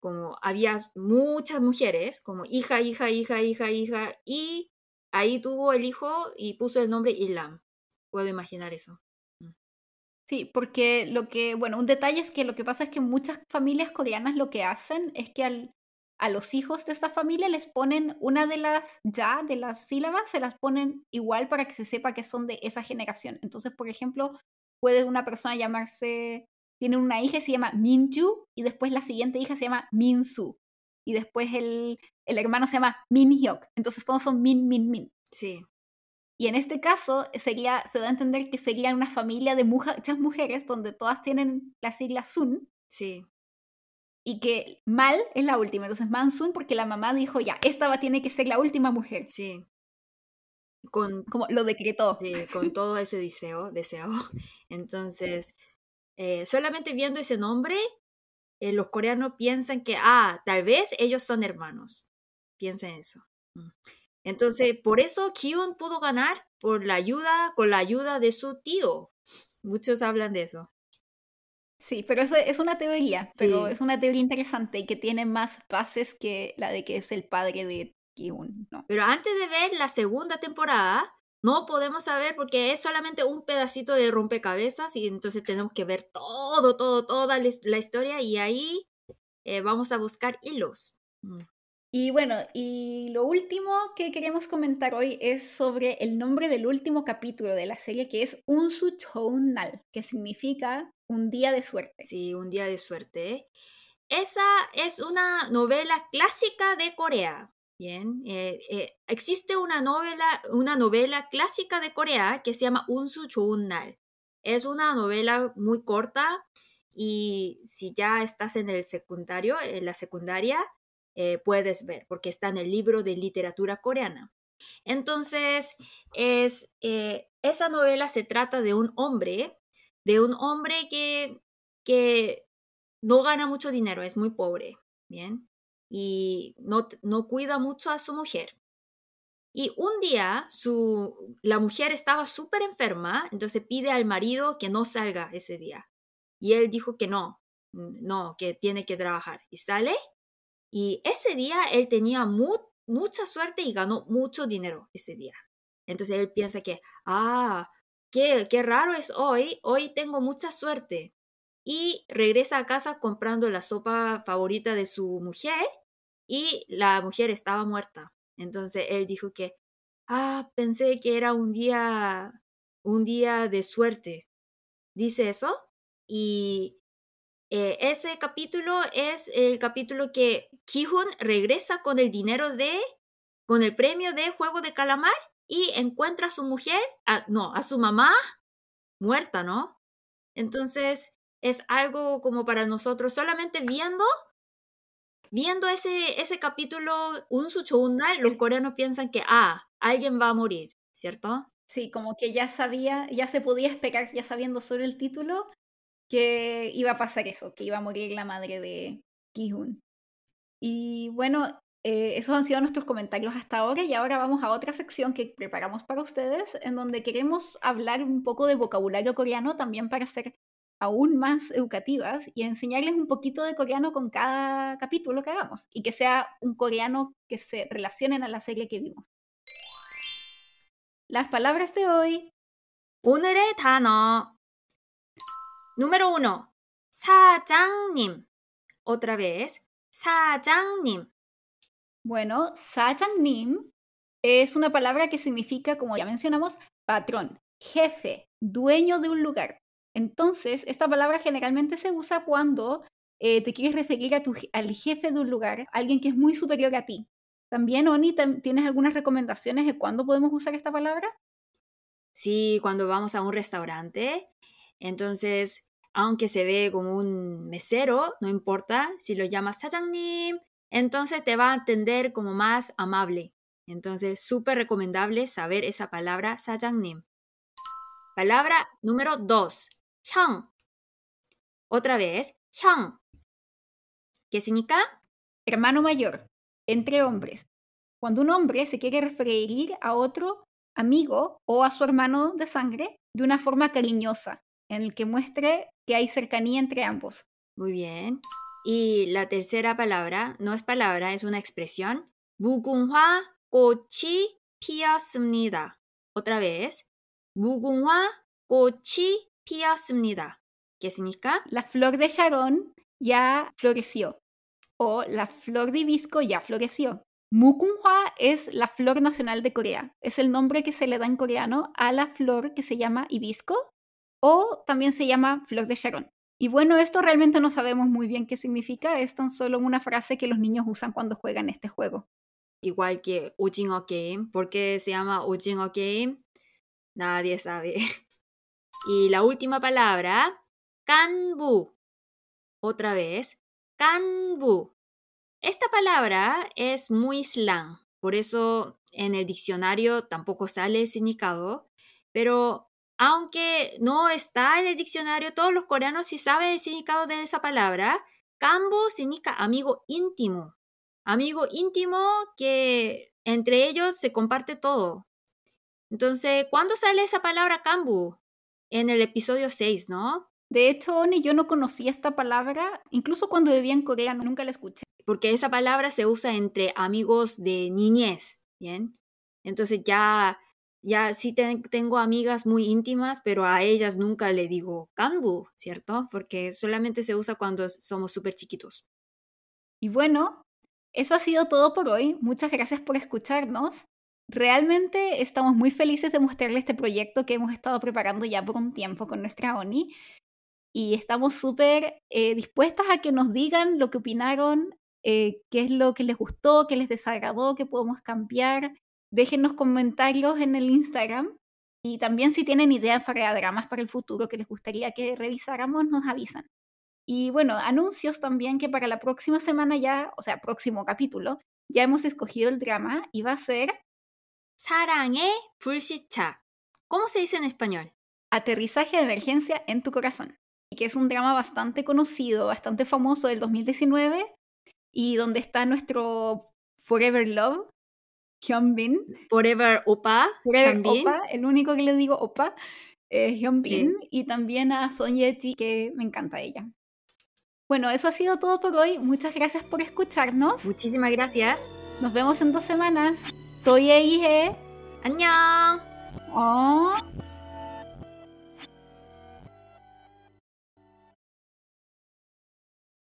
[SPEAKER 1] como había muchas mujeres, como hija, hija, hija, hija, hija, y ahí tuvo el hijo y puso el nombre Ilham. Puedo imaginar eso.
[SPEAKER 2] Sí, porque lo que, bueno, un detalle es que lo que pasa es que muchas familias coreanas lo que hacen es que al, a los hijos de esta familia les ponen una de las ya, de las sílabas, se las ponen igual para que se sepa que son de esa generación. Entonces, por ejemplo, puede una persona llamarse, tiene una hija se llama Minju y después la siguiente hija se llama Minsu y después el, el hermano se llama Minhyuk. Entonces todos son Min, Min, Min.
[SPEAKER 1] Sí.
[SPEAKER 2] Y en este caso sería, se da a entender que sería una familia de muchas mujeres donde todas tienen la sigla Sun.
[SPEAKER 1] Sí.
[SPEAKER 2] Y que Mal es la última. Entonces Mansun porque la mamá dijo, ya, esta va, tiene que ser la última mujer.
[SPEAKER 1] Sí.
[SPEAKER 2] Con, Como lo decretó.
[SPEAKER 1] Sí, con todo ese deseo. deseo. Entonces, eh, solamente viendo ese nombre, eh, los coreanos piensan que, ah, tal vez ellos son hermanos. Piensen eso. Mm. Entonces, por eso Kyun pudo ganar por la ayuda, con la ayuda de su tío. Muchos hablan de eso.
[SPEAKER 2] Sí, pero eso es una teoría, pero es una teoría interesante que tiene más bases que la de que es el padre de ¿no?
[SPEAKER 1] Pero antes de ver la segunda temporada, no podemos saber porque es solamente un pedacito de rompecabezas y entonces tenemos que ver todo, todo, toda la historia y ahí eh, vamos a buscar hilos. Mm.
[SPEAKER 2] Y bueno, y lo último que queremos comentar hoy es sobre el nombre del último capítulo de la serie, que es Unsu Nal, que significa un día de suerte.
[SPEAKER 1] Sí, un día de suerte. Esa es una novela clásica de Corea. Bien, eh, eh, existe una novela, una novela clásica de Corea que se llama Unsu Nal. Es una novela muy corta y si ya estás en el secundario, en la secundaria, eh, puedes ver, porque está en el libro de literatura coreana. Entonces, es, esa novela se trata de un hombre, de un hombre que, que no gana mucho dinero, es muy pobre, ¿bien? Y no, no cuida mucho a su mujer. Y un día su, la mujer estaba súper enferma, entonces pide al marido que no salga ese día. Y él dijo que no, no, que tiene que trabajar. Y sale y ese día él tenía mucha suerte y ganó mucho dinero ese día. Entonces él piensa que, ah, qué, qué raro es hoy, hoy tengo mucha suerte. Y regresa a casa comprando la sopa favorita de su mujer y la mujer estaba muerta. Entonces él dijo que, ah, pensé que era un día, un día de suerte. Dice eso y eh, ese capítulo es el capítulo que Ki-hun regresa con el dinero de, con el premio de Juego de Calamar y encuentra a su mujer, no, a su mamá muerta, ¿no? Entonces es algo como para nosotros, solamente viendo, viendo ese, ese capítulo, un suchoundal, los coreanos piensan que, ah, alguien va a morir, ¿cierto?
[SPEAKER 2] Sí, como que ya sabía, ya se podía esperar, ya sabiendo solo el título, que iba a pasar eso, que iba a morir la madre de Ki-hun. Y bueno, eh, esos han sido nuestros comentarios hasta ahora y ahora vamos a otra sección que preparamos para ustedes, en donde queremos hablar un poco de vocabulario coreano también para ser aún más educativas y enseñarles un poquito de coreano con cada capítulo que hagamos y que sea un coreano que se relacionen a la serie que vimos. Las palabras de hoy.
[SPEAKER 1] 오늘의 단어. Número uno. 사장님. Otra vez. 사장님.
[SPEAKER 2] Bueno, 사장님 es una palabra que significa, como ya mencionamos, patrón, jefe, dueño de un lugar. Entonces, esta palabra generalmente se usa cuando eh, te quieres referir a tu, al jefe de un lugar, alguien que es muy superior a ti. También, Oni, ¿tienes algunas recomendaciones de cuándo podemos usar esta palabra?
[SPEAKER 1] Sí, cuando vamos a un restaurante. Entonces, aunque se ve como un mesero, no importa, si lo llamas sajangnim, entonces te va a atender como más amable. Entonces, súper recomendable saber esa palabra sajangnim. Palabra número dos, 형. Otra vez, 형. ¿Qué significa?
[SPEAKER 2] Hermano mayor entre hombres. Cuando un hombre se quiere referir a otro amigo o a su hermano de sangre de una forma cariñosa, en el que muestre que hay cercanía entre ambos.
[SPEAKER 1] Muy bien. Y la tercera palabra no es palabra, es una expresión. 무궁화 꽃이 피었습니다. Otra vez. 무궁화 꽃이 피었습니다. ¿Qué significa?
[SPEAKER 2] La flor de Sharon ya floreció o la flor de hibisco ya floreció. Mukunghwa es la flor nacional de Corea. Es el nombre que se le da en coreano a la flor que se llama hibisco o también se llama flor de Sharon. Y bueno, esto realmente no sabemos muy bien qué significa, es tan solo una frase que los niños usan cuando juegan este juego.
[SPEAKER 1] Igual que Ujingo Game, ¿por qué se llama Ujingo Game? Nadie sabe. y la última palabra, kanbu. Otra vez, Kanbu. Esta palabra es muy slang, por eso en el diccionario tampoco sale el significado, pero aunque no está en el diccionario, todos los coreanos sí saben el significado de esa palabra. Kanbu significa amigo íntimo, amigo íntimo que entre ellos se comparte todo. Entonces, ¿cuándo sale esa palabra Kanbu? En el episodio 6, ¿no?
[SPEAKER 2] De hecho, Oni, yo no conocía esta palabra, incluso cuando vivía en Corea, nunca la escuché.
[SPEAKER 1] Porque esa palabra se usa entre amigos de niñez, ¿bien? Entonces ya, ya sí tengo amigas muy íntimas, pero a ellas nunca le digo kanbu, ¿cierto? Porque solamente se usa cuando somos súper chiquitos.
[SPEAKER 2] Y bueno, eso ha sido todo por hoy. Muchas gracias por escucharnos. Realmente estamos muy felices de mostrarle este proyecto que hemos estado preparando ya por un tiempo con nuestra ONI y estamos súper eh, dispuestas a que nos digan lo que opinaron, eh, qué es lo que les gustó, qué les desagradó, qué podemos cambiar. Déjenos comentarios en el Instagram y también si tienen ideas para dramas para el futuro que les gustaría que revisáramos, nos avisan. Y bueno, anuncios también que para la próxima semana ya, o sea, próximo capítulo, ya hemos escogido el drama y va a ser
[SPEAKER 1] 사랑의 불시착. ¿Cómo se dice en español?
[SPEAKER 2] Aterrizaje de emergencia en tu corazón que es un drama bastante conocido, bastante famoso del 2019 y donde está nuestro Forever Love, Hyun Bin.
[SPEAKER 1] Forever Opa.
[SPEAKER 2] Forever Opa, el único que le digo Opa, es Hyun Bin. Y también a Son Ye-ji, que me encanta ella. Bueno, eso ha sido todo por hoy. Muchas gracias por escucharnos.
[SPEAKER 1] Muchísimas gracias.
[SPEAKER 2] Nos vemos en dos semanas. तो यही
[SPEAKER 1] है
[SPEAKER 2] 안녕 어?